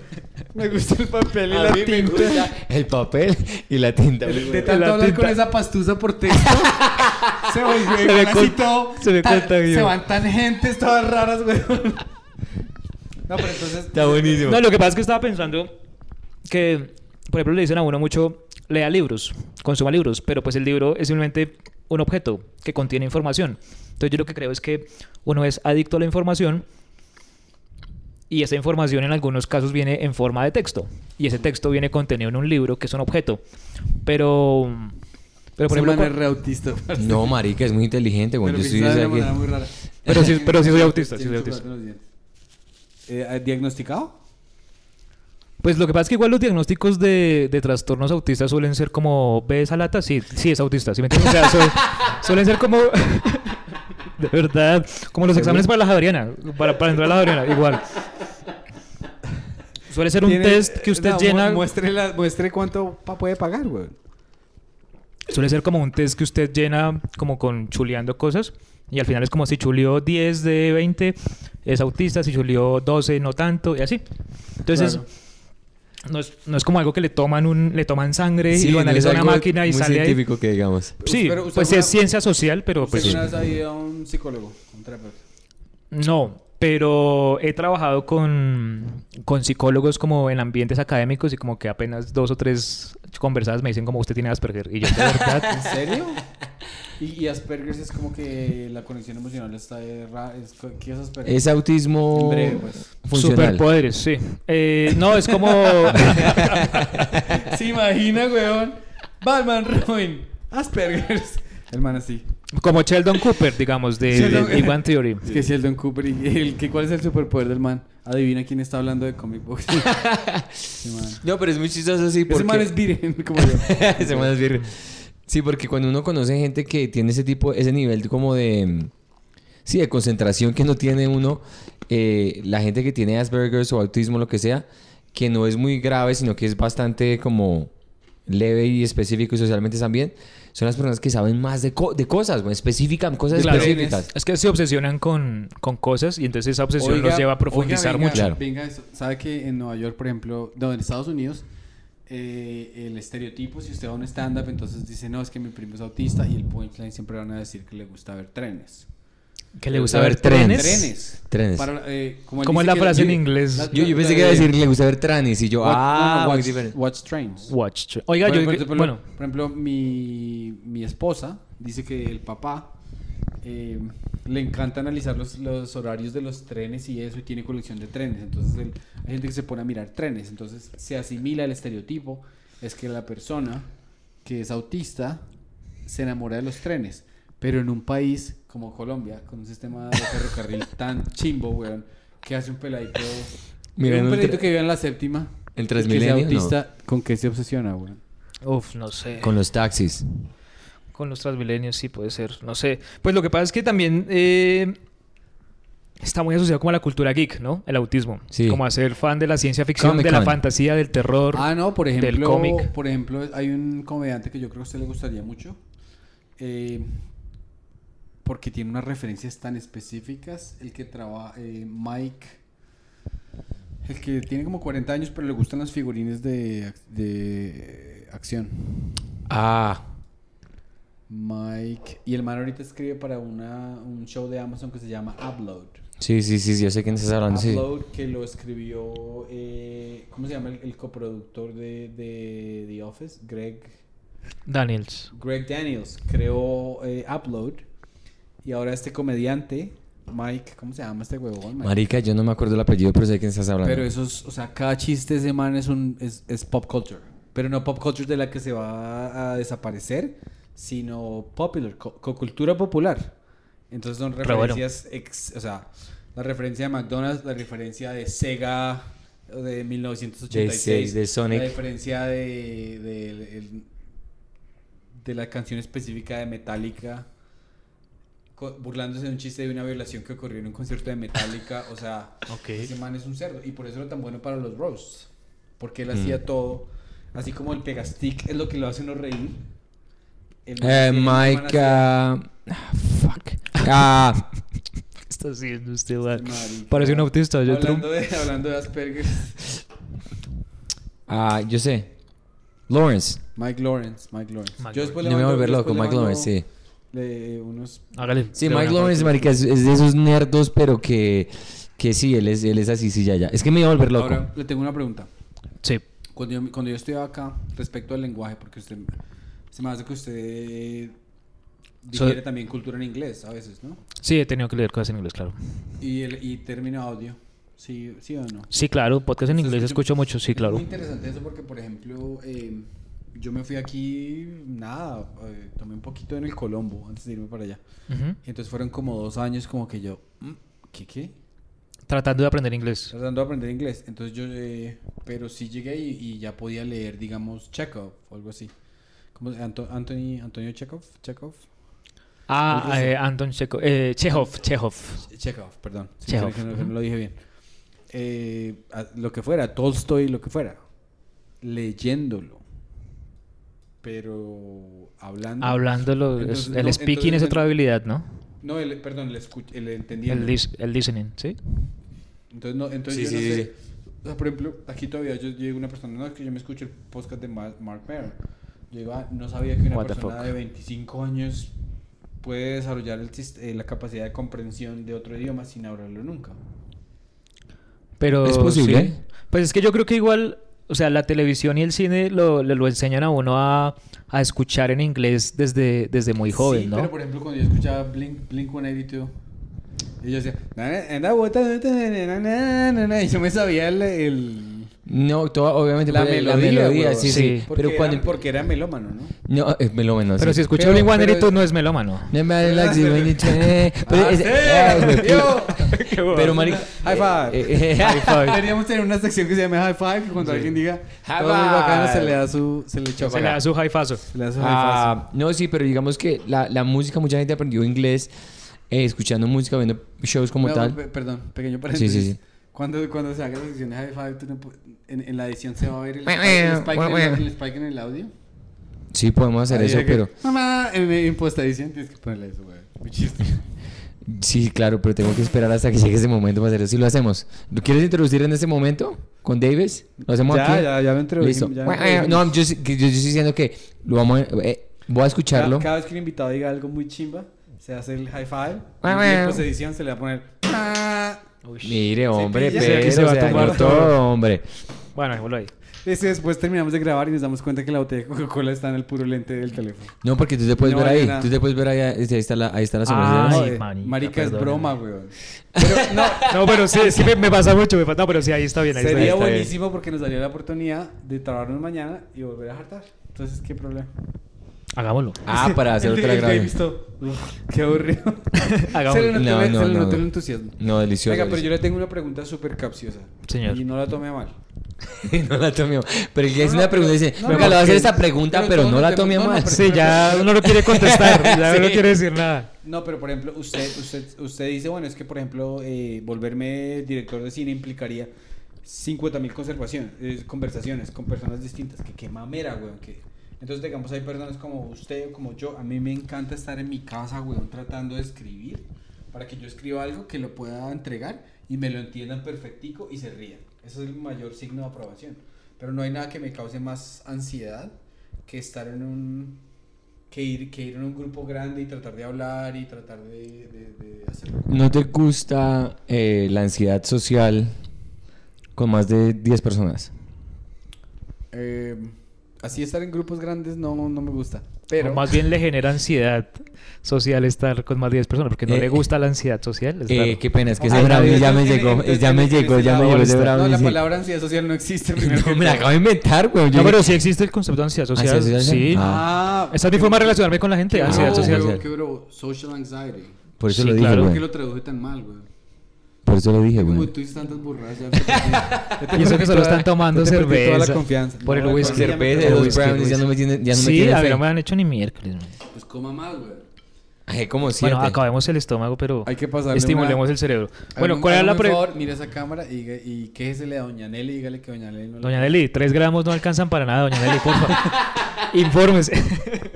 A: Me gusta el papel y
C: A
A: la
C: mí me
A: tinta.
C: gusta el papel y la tinta. muy
A: De tanto
B: La
A: hablar
B: tinta.
A: con esa pastusa por texto, se volvió
B: Se me
A: así
B: con-
A: todo.
B: se me
A: tan-. Se van tangentes todas raras, weón. No, pero entonces...
C: Está buenísimo.
B: No, lo que pasa es que estaba pensando que, por ejemplo, le dicen a uno mucho, lea libros, consuma libros, pero pues el libro es simplemente un objeto que contiene información. Entonces yo lo que creo es que uno es adicto a la información Y esa información en algunos casos viene en forma de texto. Y ese texto viene contenido en un libro que es un objeto. Pero, pero por ejemplo, cu-
A: re autista.
C: No, marica, es muy inteligente, güey.
A: Pero
C: Yo estoy
A: de una muy rara.
B: Pero sí- pero sí soy autista, sí soy.
A: Eh, ¿Diagnosticado?
B: Pues lo que pasa es que igual los diagnósticos de, de trastornos autistas suelen ser como, ¿ve esa lata? Sí, sí es autista, ¿sí me entiendes? O sea, su- suelen ser como, de verdad, como los exámenes para la Javeriana, para, para entrar a la Javeriana, igual. Suele ser un
A: Tiene-
B: test que usted
A: no, mu-
B: llena,
A: Muestre, la- muestre cuánto pa- puede pagar, güey.
B: suele ser como un test que usted llena como con chuleando cosas y al final es como si chuleó 10 de 20 es autista, si chuleó 12 no tanto y así. Entonces...
A: Claro.
B: No es, no es como algo que le toman un le toman sangre
C: Sí,
B: y lo
C: no
B: analiza
C: es
B: una máquina y
C: muy
B: sale ahí.
C: científico que digamos.
B: Sí,
A: Pero usted
B: pues
A: alguna-
B: es ciencia social, pero
A: ¿Usted
B: pues
A: vez ha ido a un psicólogo, un terapeuta?
B: no. Pero he trabajado con, con psicólogos como en ambientes académicos y como que apenas dos o tres conversadas me dicen como usted tiene Asperger. Y yo, ¿de verdad?
A: ¿En serio? Y, y Asperger es como que la conexión emocional está errada. Es, ¿Qué es Asperger?
C: Es autismo
A: breve, pues.
C: funcional.
B: Superpoderes, sí. Eh, no, es como...
A: ¿Se imagina, weón? Batman, Robin, Asperger. El man así.
B: Como Sheldon Cooper, digamos, de, de
A: Sheldon-
B: Big Bang Theory.
A: Es que Sheldon Cooper. Y el, que, ¿Cuál es el superpoder del man? Adivina quién está hablando de comic books.
C: No, pero es muy chistoso sí porque...
A: Ese man es virgen, como yo.
C: Ese man es virgen. Sí, porque cuando uno conoce gente que tiene ese tipo, ese nivel como de... Sí, de concentración que no tiene uno, eh, la gente que tiene Asperger's o autismo, lo que sea, que no es muy grave, sino que es bastante como leve y específico y socialmente también, son las personas que saben más de, co- de cosas, güey, específicas, cosas
B: Claro.
C: específicas.
B: Es que se obsesionan con, con cosas y entonces esa obsesión
A: Oiga,
B: los lleva a profundizar
A: oiga, venga,
B: mucho.
C: Claro.
A: Venga, eso. ¿sabe que en Nueva York, por ejemplo, no, en Estados Unidos, eh, el estereotipo, si usted va a un stand-up, entonces dice, no, es que mi primo es autista y el punchline siempre van a decir que le gusta ver trenes.
B: Que le gusta
C: gusta
B: ver
C: trenes.
B: trenes.
A: Trenes.
C: Trenes.
A: Para, eh, como
B: ¿Cómo es la
A: que
B: frase en inglés?
A: la-
C: Yo, yo pensé que iba a
A: de-
C: decir, le gusta ver tranis y yo, ah,
A: no, watch, watch trains.
B: Watch. tra- Oiga, yo...
A: por ejemplo,
B: bueno,
A: por ejemplo, mi, mi esposa dice que el papá eh, le encanta analizar los, los horarios de los trenes y eso, y tiene colección de trenes. Entonces, él- hay gente que se pone a mirar trenes. Entonces, se asimila el estereotipo: es que la persona que es autista se enamora de los trenes. Pero en un país como Colombia, con un sistema de ferrocarril tan chimbo, weón, que hace un peladito.
C: Mira,
A: un peladito que vive en la séptima.
C: ¿En
A: y que sea
C: Transmilenio? No.
A: autista, ¿con qué se obsesiona, weón?
B: uf, no sé.
C: Con los taxis.
B: Con los transmilenios sí puede ser, no sé. Pues lo que pasa es que también eh, está muy asociado como a la cultura geek, ¿no? El autismo.
C: Sí.
B: Como a ser fan de la ciencia ficción, de la fantasía, del terror.
A: Ah, no, por
B: del
A: ejemplo,
B: cómic.
A: por ejemplo, hay un comediante que yo creo que a usted le gustaría mucho. eh, porque tiene unas referencias tan específicas. El que trabaja, eh, Mike, el que tiene como 40 años, pero le gustan las figurines de, de acción.
C: Ah,
A: Mike, y el man ahorita escribe para una, un show de Amazon que se llama Upload.
C: sí, sí, sí, sí, yo sé quién estás hablando, sí.
A: Upload, que lo escribió, eh, ¿cómo se llama el, el coproductor de, de The Office? Greg,
B: Daniels.
A: Greg Daniels creó eh, Upload y ahora este comediante, Mike, ¿cómo se llama este huevón? Mike?
C: Marica, yo no me acuerdo el apellido, pero sé de quién estás hablando.
A: Pero eso es, o sea, cada chiste de ese man es, un, es, es pop culture. Pero no pop culture de la que se va a desaparecer, sino popular, co- co- cultura popular. Entonces son
B: bueno.
A: referencias, ex- o sea, la referencia de McDonald's, la referencia de Sega de 1986,
C: De- de Sonic.
A: la referencia de, de, el- de la canción específica de Metallica, burlándose de un chiste de una violación que ocurrió en un concierto de Metallica, o sea,
B: Ok.
A: ese man es un cerdo. Y por eso era tan bueno para los roasts. Porque él
C: Mm.
A: hacía todo. Así como el pegastick es lo que lo hace uno reír.
C: Eh, Mike, ah, ah, fuck. Ah,
B: ¿Qué está haciendo usted, man?
A: Marica.
B: Parece un autista. Yo
A: hablando, de, hablando de Asperger.
C: ah, yo sé. Lawrence.
A: Mike Lawrence. Mike Lawrence.
B: Mike
A: Yo después le
C: me voy a volver loco, Mike Lawrence, sí.
A: Le- unos...
B: Hágale.
C: Sí,
B: De
C: Mike Lawrence, marica, es, es de esos nerdos, pero que, que sí, él es, él es así, sí, ya, ya. Es que me iba a volver loco.
A: Ahora le tengo una pregunta.
B: Sí.
A: Cuando yo, cuando yo estudiaba acá, respecto al lenguaje, porque usted se me hace que usted
B: So-
A: digiere también cultura en inglés a veces, ¿no?
B: Sí, he tenido que leer cosas en inglés, claro.
A: Y, el, y término audio. Sí, sí o no.
B: Sí, claro, podcast en inglés
A: escucha-
B: escucho mucho, sí,
A: Es
B: claro.
A: muy interesante eso porque, por ejemplo, eh, yo me fui aquí, nada, eh, tomé un poquito en el Colombo antes de irme para allá. Y entonces fueron como dos años como que yo, mm, ¿qué qué?
B: Tratando de aprender inglés.
A: Tratando de aprender inglés. Entonces yo, eh, pero sí llegué y, y ya podía leer, digamos, Chekhov o algo así. ¿Cómo se- Anto- Anthony, Antonio Chekhov? Chekhov?
B: Ah, eh, Anton Chekhov, eh, Chekhov, Chekhov.
A: Chekhov, perdón.
B: Chekhov,
A: no, no lo dije bien. Eh, lo que fuera, Tolstoy, lo que fuera. Leyéndolo. Pero hablando.
B: Hablándolo, es-
A: Entonces,
B: el
A: no,
B: speaking
A: entonces
B: es otra habilidad, ¿no?
A: No, el, perdón, el, escuch- el entendiendo.
B: El, lis- el listening, ¿sí?
A: Entonces, no, entonces
C: Sí,
A: yo
C: sí,
A: no
C: sí,
A: sé. O sea, por ejemplo, aquí todavía yo llego una persona, no, es que yo me escucho el podcast de Ma- Mark Maron. Yo ah, no sabía que una
B: What
A: persona de 25 años puede desarrollar el eh, la capacidad de comprensión de otro idioma sin hablarlo nunca.
B: Pero
C: ¿Es posible?
B: sí. Pues es que yo creo que igual, o sea, la televisión y el cine lo, le- lo enseñan a uno a, a escuchar en inglés desde, desde muy joven,
A: sí,
B: ¿no?
A: pero por ejemplo, cuando yo escuchaba Blink, Blink 182, y yo decía, y yo me sabía el, el-
C: No, todo, obviamente
A: la, melodía, weón.
C: sí, sí,
B: Sí.
A: Porque,
C: Pero
A: era,
C: cuando
A: porque era melómano, ¿no?
C: no, es melómano,
B: Pero
C: sí.
B: si escucha
A: Pero-
B: Blink 182 no es melómano.
C: No me like Pero
A: Ah,
C: es-
A: yo.
C: Pero marica,
A: High five.
C: eh, eh,
B: High five.
A: Deberíamos tener una sección que se llame High Five, que cuando
C: Sí.
A: alguien diga
C: High
A: todo muy bacano, se le da su... Se le choca.
B: Se le da su jaifazo.
A: Se le da su high
C: Ah, no, sí, pero digamos que la, la música, mucha gente aprendió inglés eh, escuchando música, viendo shows como
A: No,
C: tal.
A: pe- Perdón, pequeño paréntesis.
C: Sí, sí, sí.
A: Cuando, cuando se haga la sección de High Five, tú no en, en la edición se va a ver el spike, el spike en, el, el spike en el audio.
C: Sí, podemos hacer
A: Ahí
C: eso,
A: que,
C: pero...
A: Mamá, en, en post edición tienes que ponerle eso, güey. Muy chiste.
C: Sí, claro, pero tengo que esperar hasta que llegue ese momento para hacerlo. Si lo hacemos. ¿Lo quieres introducir en este momento? ¿Con Davis? ¿Lo hacemos
A: Ya,
C: aquí?
A: ya, ya introdujimos,
C: Listo.
A: ya lo
C: Bueno, eh,
A: introdujimos.
C: no, yo, sí- yo, yo estoy diciendo que lo vamos a, eh, voy a escucharlo.
A: Cada, cada vez que un invitado diga algo muy chimba, se hace el high five. Y en edición se le va a poner.
C: Mire, hombre,
A: pilla.
C: pero
B: se va a
C: se
B: tumbar
C: todo, hombre.
B: Bueno, dejémoslo ahí.
A: Ese después terminamos de grabar y nos damos cuenta que la botella de Coca-Cola está en el puro lente del teléfono.
C: No, porque tú te puedes
A: No
C: ver ahí.
A: nada.
C: Tú te puedes ver ahí. Ahí está la, ahí está la sombra.
B: Ay,
A: No,
B: marica,
A: marica, es broma, weón. Pero no,
B: No, pero sí, sí me, me pasa mucho. Me, fa- no, pero sí, ahí está bien. Ahí está
A: sería
B: bien.
A: buenísimo porque nos daría la oportunidad de trabajarnos mañana y volver a jartar. Entonces, ¿qué problema?
B: Hagámoslo.
C: Ah, para hacer
A: El-
C: otra
A: "Uf, Qué aburrido.
B: Hagámoslo.
A: se le notó,
C: No,
A: se
C: no,
A: le
C: no,
A: notó
C: no.
A: el entusiasmo.
C: No, delicioso.
A: Venga, pero yo le tengo una pregunta súper capciosa.
B: Señor.
A: Y no la tome a mal.
C: no la tomé. Pero el que
A: No,
C: es
A: no,
C: una pregunta dice,
A: no,
C: venga,
A: no,
C: le voy a hacer esta pregunta,
A: pero
C: no la
A: no,
C: mal.
A: no,
B: Sí, ya uno no quiere contestar. Ya no quiere decir nada.
A: No, pero por ejemplo, usted, usted, usted dice, bueno, es que por ejemplo, eh, volverme director de cine implicaría 50 mil conversaciones con personas distintas. Que qué mamera, weón. Que... Entonces, digamos, hay personas como usted o como yo. A mí me encanta estar en mi casa, weón, tratando de escribir para que yo escriba algo que lo pueda entregar y me lo entiendan perfectico y se rían. Eso es el mayor signo de aprobación. Pero no hay nada que me cause más ansiedad que estar en un que ir, que ir en un grupo grande y tratar de hablar y tratar de, de, de hacerlo.
C: ¿No te gusta eh, la ansiedad social con más de 10 personas?
A: Eh, así estar en grupos grandes no, no me gusta. Pero
B: O más bien le genera ansiedad social estar con más de 10 personas porque no
C: Eh,
B: le gusta la ansiedad social. Es
C: Eh, qué pena, es que
A: Ah,
C: ese brownie ya me llegó, ya me llegó, ya me llegó ese
A: No,
C: brownie.
A: la palabra ansiedad social no existe. primero
C: No,
A: que
C: me la acabo de inventar, güey.
B: No, pero sí existe el concepto de ansiedad social.
C: ¿Ansiedad social?
B: Sí.
C: Ah.
A: Ah,
B: Esa es mi forma de relacionarme con la gente. ansiedad
C: social.
B: social.
A: qué bro, social anxiety.
C: Por eso lo dije,
B: claro.
A: ¿Por
C: güey.
A: qué lo traduje tan mal, güey?
C: Por eso lo dije, güey.
A: tú dices tantas burradas.
B: Y eso que solo están tomando
A: perdí Toda la
B: cerveza
A: confianza.
B: por el whisky.
C: Cerveza, los brownies ya no me tienen, ya no me
B: Sí,
C: tienen
B: a
C: fe.
B: no me han hecho ni miércoles.
A: Pues coma más, güey.
C: Ay, como siete.
B: Bueno, acabemos el estómago, pero
A: Hay que pasarle
B: estimulemos
A: una-
B: el cerebro. Bueno, ¿cuál era la
A: un
B: pregunta?
A: favor, Mira esa cámara y, diga- y quéjesele a Doña Nelly y dígale que Doña Nelly no
B: Doña Nelly, 3 gramos no alcanzan para nada, Doña Nelly, porfa. Infórmese.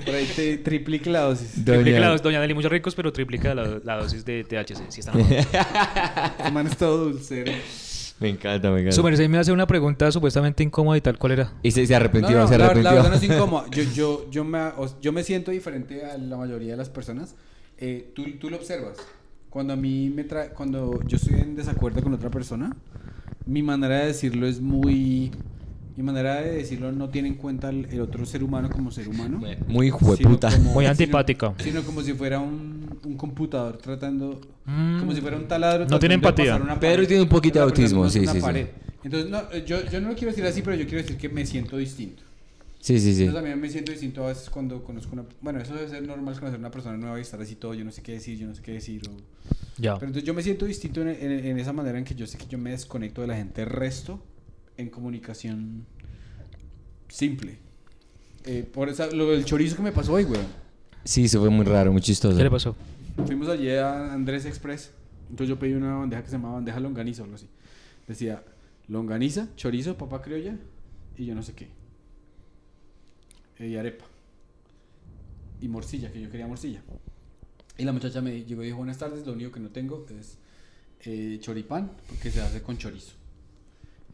A: Por ahí te triplique la dosis.
C: Doña-
B: triplica la dosis, Doña Nelly, muchos ricos, pero triplica la, la dosis de THC. Si están
A: man es todo dulcero.
C: Me encanta, me encanta.
B: Su merced me hace una pregunta supuestamente incómoda y tal. ¿Cuál era?
C: Y se, se arrepintió,
A: No, no,
C: se
A: la,
C: arrepintió.
A: la verdad no es incómoda. Yo, yo, yo, me, yo me siento diferente a la mayoría de las personas. Eh, tú, tú lo observas. Cuando a mí me trae, cuando yo estoy en desacuerdo con otra persona, mi manera de decirlo es muy Mi manera de decirlo no tiene en cuenta el, el otro ser humano como ser humano.
C: Muy hijo de
A: sino
C: puta.
A: como-
B: Muy
A: sino-
B: antipático.
A: Sino, como si fuera un, un computador tratando.
B: Mm.
A: Como si fuera un taladro.
B: No tiene
A: tratando de
B: empatía.
A: pasar una
C: Pedro
A: pared.
C: tiene un poquito de
A: persona
C: autismo, sí, sí, sí.
A: Entonces, no, eh, yo, yo no lo quiero decir así, pero yo quiero decir que me siento distinto.
C: Sí, sí, sí.
A: Entonces también me siento distinto a veces cuando conozco una... Bueno, eso debe ser normal conocer una persona nueva y estar así todo, yo no sé qué decir, yo no sé qué decir. o-
B: Ya.
A: Pero entonces yo me siento distinto en, en- en esa manera en que yo sé que yo me desconecto de la gente resto en comunicación simple. Eh, por esa, lo del chorizo que me pasó hoy, weón.
C: Sí, eso fue muy raro, muy chistoso.
B: ¿Qué le pasó?
A: Fuimos allí a Andrés Express. Entonces yo pedí una bandeja que se llamaba bandeja longaniza o algo así. Decía longaniza, chorizo, papa criolla y yo no sé qué. Y arepa. Y morcilla, que yo quería morcilla. Y la muchacha me llegó y dijo, buenas tardes, lo único que no tengo es eh, choripán, porque se hace con chorizo.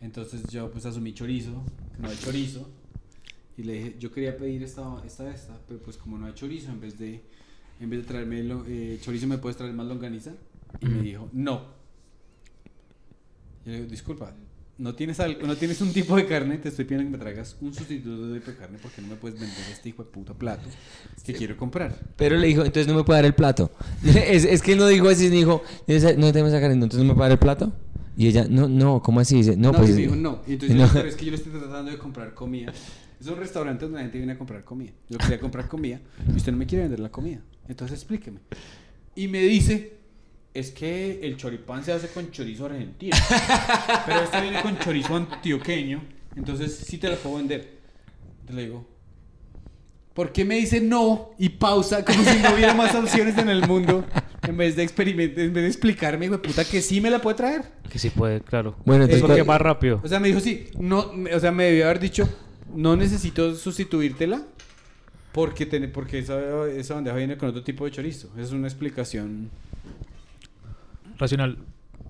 A: Entonces yo pues asumí chorizo, que no hay chorizo. Y le dije, yo quería pedir esta, esta, esta, pero pues como no hay chorizo, en vez de, en vez de traerme lo- eh, chorizo, ¿me puedes traer más longaniza? Y me dijo, no. Yo le digo, disculpa, no tienes, algo, no tienes un tipo de carne, te estoy pidiendo que me traigas un sustituto de carne porque no me puedes vender este hijo de puta plato que quiero comprar.
C: Pero le dijo, entonces no me puede dar el plato. es, es que él no dijo así, dijo, no tenemos esa carne, entonces no me puede dar el plato. Y ella, no, no, ¿cómo así? Dice, no,
A: No,
C: pues.
A: y me dijo no. Y entonces
C: no.
A: yo, pero es que yo le estoy tratando de comprar comida. Es un restaurante donde la gente viene a comprar comida. Yo quería comprar comida y usted no me quiere vender la comida. Entonces explíqueme. Y me dice, es que el choripán se hace con chorizo argentino. pero este viene con chorizo antioqueño. Entonces sí te lo puedo vender. Entonces le digo, ¿por qué me dice no y pausa como si no hubiera más opciones en el mundo? En vez de experimentar, en vez de explicarme, hijo de puta, que sí me la puede traer.
B: Que sí puede, claro.
C: Bueno,
B: es
C: entonces,
B: porque
C: ¿cuál-
B: más rápido.
A: O sea, me dijo, sí, no, o sea, me debió haber dicho, no necesito sustituírtela porque, ten- porque esa, esa bandeja viene con otro tipo de chorizo. Es una explicación.
B: Racional.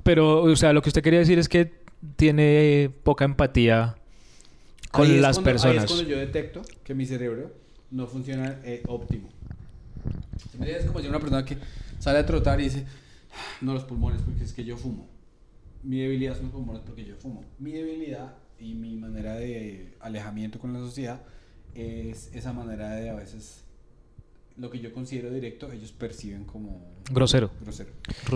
B: Pero, o sea, lo que usted quería decir es que tiene poca empatía con
A: Ahí
B: las
A: cuando- Ahí
B: personas.
A: es cuando yo detecto que mi cerebro no funciona eh, óptimo. Es como si una persona que sale a trotar y dice, "Ah, no los pulmones porque es que yo fumo. Mi debilidad son los pulmones porque yo fumo. Mi debilidad y mi manera de alejamiento con la sociedad es esa manera de a veces lo que yo considero directo, ellos perciben como
B: Grosero.
A: grosero.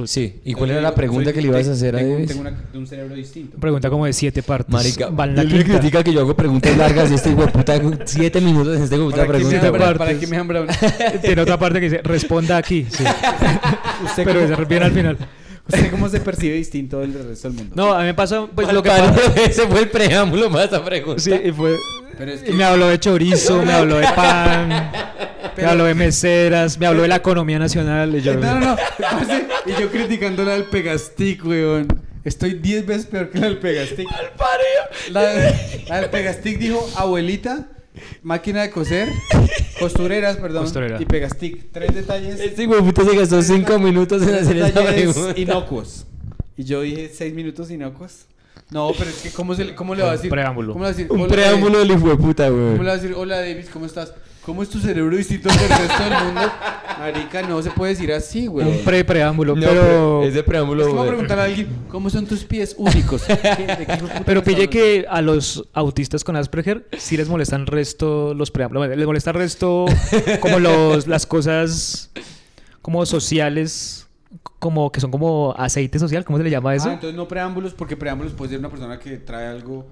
C: Sí, ¿y cuál
A: Entonces
C: era la pregunta
A: soy-
C: que le ibas a hacer a Davis?
A: tengo una- un cerebro distinto.
B: Pregunta como de siete partes.
C: Marica, me
B: quinta.
C: critica que yo hago preguntas largas y este hijo de puta siete minutos en este hijo de puta
A: ¿Para
C: pregunta.
A: ¿Para qué me una-
B: Tiene otra parte que dice, responda aquí. Sí.
A: ¿Usted
B: Pero ese viene al final.
A: ¿Usted cómo se percibe distinto del resto del mundo?
B: No, a mí me pasa, pues lo que pasa.
C: Ese fue el preámbulo más a pregunta.
B: Sí, y fue.
A: Pero es
B: y
A: que-
B: me habló de chorizo, me habló de pan, me habló de meseras, me habló de la economía nacional. Y yo,
A: No, no, no. parce, Y yo criticándola al Pegastic, weón. Estoy 10 veces peor que la del Pegastic. La, la del Pegastic dijo abuelita, máquina de coser, costureras, perdón,
B: Costurera.
A: y Pegastic. Tres detalles.
C: Este hijo de puta se gastó cinco minutos en hacer
A: detalles
C: pregunta.
A: inocuos. Y yo dije seis minutos inocuos. No, pero es que ¿cómo, se, cómo le va a decir?
B: Preámbulo.
A: ¿Cómo le va a decir?
C: Un preámbulo del hijo de puta,
A: ¿Cómo le
C: güey.
A: va a decir, hola Davis, ¿cómo estás? ¿Cómo es tu cerebro distinto del resto del mundo? Marica, no se puede decir así, güey.
B: un pre-preámbulo,
C: No,
B: pero.
C: ese preámbulo,
A: Es como
C: güey.
A: preguntar a alguien, ¿cómo son tus pies únicos? ¿Qué- de qué de
B: Pero pille que a los autistas con Asperger sí les molestan resto los preámbulos. Bueno, Les molesta resto como los, las cosas como sociales, como que son como aceite social, ¿cómo se le llama eso?
A: Ah, entonces no preámbulos, porque preámbulos puede ser una persona que trae algo,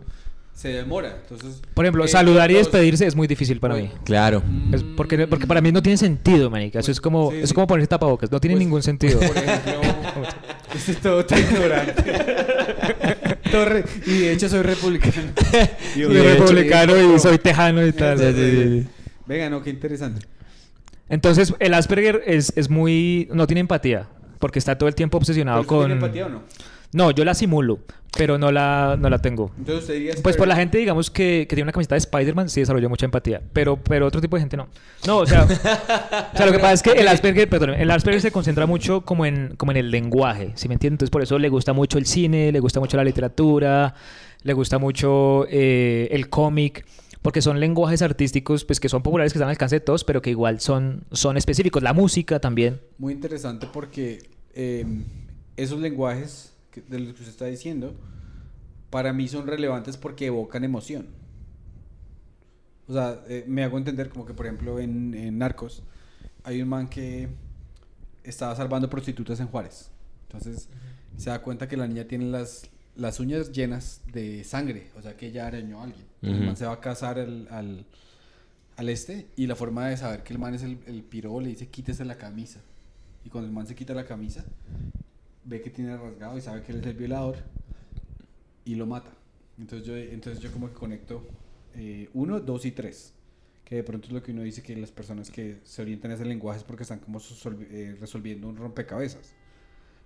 A: se demora. Entonces,
B: Por ejemplo,
A: eh,
B: saludar y despedirse es muy difícil para
A: Bueno.
B: mí.
C: Claro.
B: Es porque, porque para mí no tiene sentido, manica. Eso es como,
A: Sí,
B: eso es
A: sí.
B: como ponerse tapabocas. No tiene
A: Pues,
B: ningún sentido.
A: Por ejemplo, este es todo tan ignorante. Todo re- y de hecho soy republicano.
B: Soy
A: de hecho-
B: republicano y soy tejano y tal.
C: Sí, sí, sí.
A: Venga, no, qué interesante.
B: Entonces, el Asperger es, es muy... No tiene empatía. Porque está todo el tiempo obsesionado
A: ¿Pero usted
B: con...
A: ¿Tiene empatía o no?
B: No, yo la simulo, pero no la, no la tengo.
A: Entonces.
B: Pues por la gente, digamos, que, que tiene una camiseta de Spider-Man, sí desarrolla mucha empatía. Pero, pero otro tipo de gente no. No, o sea... o sea, lo que pasa es que el Asperger, perdón, el Asperger se concentra mucho como en, como en el lenguaje, ¿sí me entiendes? Entonces por eso le gusta mucho el cine, le gusta mucho la literatura, le gusta mucho eh, el cómic, porque son lenguajes artísticos pues que son populares, que están al alcance de todos, pero que igual son, son específicos. La música también.
A: Muy interesante porque eh, esos lenguajes que- de los que usted está diciendo, para mí son relevantes porque evocan emoción. O sea, eh, me hago entender como que, por ejemplo, en, en Narcos hay un man que estaba salvando prostitutas en Juárez. Entonces se da cuenta que la niña tiene las, las uñas llenas de sangre, o sea que ella arañó a alguien. Entonces, El man se va a casar al, al, al este y la forma de saber que el man es el, el piro le dice quítese la camisa. Y cuando el man se quita la camisa, ve que tiene rasgado y sabe que él es el violador y lo mata. Entonces yo, entonces yo como que conecto eh, uno, dos y tres. Que de pronto es lo que uno dice que las personas que se orientan a ese lenguaje es porque están como eh, resolviendo un rompecabezas.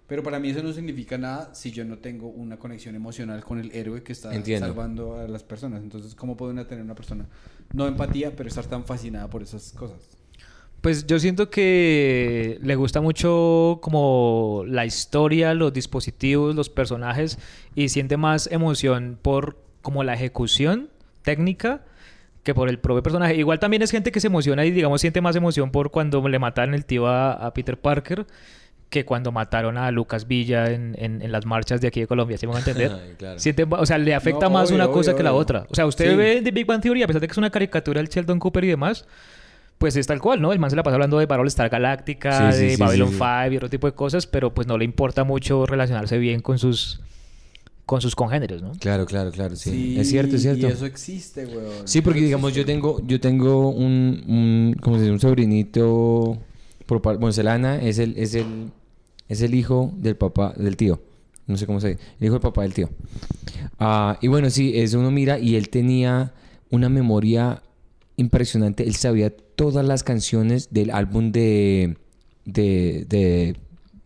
A: Pero para mí eso no significa nada si yo no tengo una conexión emocional con el héroe que está
C: Entiendo.
A: salvando a las personas. Entonces, ¿cómo puede una tener una persona no empatía, pero estar tan fascinada por esas cosas?
B: Pues yo siento que le gusta mucho como la historia, los dispositivos, los personajes y siente más emoción por como la ejecución técnica que por el propio personaje. Igual también es gente que se emociona y digamos siente más emoción por cuando le mataron el tío a, a Peter Parker que cuando mataron a Lucas Villa en, en- en las marchas de aquí de Colombia, ¿sí me van a entender?
C: Ay, claro.
B: Siente- o sea, le afecta
A: No,
B: más
A: obvio,
B: una cosa
A: obvio,
B: que la
A: obvio.
B: otra. O sea, usted
A: Sí.
B: ve The Big Bang Theory, a pesar de que es una caricatura del Sheldon Cooper y demás, pues es tal cual, ¿no? El man se la pasa hablando de Battlestar Galáctica,
C: Sí, sí,
B: de
C: sí,
B: Babylon
C: sí, sí.
B: 5 y otro tipo de cosas, pero pues no le importa mucho relacionarse bien con sus con sus congéneres, ¿no?
C: Claro, claro, claro, sí. es cierto, es cierto.
A: Y eso existe, weón.
C: Sí, porque
A: Eso
C: digamos yo tengo yo tengo un, un ¿cómo se dice? un sobrinito por bueno, Selana es el es el es el hijo del papá del tío. No sé cómo se dice, el hijo del papá del tío. Ah, y bueno, sí, eso uno mira y él tenía una memoria impresionante. Él sabía todas las canciones del álbum de de, de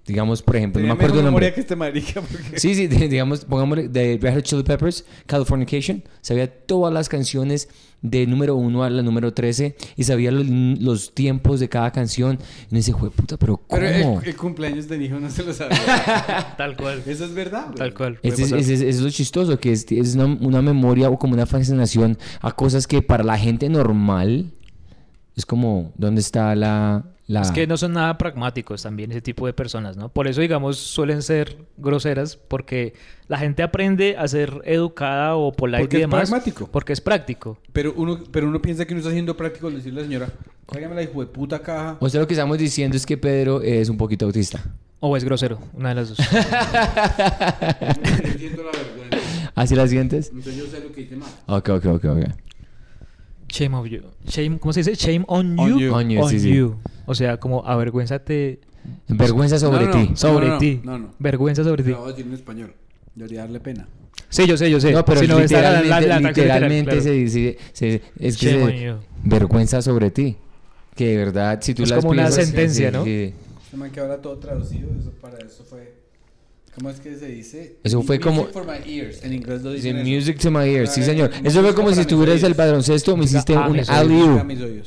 C: digamos, por ejemplo, no me
A: Tenía
C: acuerdo el nombre.
A: memoria que este marica. Porque...
C: Sí, sí, de- digamos, pongámosle de Red Hot Chili Peppers, Californication, sabía todas las canciones de número 1 a la número 13 y sabía los, los tiempos de cada canción. Y uno dice, "Jue puta, pero ¿cómo?
A: Pero el, el cumpleaños del hijo no se lo sabía.
B: Tal cual.
A: Eso es verdad, güey.
B: Tal cual.
C: es, es- ese es lo chistoso, que es, es una, una memoria o como una fascinación a cosas que para la gente normal es como, ¿dónde está la... la...
B: Es que no son nada pragmáticos también ese tipo de personas, ¿no? Por eso, digamos, suelen ser groseras porque la gente aprende a ser educada o polite
A: Porque
B: y
A: es
B: demás.
A: pragmático.
B: Porque es práctico.
A: Pero uno, pero uno piensa que no está siendo práctico al decirle a la señora, tráigame la hijo de puta caja.
C: O sea, lo que estamos diciendo es que Pedro es un poquito autista.
B: O es grosero, una de las dos.
A: Yo siento la vergüenza.
C: ¿Así la sientes?
A: Entonces yo sé lo que hice mal.
C: Ok, ok, ok, ok.
B: Shame of you. Shame, ¿Cómo se dice? Shame on
A: On
B: you.
A: you.
C: On you, sí, sí.
B: you. O sea, como avergüénzate
C: Vergüenza sobre
A: No, no,
C: ti.
A: no.
B: sobre ti.
A: no, no.
B: Vergüenza sobre ti.
A: Lo voy a decir en español. Debería darle pena.
B: Sí, yo sé, yo sé.
C: No, pero
B: Si la-
C: literalmente,
B: la- la- la literal,
C: literalmente
B: claro.
C: se dice, se- es que
B: Shame
C: se-
B: on you.
C: vergüenza sobre ti. Que de verdad, si tú
B: Es
C: las
B: como una sentencia,
C: sí,
B: ¿no?
C: sí.
A: Este man que ahora todo traducido, eso para eso fue. ¿Cómo es que se dice?
C: Eso fue
A: Music
C: como-
A: for my ears. En inglés lo
C: Dice,
A: dicen. eso.
C: music to my ears. Sí,
A: Ah,
C: señor. Eso fue como si tuvieras el baloncesto, me hiciste
B: a
C: un alley.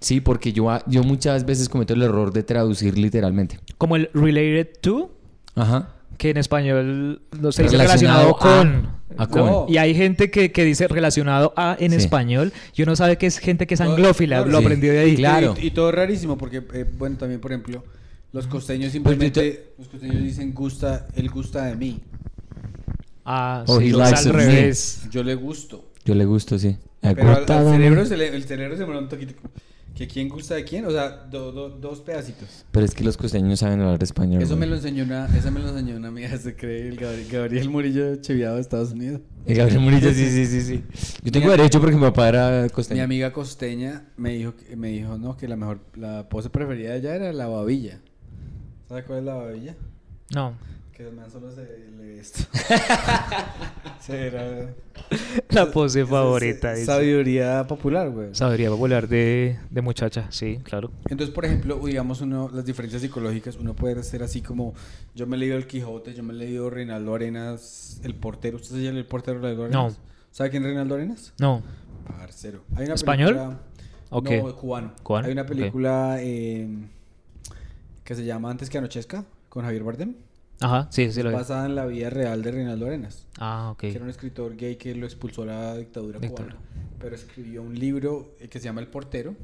C: Sí, porque yo, yo muchas veces cometo el error de traducir literalmente.
B: Como el related to,
C: Ajá.
B: que en español no se dice
C: Relacionado
B: con.
C: a con.
B: No. Y hay gente que, que dice relacionado a en
C: Sí.
B: español. Y uno sabe que es gente que es anglófila.
A: todo-
B: lo
C: Sí.
B: aprendió de ahí.
C: Claro.
A: Y, y todo rarísimo porque, eh, bueno, también, por ejemplo, los costeños simplemente. Los costeños dicen gusta, él gusta de mí.
B: Ah,
C: Oh,
B: sí,
C: he
B: es
C: likes
B: al
C: of me.
B: revés.
A: Yo le gusto.
C: Yo le gusto, sí.
A: Pero al, cerebro, se le, el cerebro se me da un toquito. ¿Que quién gusta de quién? O sea, do- do- dos pedacitos.
C: Pero es que los costeños saben hablar español.
A: Eso me
C: güey.
A: lo enseñó una, eso me lo enseñó una amiga, se cree el Gabriel, Gabriel Murillo cheviado de Estados Unidos.
C: El Gabriel Murillo, sí, sí, sí, sí. Yo tengo
A: Mi-
C: derecho porque mi papá era
A: Mi
C: costeño.
A: amiga costeña me dijo, que- me dijo, no, que la mejor, la pose preferida de ella era la babilla. ¿Sabes cuál es la babilla?
B: No.
A: Que el man solo se le esto. Será...
B: La pose
A: Esa
B: favorita. dice.
A: Sabiduría popular, güey.
B: Sabiduría popular de, de muchacha. Sí, claro.
A: Entonces, por ejemplo, digamos, uno, las diferencias psicológicas, uno puede ser así como, yo me he leído El Quijote, yo me he leído Reinaldo Arenas, El Portero. ¿Usted se llama El Portero Reinaldo
B: No.
A: Arenas? ¿Sabe quién es Reinaldo Arenas?
B: No.
A: Parcero. Hay una
B: ¿Español?
A: película-
B: ¿O qué?
A: No, cubano.
B: ¿Cubano?
A: Hay una película eh, que se llama Antes que anochezca, con Javier Bardem.
B: Ajá, sí, sí lo veo.
A: basada en la vida real de Reinaldo Arenas.
B: Ah, ok.
A: Que era un escritor gay que lo expulsó la dictadura, cubana. Pero escribió un libro eh, que se llama El Portero,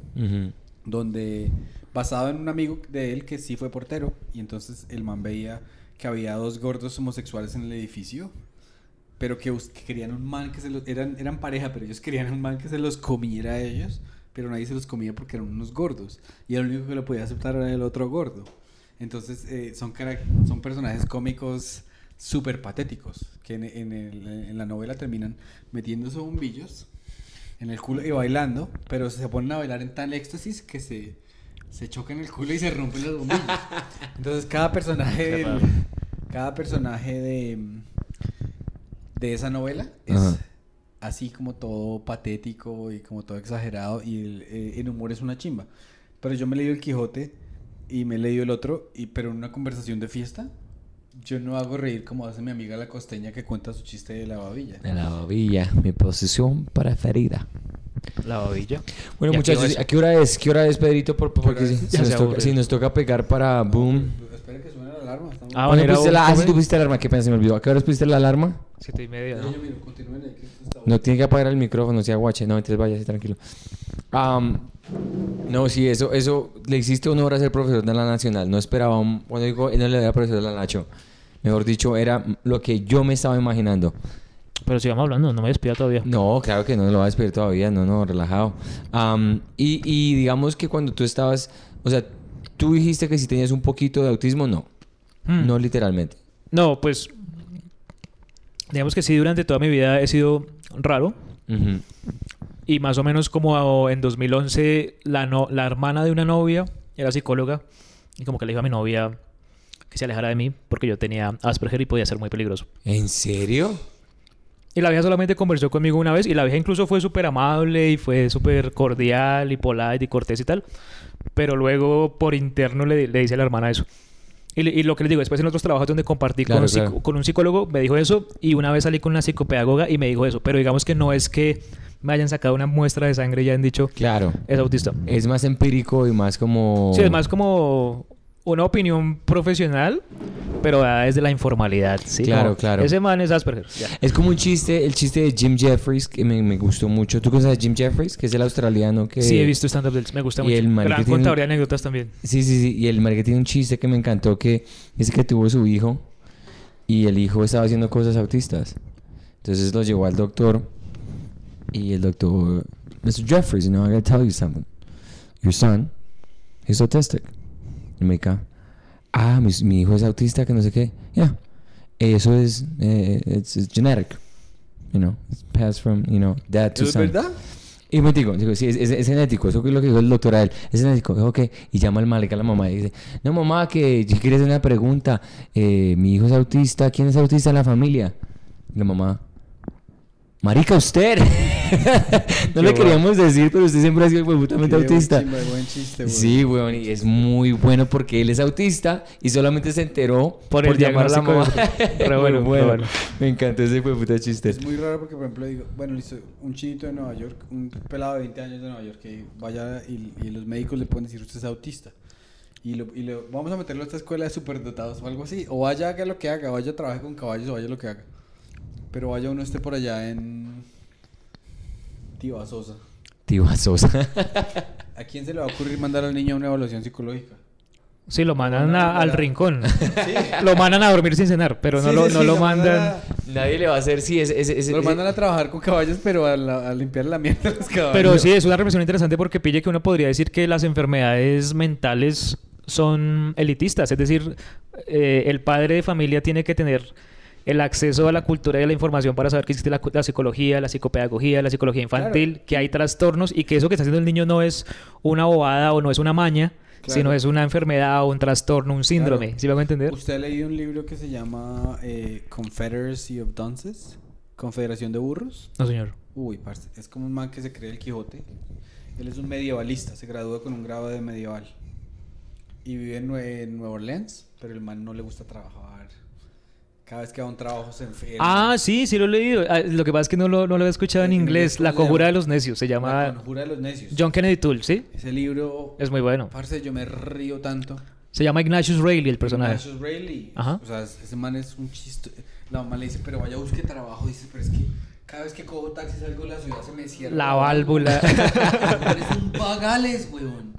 A: donde basado en un amigo de él que sí fue portero y entonces el man veía que había dos gordos homosexuales en el edificio pero que, que querían un man que se los... Eran, eran pareja, pero ellos querían un man que se los comiera a ellos, pero nadie se los comía porque eran unos gordos. Y el único que lo podía aceptar era el otro gordo. Entonces eh, son, son personajes cómicos súper patéticos, que en, en el- en la novela terminan metiéndose bombillos en el culo y bailando, pero se ponen a bailar en tal éxtasis que se, se chocan el culo y se rompen los bombillos. Entonces cada personaje del- cada personaje de, de esa novela es
C: Ajá.
A: Así como todo patético y como todo exagerado y el, eh, humor es una chimba. Pero yo me he leído el Quijote y me he leído el otro, y, pero en una conversación de fiesta yo no hago reír como hace mi amiga la costeña que cuenta su chiste de la babilla.
C: De la babilla, mi posición preferida.
B: La babilla.
C: Bueno,
B: ¿Y a qué
C: muchachos? ¿a qué hora es? ¿Qué hora es, Pedrito? Por- por- porque nos toca, si nos toca pegar para boom.
A: Espera que suene la alarma. estamos-
B: Ah,
C: ¿Cuándo
B: bueno, era
C: pusiste
B: un
C: la, ah, sí, tú pusiste la alarma, qué pena, se me olvidó. ¿A qué hora pusiste la alarma?
B: Siete y media, ¿no?
C: No tiene que apagar el micrófono, si aguache. No, entonces vaya, sí, tranquilo. No, sí, eso, eso, le hiciste honor a ser profesor de la Nacional. No esperaba, un, cuando digo, no le era profesor de la Nacho. Mejor dicho, era lo que yo me estaba imaginando.
B: Pero sigamos hablando, no me despida todavía.
C: No, claro que no lo va a despedir todavía, no, no, relajado. Am, y, y digamos que cuando tú estabas, o sea, tú dijiste que si tenías un poquito de autismo, no,
B: Hmm.
C: no literalmente.
B: No, pues. Digamos que sí, durante toda mi vida he sido raro. Y más o menos como en 2011, la, no- la hermana de una novia era psicóloga. Y como que le dijo a mi novia que se alejara de mí porque yo tenía Asperger y podía ser muy peligroso.
C: ¿En serio?
B: Y la vieja solamente conversó conmigo una vez y la vieja incluso fue súper amable y fue súper cordial y polite y cortés y tal. Pero luego por interno le, le dice a la hermana eso. Y, y lo que les digo, después en otros trabajos donde compartí
C: Claro,
B: con, psico-
C: claro.
B: con un psicólogo me dijo eso y una vez salí con una psicopedagoga y me dijo eso. Pero digamos que no es que me hayan sacado una muestra de sangre y ya han dicho
C: Claro.
B: es autista.
C: Es más empírico y más como...
B: Sí, es más como una opinión profesional, pero desde la informalidad. ¿sí?
C: Claro, claro.
B: Ese man es Asperger. ya.
C: Es como un chiste, el chiste de Jim Jeffries, que me, me gustó mucho. ¿Tú conoces a Jim Jeffries? Que es el australiano que...
B: Sí, he visto stand-up del- Me gusta
C: y
B: mucho.
C: el man
B: Gran
C: tiene-
B: contador de anécdotas también.
C: Sí, sí, sí. Y el marica tiene un chiste que me encantó que dice que tuvo su hijo y el hijo estaba haciendo cosas autistas. Entonces lo llevó al doctor y el doctor, Mr. Jeffries, you know, I gotta tell you something. Your son, he's autistic. Y me dice, ah, mi, mi hijo es autista, que no sé qué. Yeah. Eso es, eh, it's, it's genetic. You know, it's passed from, you know, dad to
A: ¿Eso es
C: son.
A: verdad?
C: Y me digo, digo, sí, es, es- es genético, eso es lo que dijo el doctor a él, es genético, dijo que, y llama al marica a la mamá y dice, no mamá, que yo quería hacer una pregunta, eh, mi hijo es autista, ¿quién es autista en la familia? Y la mamá, marica, usted, no le queríamos decir, pero usted siempre ha sido
A: buen
C: autista.
A: buen chiste.
C: Sí, weón, y es muy bueno porque él es autista y solamente se enteró
B: Por el
C: llamar a la mamá. Muy
B: bueno, bueno.
C: Me encantó ese huevuta chiste.
A: Es muy raro porque, por ejemplo, digo, bueno, listo, un chinito de Nueva York, un pelado de 20 años de Nueva York que vaya y, y los médicos le pueden decir usted es autista. Y, lo, y lo- vamos a meterlo a esta escuela de superdotados o algo así. O vaya, haga lo que haga, vaya, trabaje con caballos o vaya lo que haga. Pero vaya uno esté por allá en Tío Sosa.
C: Tío Sosa.
A: ¿A quién se le va a ocurrir mandar al niño a una evaluación psicológica?
B: Sí, lo mandan a- al rincón. Lo mandan a dormir sin cenar, pero no
A: Sí,
B: lo,
A: sí,
B: no
A: sí,
B: lo
A: mandan
B: mandan.
A: a-
C: Nadie le va a hacer, sí, ese-
A: Lo mandan a trabajar con caballos, pero a, la- a limpiar la mierda de los caballos.
B: Pero sí, es una reflexión interesante porque pille que uno podría decir que las enfermedades mentales son elitistas. Es decir, eh, el padre de familia tiene que tener el acceso a la cultura y a la información para saber que existe la, la psicología, la psicopedagogía, la psicología infantil,
A: Claro.
B: que hay trastornos y que eso que está haciendo el niño no es una bobada o no es una maña,
A: Claro.
B: sino es una enfermedad o un trastorno, un síndrome.
A: Claro.
B: ¿Sí me hago entender?
A: ¿Usted ha leído un libro que se llama eh, Confederacy of Dunces? Confederación de Burros.
B: No, señor.
A: Uy, parce, es como un man que se cree el Quijote. Él es un medievalista, se gradúa con un grado de medieval. Y vive en Nueva Orleans, pero el man no le gusta trabajar. Cada vez que va a un trabajo se enferma.
B: Ah, sí, sí lo he leído. Ah, Lo que pasa es que no lo, no lo he escuchado en inglés. La
A: ¿cómo se
B: conjura de los necios se
A: La
B: llama
A: conjura de los necios.
B: John Kennedy Toole, ¿sí?
A: Ese libro,
B: Es muy bueno.
A: parce, yo me río tanto.
B: Se llama Ignatius Reilly el personaje.
A: Ignatius Reilly.
B: Ajá.
A: O sea, ese man es un chiste. La mamá le dice, pero vaya, busque trabajo. Dice, pero es que cada vez que cojo taxi salgo de la ciudad se me cierra.
B: La válvula.
A: es un pagales, weón.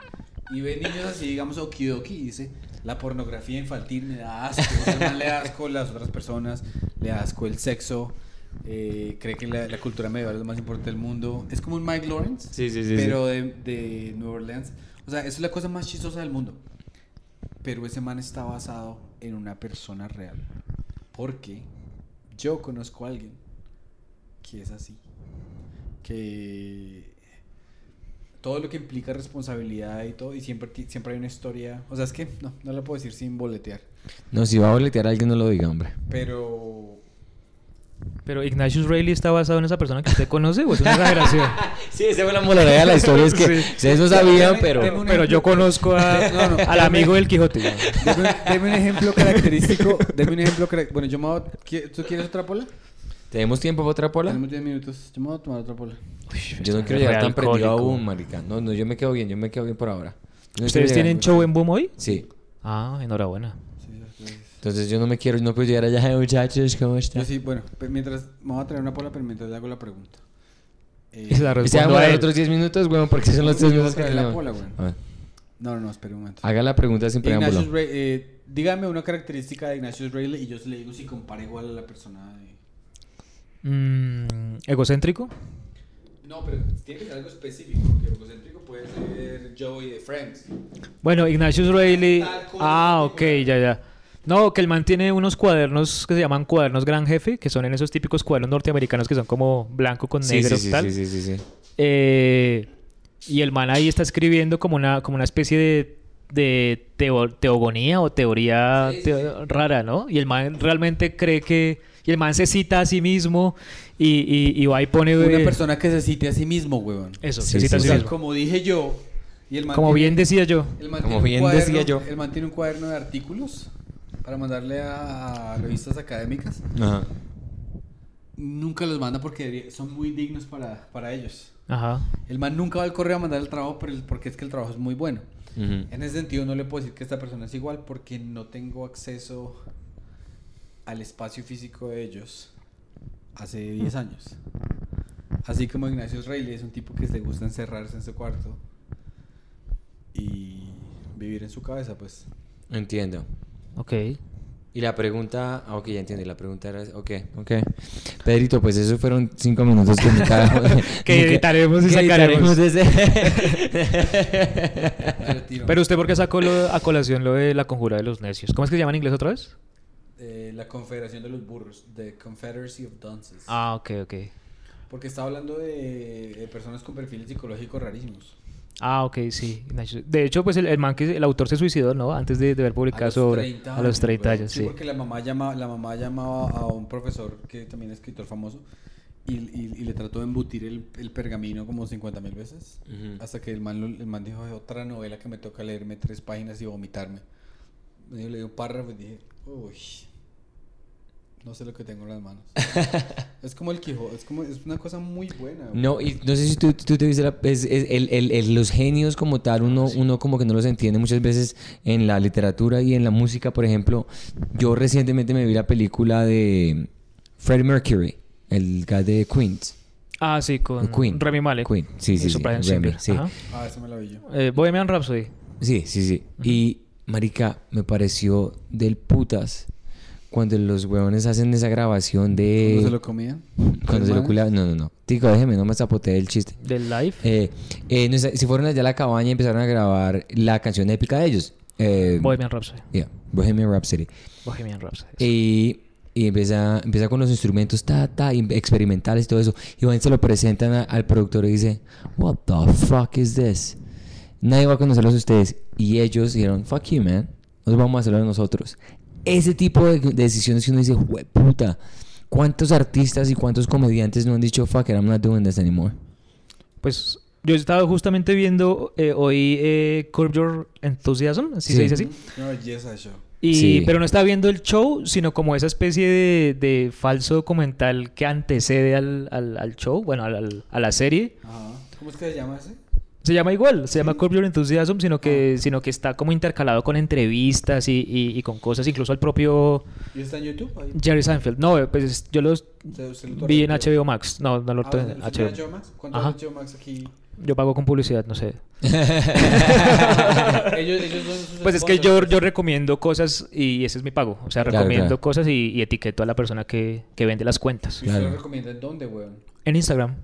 A: Y ve niños así, digamos, okidoki y dice, la pornografía infantil me da asco. O sea, le asco las otras personas, le asco el sexo. eh, cree que la, la cultura medieval es lo más importante del mundo. Es como un Mike Lawrence,
C: Sí, sí, sí,
A: pero de, de Nueva Orleans. O sea, es la cosa más chistosa del mundo. Pero ese man está basado en una persona real. Porque yo conozco a alguien que es así. Que todo lo que implica responsabilidad y todo, y siempre, siempre hay una historia. O sea, es que no, no lo puedo decir sin boletear.
C: No, si va a boletear a alguien, no lo diga, hombre.
A: Pero
B: Pero Ignatius Reilly está basado en esa persona que usted conoce o es una exageración.
C: Sí, esa fue la moraleja de la historia. Es que
B: Sí.
C: ustedes no sabían,
A: Deme-
C: pero...
A: deme
B: Pero yo conozco a-
A: No, no,
B: al amigo del Quijote.
A: Deme, deme un ejemplo característico. Deme un ejemplo. Bueno, yo me voy a- ¿qui- ¿Tú quieres otra pola?
C: ¿Tenemos tiempo para otra pola?
A: Tenemos 10 minutos. Yo me voy a tomar otra pola.
C: Yo no quiero llegar tan prendido aún, marica. No, no, yo me quedo bien, yo me quedo bien por ahora. No
B: ¿Ustedes tienen show en Boom hoy?
C: Sí.
B: Ah, enhorabuena.
C: Entonces yo no me quiero, no puedo llegar allá, "Hey, muchachos, ¿cómo están?
A: Yo sí, bueno, mientras me voy a traer una pola, pero mientras le hago la pregunta. Eh,
B: Y se la
C: ¿Y se va a
B: respondo a
C: otros 10 minutos, weón? Porque son los
A: Yo
C: 3
A: voy a
C: minutos que tenemos.
A: pola.
C: A ver,
A: No, no, no, espera un momento.
C: Haga la pregunta sin preámbulo.
A: Ignatius Ray- eh, dígame una característica de Ignatius Reilly y yo se le digo si compara igual a la persona de...
B: Mm, ¿Egocéntrico?
A: No, pero tiene que ser algo específico, porque egocéntrico puede ser Joey de Friends.
B: Bueno, Ignatius Reilly. Ah, ok, ya, ya. No, que el man tiene unos cuadernos que se llaman cuadernos Gran Jefe, que son en esos típicos cuadernos norteamericanos que son como blanco con negro
C: sí, sí,
B: tal.
C: sí, sí, sí, sí.
B: Eh, y el man ahí está escribiendo como una, como una especie de, de teo- teogonía o teoría
A: Sí, sí,
B: teo- rara, ¿no? Y el man realmente cree que... Y el man se cita a sí mismo y, y, y va y pone...
A: Una
B: eh,
A: persona que se cite a sí mismo, weón.
B: Eso,
C: Sí,
B: se cita
C: sí,
B: a
A: O
B: sí
A: sea,
B: mismo.
A: como dije yo, y el man
B: Como
A: tiene-
B: bien decía yo.
A: el man
C: Como bien
A: cuaderno-
C: decía yo.
A: El man tiene un cuaderno de artículos para mandarle a, a revistas académicas.
C: Ajá.
A: Nunca los manda porque son muy dignos para, para ellos.
B: Ajá.
A: El man nunca va al correo a mandar el trabajo porque es que el trabajo es muy bueno.
C: Ujú.
A: En ese sentido no le puedo decir que esta persona es igual porque no tengo acceso al espacio físico de ellos hace 10 años. Así como Ignacio Reilly es un tipo que le gusta encerrarse en su cuarto y vivir en su cabeza, pues.
C: Entiendo.
B: Ok.
C: Y la pregunta, ah, ok, ya entendí, la pregunta era, ok, ok. Pedrito, pues esos fueron cinco minutos que.
B: Que editaremos y
C: que
B: sacaremos.
C: editaremos.
B: Pero usted, ¿por qué sacó lo- a colación lo de la conjura de los necios? ¿Cómo es que se llama en inglés otra vez?
A: Eh, la Confederación de los Burros, The Confederacy of Dunces.
B: Ah, ok, ok.
A: Porque estaba hablando de, de personas con perfiles psicológicos rarísimos.
B: Ah, ok, sí. De hecho, pues el, el man que el autor se suicidó, ¿no? Antes de, de haber publicado sobre
A: 30
B: a los 30
A: güey.
B: años, sí.
A: porque la mamá llama, la mamá llamaba a un profesor que también es escritor famoso y, y- y le trató de embutir el, el pergamino como 50 mil veces.
C: Ujú.
A: Hasta que el man, lo- el man dijo, "Es otra novela que me toca leerme tres páginas y vomitarme. Y yo le di un párrafo y dije, uy, no sé lo que tengo en las manos. es como el Quijote, es como, es una cosa muy buena. güey.
C: No, y no sé si tú, tú te viste la, es- es- el- el- el- los genios como tal, uno, uno como que no los entiende muchas veces en la literatura y en la música, por ejemplo. Yo recientemente me vi la película de Freddie Mercury, el guy de Queens.
B: Ah, sí, con
C: Queen.
B: Remy Malek.
C: Queen, sí, sí,
B: Y
C: sí,
B: Brian
C: Remy,
B: Singer.
C: sí.
B: Ajá.
A: Ah, eso me lo vi yo.
B: Eh, Bohemian Rhapsody.
C: Sí, sí, sí. Y, marica, me pareció del putas cuando los huevones hacen esa grabación de...
A: ¿Cuándo se lo comían?
C: Cuando se lo culiaban. No, no, no. Tico, déjeme, no me zapoteé el chiste.
B: Del live.
C: Eh, eh, no si fueron allá a la cabaña y empezaron a grabar la canción épica de ellos. Eh,
B: Bohemian Rhapsody.
C: yeah, Bohemian Rhapsody.
B: Bohemian Rhapsody.
C: Y, y empieza, empieza con los instrumentos ta, ta, experimentales y todo eso. Y van se lo presentan a- al productor y dice, What the fuck is this? Nadie va a conocerlos a ustedes. Y ellos dijeron, Fuck you, man. Nos vamos a hacerlo nosotros. Ese tipo de, de decisiones que uno dice, puta. ¿Cuántos artistas y cuántos comediantes no han dicho, fuck it, I'm not doing this anymore?
B: Pues yo estaba justamente viendo eh, hoy eh, Curb Your Enthusiasm, así
C: Sí.
B: se dice así.
A: Una belleza eso.
B: Y,
C: Sí.
B: Pero no estaba viendo el show, sino como esa especie de, de falso documental que antecede al, al, al show, bueno, al- al- a la serie.
A: Ajá. ¿Cómo es que se llama ese?
B: Se llama igual, se llama Curb Your Enthusiasm, sino que, sino que está como intercalado con entrevistas y, y- y con cosas, incluso al propio
A: ¿Y está en YouTube? Ahí.
B: Jerry Seinfeld. No, pues yo los
A: ¿Usted- usted lo
B: vi en? HBO Max. No, no lo
A: Ah,
B: torrenté
A: ¿usted
B: en HBO.
A: HBO Max? ¿Cuánto
B: Ajá.
A: es HBO Max aquí?
B: Yo pago con publicidad, no sé.
A: ellos, ellos son sus
B: Pues es que yo, yo recomiendo cosas y ese es mi pago. O sea,
C: Claro,
B: recomiendo
C: claro.
B: cosas y, y etiqueto a la persona que, que vende las cuentas.
A: ¿Y usted
C: Claro.
A: lo recomienda en dónde, weón?
B: En Instagram.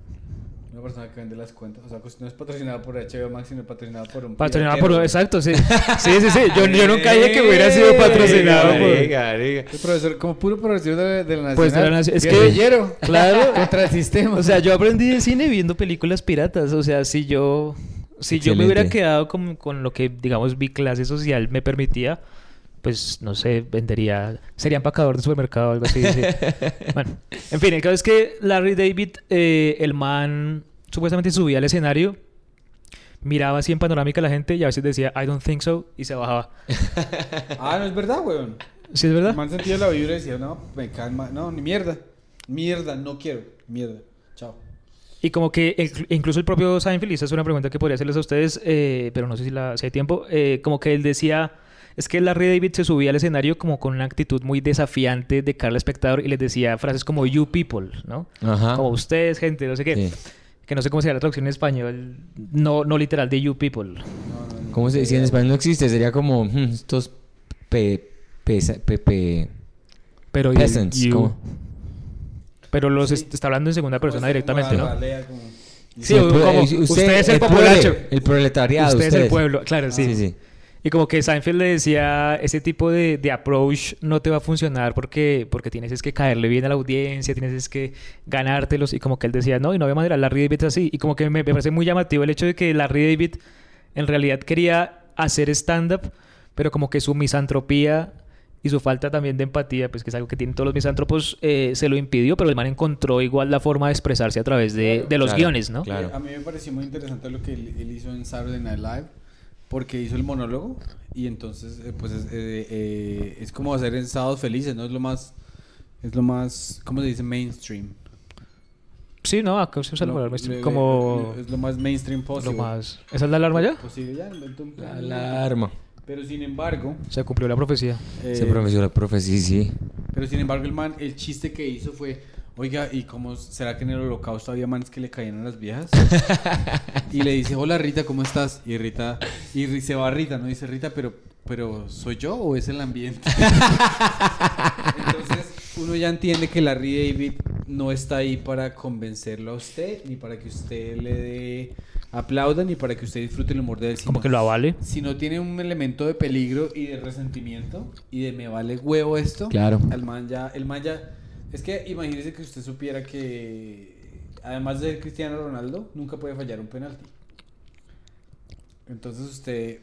A: Una persona que vende las cuentas. O sea, que no es patrocinada por HBO Max, sino patrocinada por un.
B: Patrocinado
A: piratero,
B: por... Exacto, sí. Sí, sí, sí. Yo, yo nunca dije que hubiera sido patrocinado por...
A: El profesor, como puro profesor de, de la Nacional.
B: Pues de la Nación- es que-
A: guerrillero.
B: Claro.
A: Contra el sistema.
B: O sea, yo aprendí de cine viendo películas piratas. O sea, si yo... Si yo me hubiera quedado con, con lo que, digamos, mi clase social me permitía, pues, no sé, vendería... Sería empacador de supermercado o algo así. sí. bueno, en fin, el caso es que Larry David, eh, el man, supuestamente subía al escenario, miraba así en panorámica a la gente y a veces decía, I don't think so, y se bajaba.
A: Ah, no es verdad, weón.
B: ¿Sí es verdad?
A: El man sentía la vibra y decía, no, me calma. No, ni mierda. Mierda, no quiero. Mierda. Chao.
B: Y como que el- incluso el propio Seinfeld, y esa es una pregunta que podría hacerles a ustedes, eh, pero no sé si, la, si hay tiempo, eh, como que él decía, es que Larry David se subía al escenario como con una actitud muy desafiante de cara al espectador y les decía frases como you people, ¿no?
C: Ajá.
B: Como ustedes, gente, no sé qué.
C: Sí.
B: Que no sé cómo sería la traducción en español, no, no literal de you people.
A: No, no, no.
C: ¿Cómo se dice? En español no existe. Sería como hmm, estos pe, pe- pe-
B: Pero,
C: peasants.
B: you-
C: ¿cómo?
B: pero los
A: Sí.
B: est- está hablando en segunda persona
A: Como
B: directamente, ¿no?
A: como-
B: Sí,
C: el
B: como, usted es el
C: prole-
B: populacho.
C: El proletariado.
B: Usted es el pueblo, claro, sí.
C: Sí, sí.
B: Y como que Seinfeld le decía, ese tipo de, de approach no te va a funcionar porque, porque tienes es que caerle bien a la audiencia, tienes es que ganártelos. Y como que él decía, no, y no había manera, Larry David es así. Y como que me, me parece muy llamativo el hecho de que Larry David en realidad quería hacer stand-up, pero como que su misantropía y su falta también de empatía, pues que es algo que tienen todos los misántropos, eh, se lo impidió, pero el man encontró igual la forma de expresarse a través de,
A: Claro,
B: de los
C: claro,
B: guiones, ¿no?
C: claro.
A: A mí me pareció muy interesante lo que él, él hizo en Saturday Night Live, porque hizo el monólogo y entonces, eh, pues es, eh, eh, es como hacer en Sábados Felices, ¿no? Es lo más, es lo más, ¿cómo se dice? Mainstream.
B: Sí, no, acá se usa el
A: Lo-
B: valor mainstream
A: lo-
B: como
A: Es lo más mainstream
B: lo
A: posible.
B: más... ¿Esa es la alarma ya?
A: Posible, ya, inventó un
C: La alarma.
A: Pero sin embargo...
B: Se cumplió la profecía.
A: eh,
C: Se profesó la profe, sí, sí.
A: Pero sin embargo, el man, el chiste que hizo fue, oiga, ¿y cómo será que en el holocausto había manes que le caían a las viejas? y le dice, hola Rita, ¿cómo estás? Y Rita, y se va Rita, ¿no? Dice Rita, pero, pero ¿soy yo o es el ambiente? Entonces, uno ya entiende que Larry David no está ahí para convencerlo a usted, ni para que usted le dé aplauda, ni para que usted disfrute el humor de él.
B: Como
A: sino-
B: que lo avale.
A: si no tiene un elemento de peligro y de resentimiento y de me vale huevo esto,
C: Claro.
A: el man ya, el man ya, es que imagínese que usted supiera que además de ser Cristiano Ronaldo, nunca puede fallar un penalti. Entonces usted,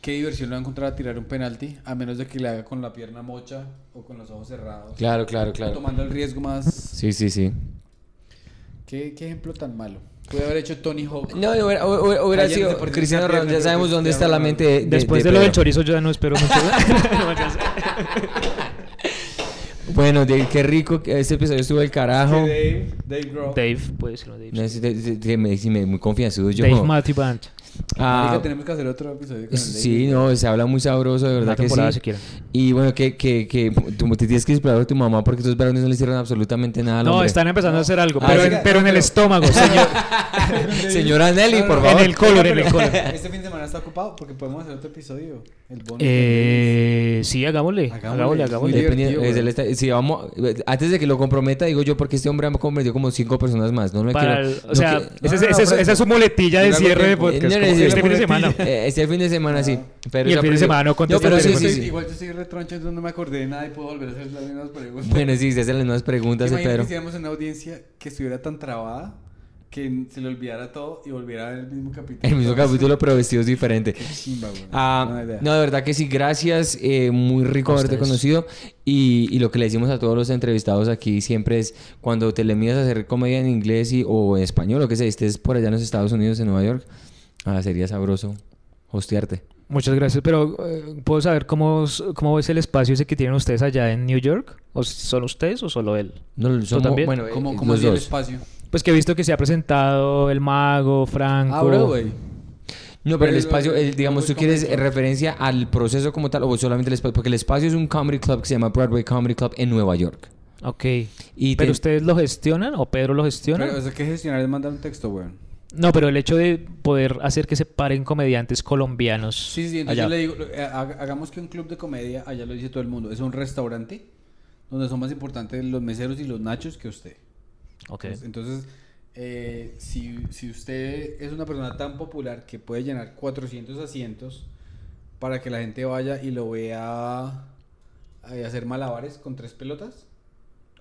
A: qué diversión le va a encontrar a tirar un penalti, a menos de que le haga con la pierna mocha o con los ojos cerrados.
C: Claro, claro,
A: o
C: claro.
A: Tomando el riesgo más...
C: Sí, sí, sí.
A: ¿Qué, qué ejemplo tan malo? Puede haber hecho Tony Hawk.
C: No, hubiera, hubiera- hubiera sido Cristiano Ronaldo. Ya sabemos dónde está la mente de, de-
B: Después de,
C: de
B: lo del chorizo yo ya no espero mucho.
C: Bueno, de, qué rico que este episodio estuvo del carajo.
A: Dave, Dave Grohl.
B: Dave, puede decirlo Dave.
C: No de- de- de- me, muy confianzudo yo.
B: Dave Matthew Band.
C: Ah,
A: tenemos que hacer otro episodio con el
C: sí, no, se habla muy sabroso, de verdad
B: Una
C: que sí.
B: si.
C: Y bueno, que, que, que tú te tienes que explorar a tu mamá porque tus varones no le hicieron absolutamente nada al
B: No,
C: hombre.
B: están empezando a hacer algo,
C: Ah,
B: pero,
C: sí.
B: en, pero en el estómago, señor.
C: Señora Nelly, por
B: En
C: favor.
B: el color, en el color.
A: Este fin de semana está ocupado porque podemos hacer otro episodio. El.
B: Eh, sí, hagámosle.
A: Hagámosle,
B: Hagámosle,
A: es
C: es si vamos, antes de que lo comprometa, digo yo, porque este hombre me convirtió como cinco personas más. No me
B: Para
C: quiero.
B: el- o
C: no
B: sea,
C: que-
A: no, no,
B: esa es su muletilla de cierre de
A: tiempo.
B: podcast.
C: No, no,
B: como
C: sí,
B: este fin de semana.
C: Eh, este fin de semana sí. Pero
B: Y el fin de semana no contesté
C: pero
B: el
C: sí,
B: teléfono.
C: sí, sí.
A: Igual yo estoy retroncho, entonces no me acordé de nada y puedo volver a hacer las mismas preguntas.
C: Bueno, sí, se hacen las mismas preguntas, eh,
A: que
C: Pedro.
A: hiciéramos una audiencia que estuviera tan trabada que se le olvidara todo y volviera a ver el mismo capítulo.
C: El mismo capítulo, pero vestidos diferente.
A: Qué chimba, güey.
C: Ah,
A: idea.
C: no, de verdad que sí, gracias. eh, muy rico haberte conocido. Y, y lo que le decimos a todos los entrevistados aquí siempre es: cuando te le midas a hacer comedia en inglés y, o en español, o que sea, estés por allá en los Estados Unidos, en Nueva York, ah, sería sabroso hostearte.
B: Muchas gracias, pero eh, ¿puedo saber cómo, es- cómo es el espacio ese que tienen ustedes allá en New York? ¿O son ustedes o solo él?
C: No, somos-
B: también?
C: Bueno,
A: ¿Cómo,
C: eh,
A: cómo hacía el espacio?
B: Pues que he visto que se ha presentado El Mago, Franco.
A: Ah, Broadway.
C: No, pero el espacio,
A: eh,
C: el- digamos, tú quieres referencia al proceso como tal o solamente el espacio, porque el espacio es un comedy club que se llama Broadway Comedy Club en Nueva York.
B: Ok.
C: Y
B: ¿Pero
C: te-
B: ustedes lo gestionan o Pedro lo gestiona?
A: Pero, o sea, que gestionar es mandar un texto, güey.
B: No, pero el hecho de poder hacer que se paren comediantes colombianos.
A: Sí, sí, entonces
B: allá.
A: yo le digo, eh, ha- hagamos que un club de comedia, allá lo dice todo el mundo, es un restaurante donde son más importantes los meseros y los nachos que usted.
B: Ok.
A: Entonces, eh, si, si usted es una persona tan popular que puede llenar 400 asientos para que la gente vaya y lo vea eh, hacer malabares con tres pelotas,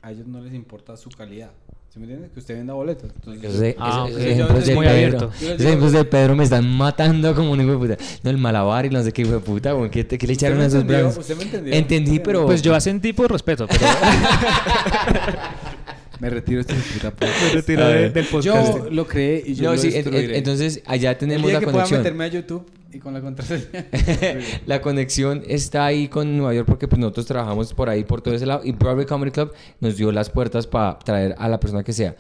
A: a ellos no les importa su calidad. ¿Sí me entiendes? Que usted venda boletos. Entonces,
B: Ah,
A: Es
C: de
A: muy
C: Pedro, esos ejemplos de Pedro me están matando como un hijo de puta. No, el malabar y no sé qué hijo de puta, güey. ¿Qué, te- qué le
A: ¿Usted
C: echaron a esos
A: entendió?
C: blancos?
A: ¿Usted me entendió?
C: Entendí, pero...
B: Pues yo asentí por respeto, pero
A: Me retiro este puta
B: me de-
C: ver.
B: del podcast.
A: Yo lo creé y yo
C: No,
A: lo
C: sí, en- entonces allá
A: el
C: tenemos
A: día
C: la
A: que pueda
C: conexión.
A: meterme a YouTube y con la contraseña.
C: la conexión está ahí con Nueva York porque pues, nosotros trabajamos por ahí, por todo ese lado. Y Broadway Comedy Club nos dio las puertas para traer a la persona que sea.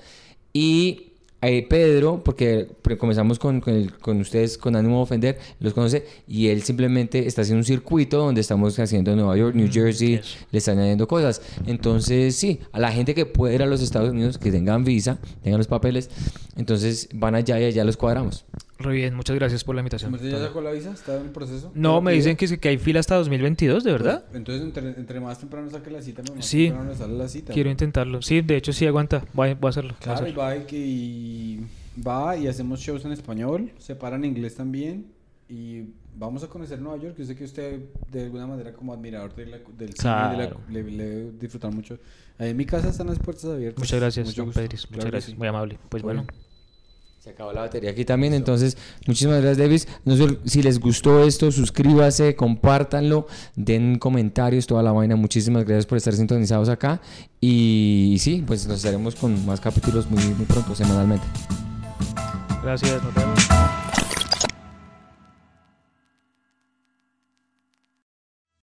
C: Y eh, Pedro, porque comenzamos con, con, el- con ustedes con ánimo de ofender, los conoce y él simplemente está haciendo un circuito donde estamos haciendo en Nueva York, New Jersey,
B: eso.
C: le están añadiendo cosas. Entonces, sí, a la gente que puede ir a los Estados Unidos, que tengan visa, tengan los papeles, entonces van allá y allá los cuadramos.
B: Re bien, muchas gracias por la invitación.
A: ¿Usted ya sacó la visa? ¿Está en el proceso?
B: No,
A: ¿Ya
B: me dicen que, que hay fila hasta 2022, ¿de verdad?
A: Pues, entonces, entre, entre más temprano saque la cita, más
B: Sí.
A: temprano le sale la cita.
B: Quiero
A: ¿no?
B: intentarlo. Sí, de hecho sí aguanta. Voy, voy a hacerlo. voy a
A: Claro, y
B: hacerlo.
A: va y, va y hacemos shows en español, se para en inglés también y vamos a conocer Nueva York. Yo sé que usted de alguna manera como admirador de la- del cine y de la-
B: Claro.
A: le, le disfrutar mucho. Ahí en mi casa están las puertas abiertas.
B: Muchas gracias,
A: Mucho.
B: Pedris. Muchas
A: Claro
B: gracias.
A: sí.
B: Muy amable. Pues
A: Muy
B: bueno.
C: Se acabó la batería aquí también, entonces muchísimas gracias Davis. No ol- si les gustó esto, suscríbase, compártanlo, den comentarios, toda la vaina. Muchísimas gracias por estar sintonizados acá. Y, sí, pues nos estaremos con más capítulos muy, muy pronto, semanalmente.
B: Gracias. Nos.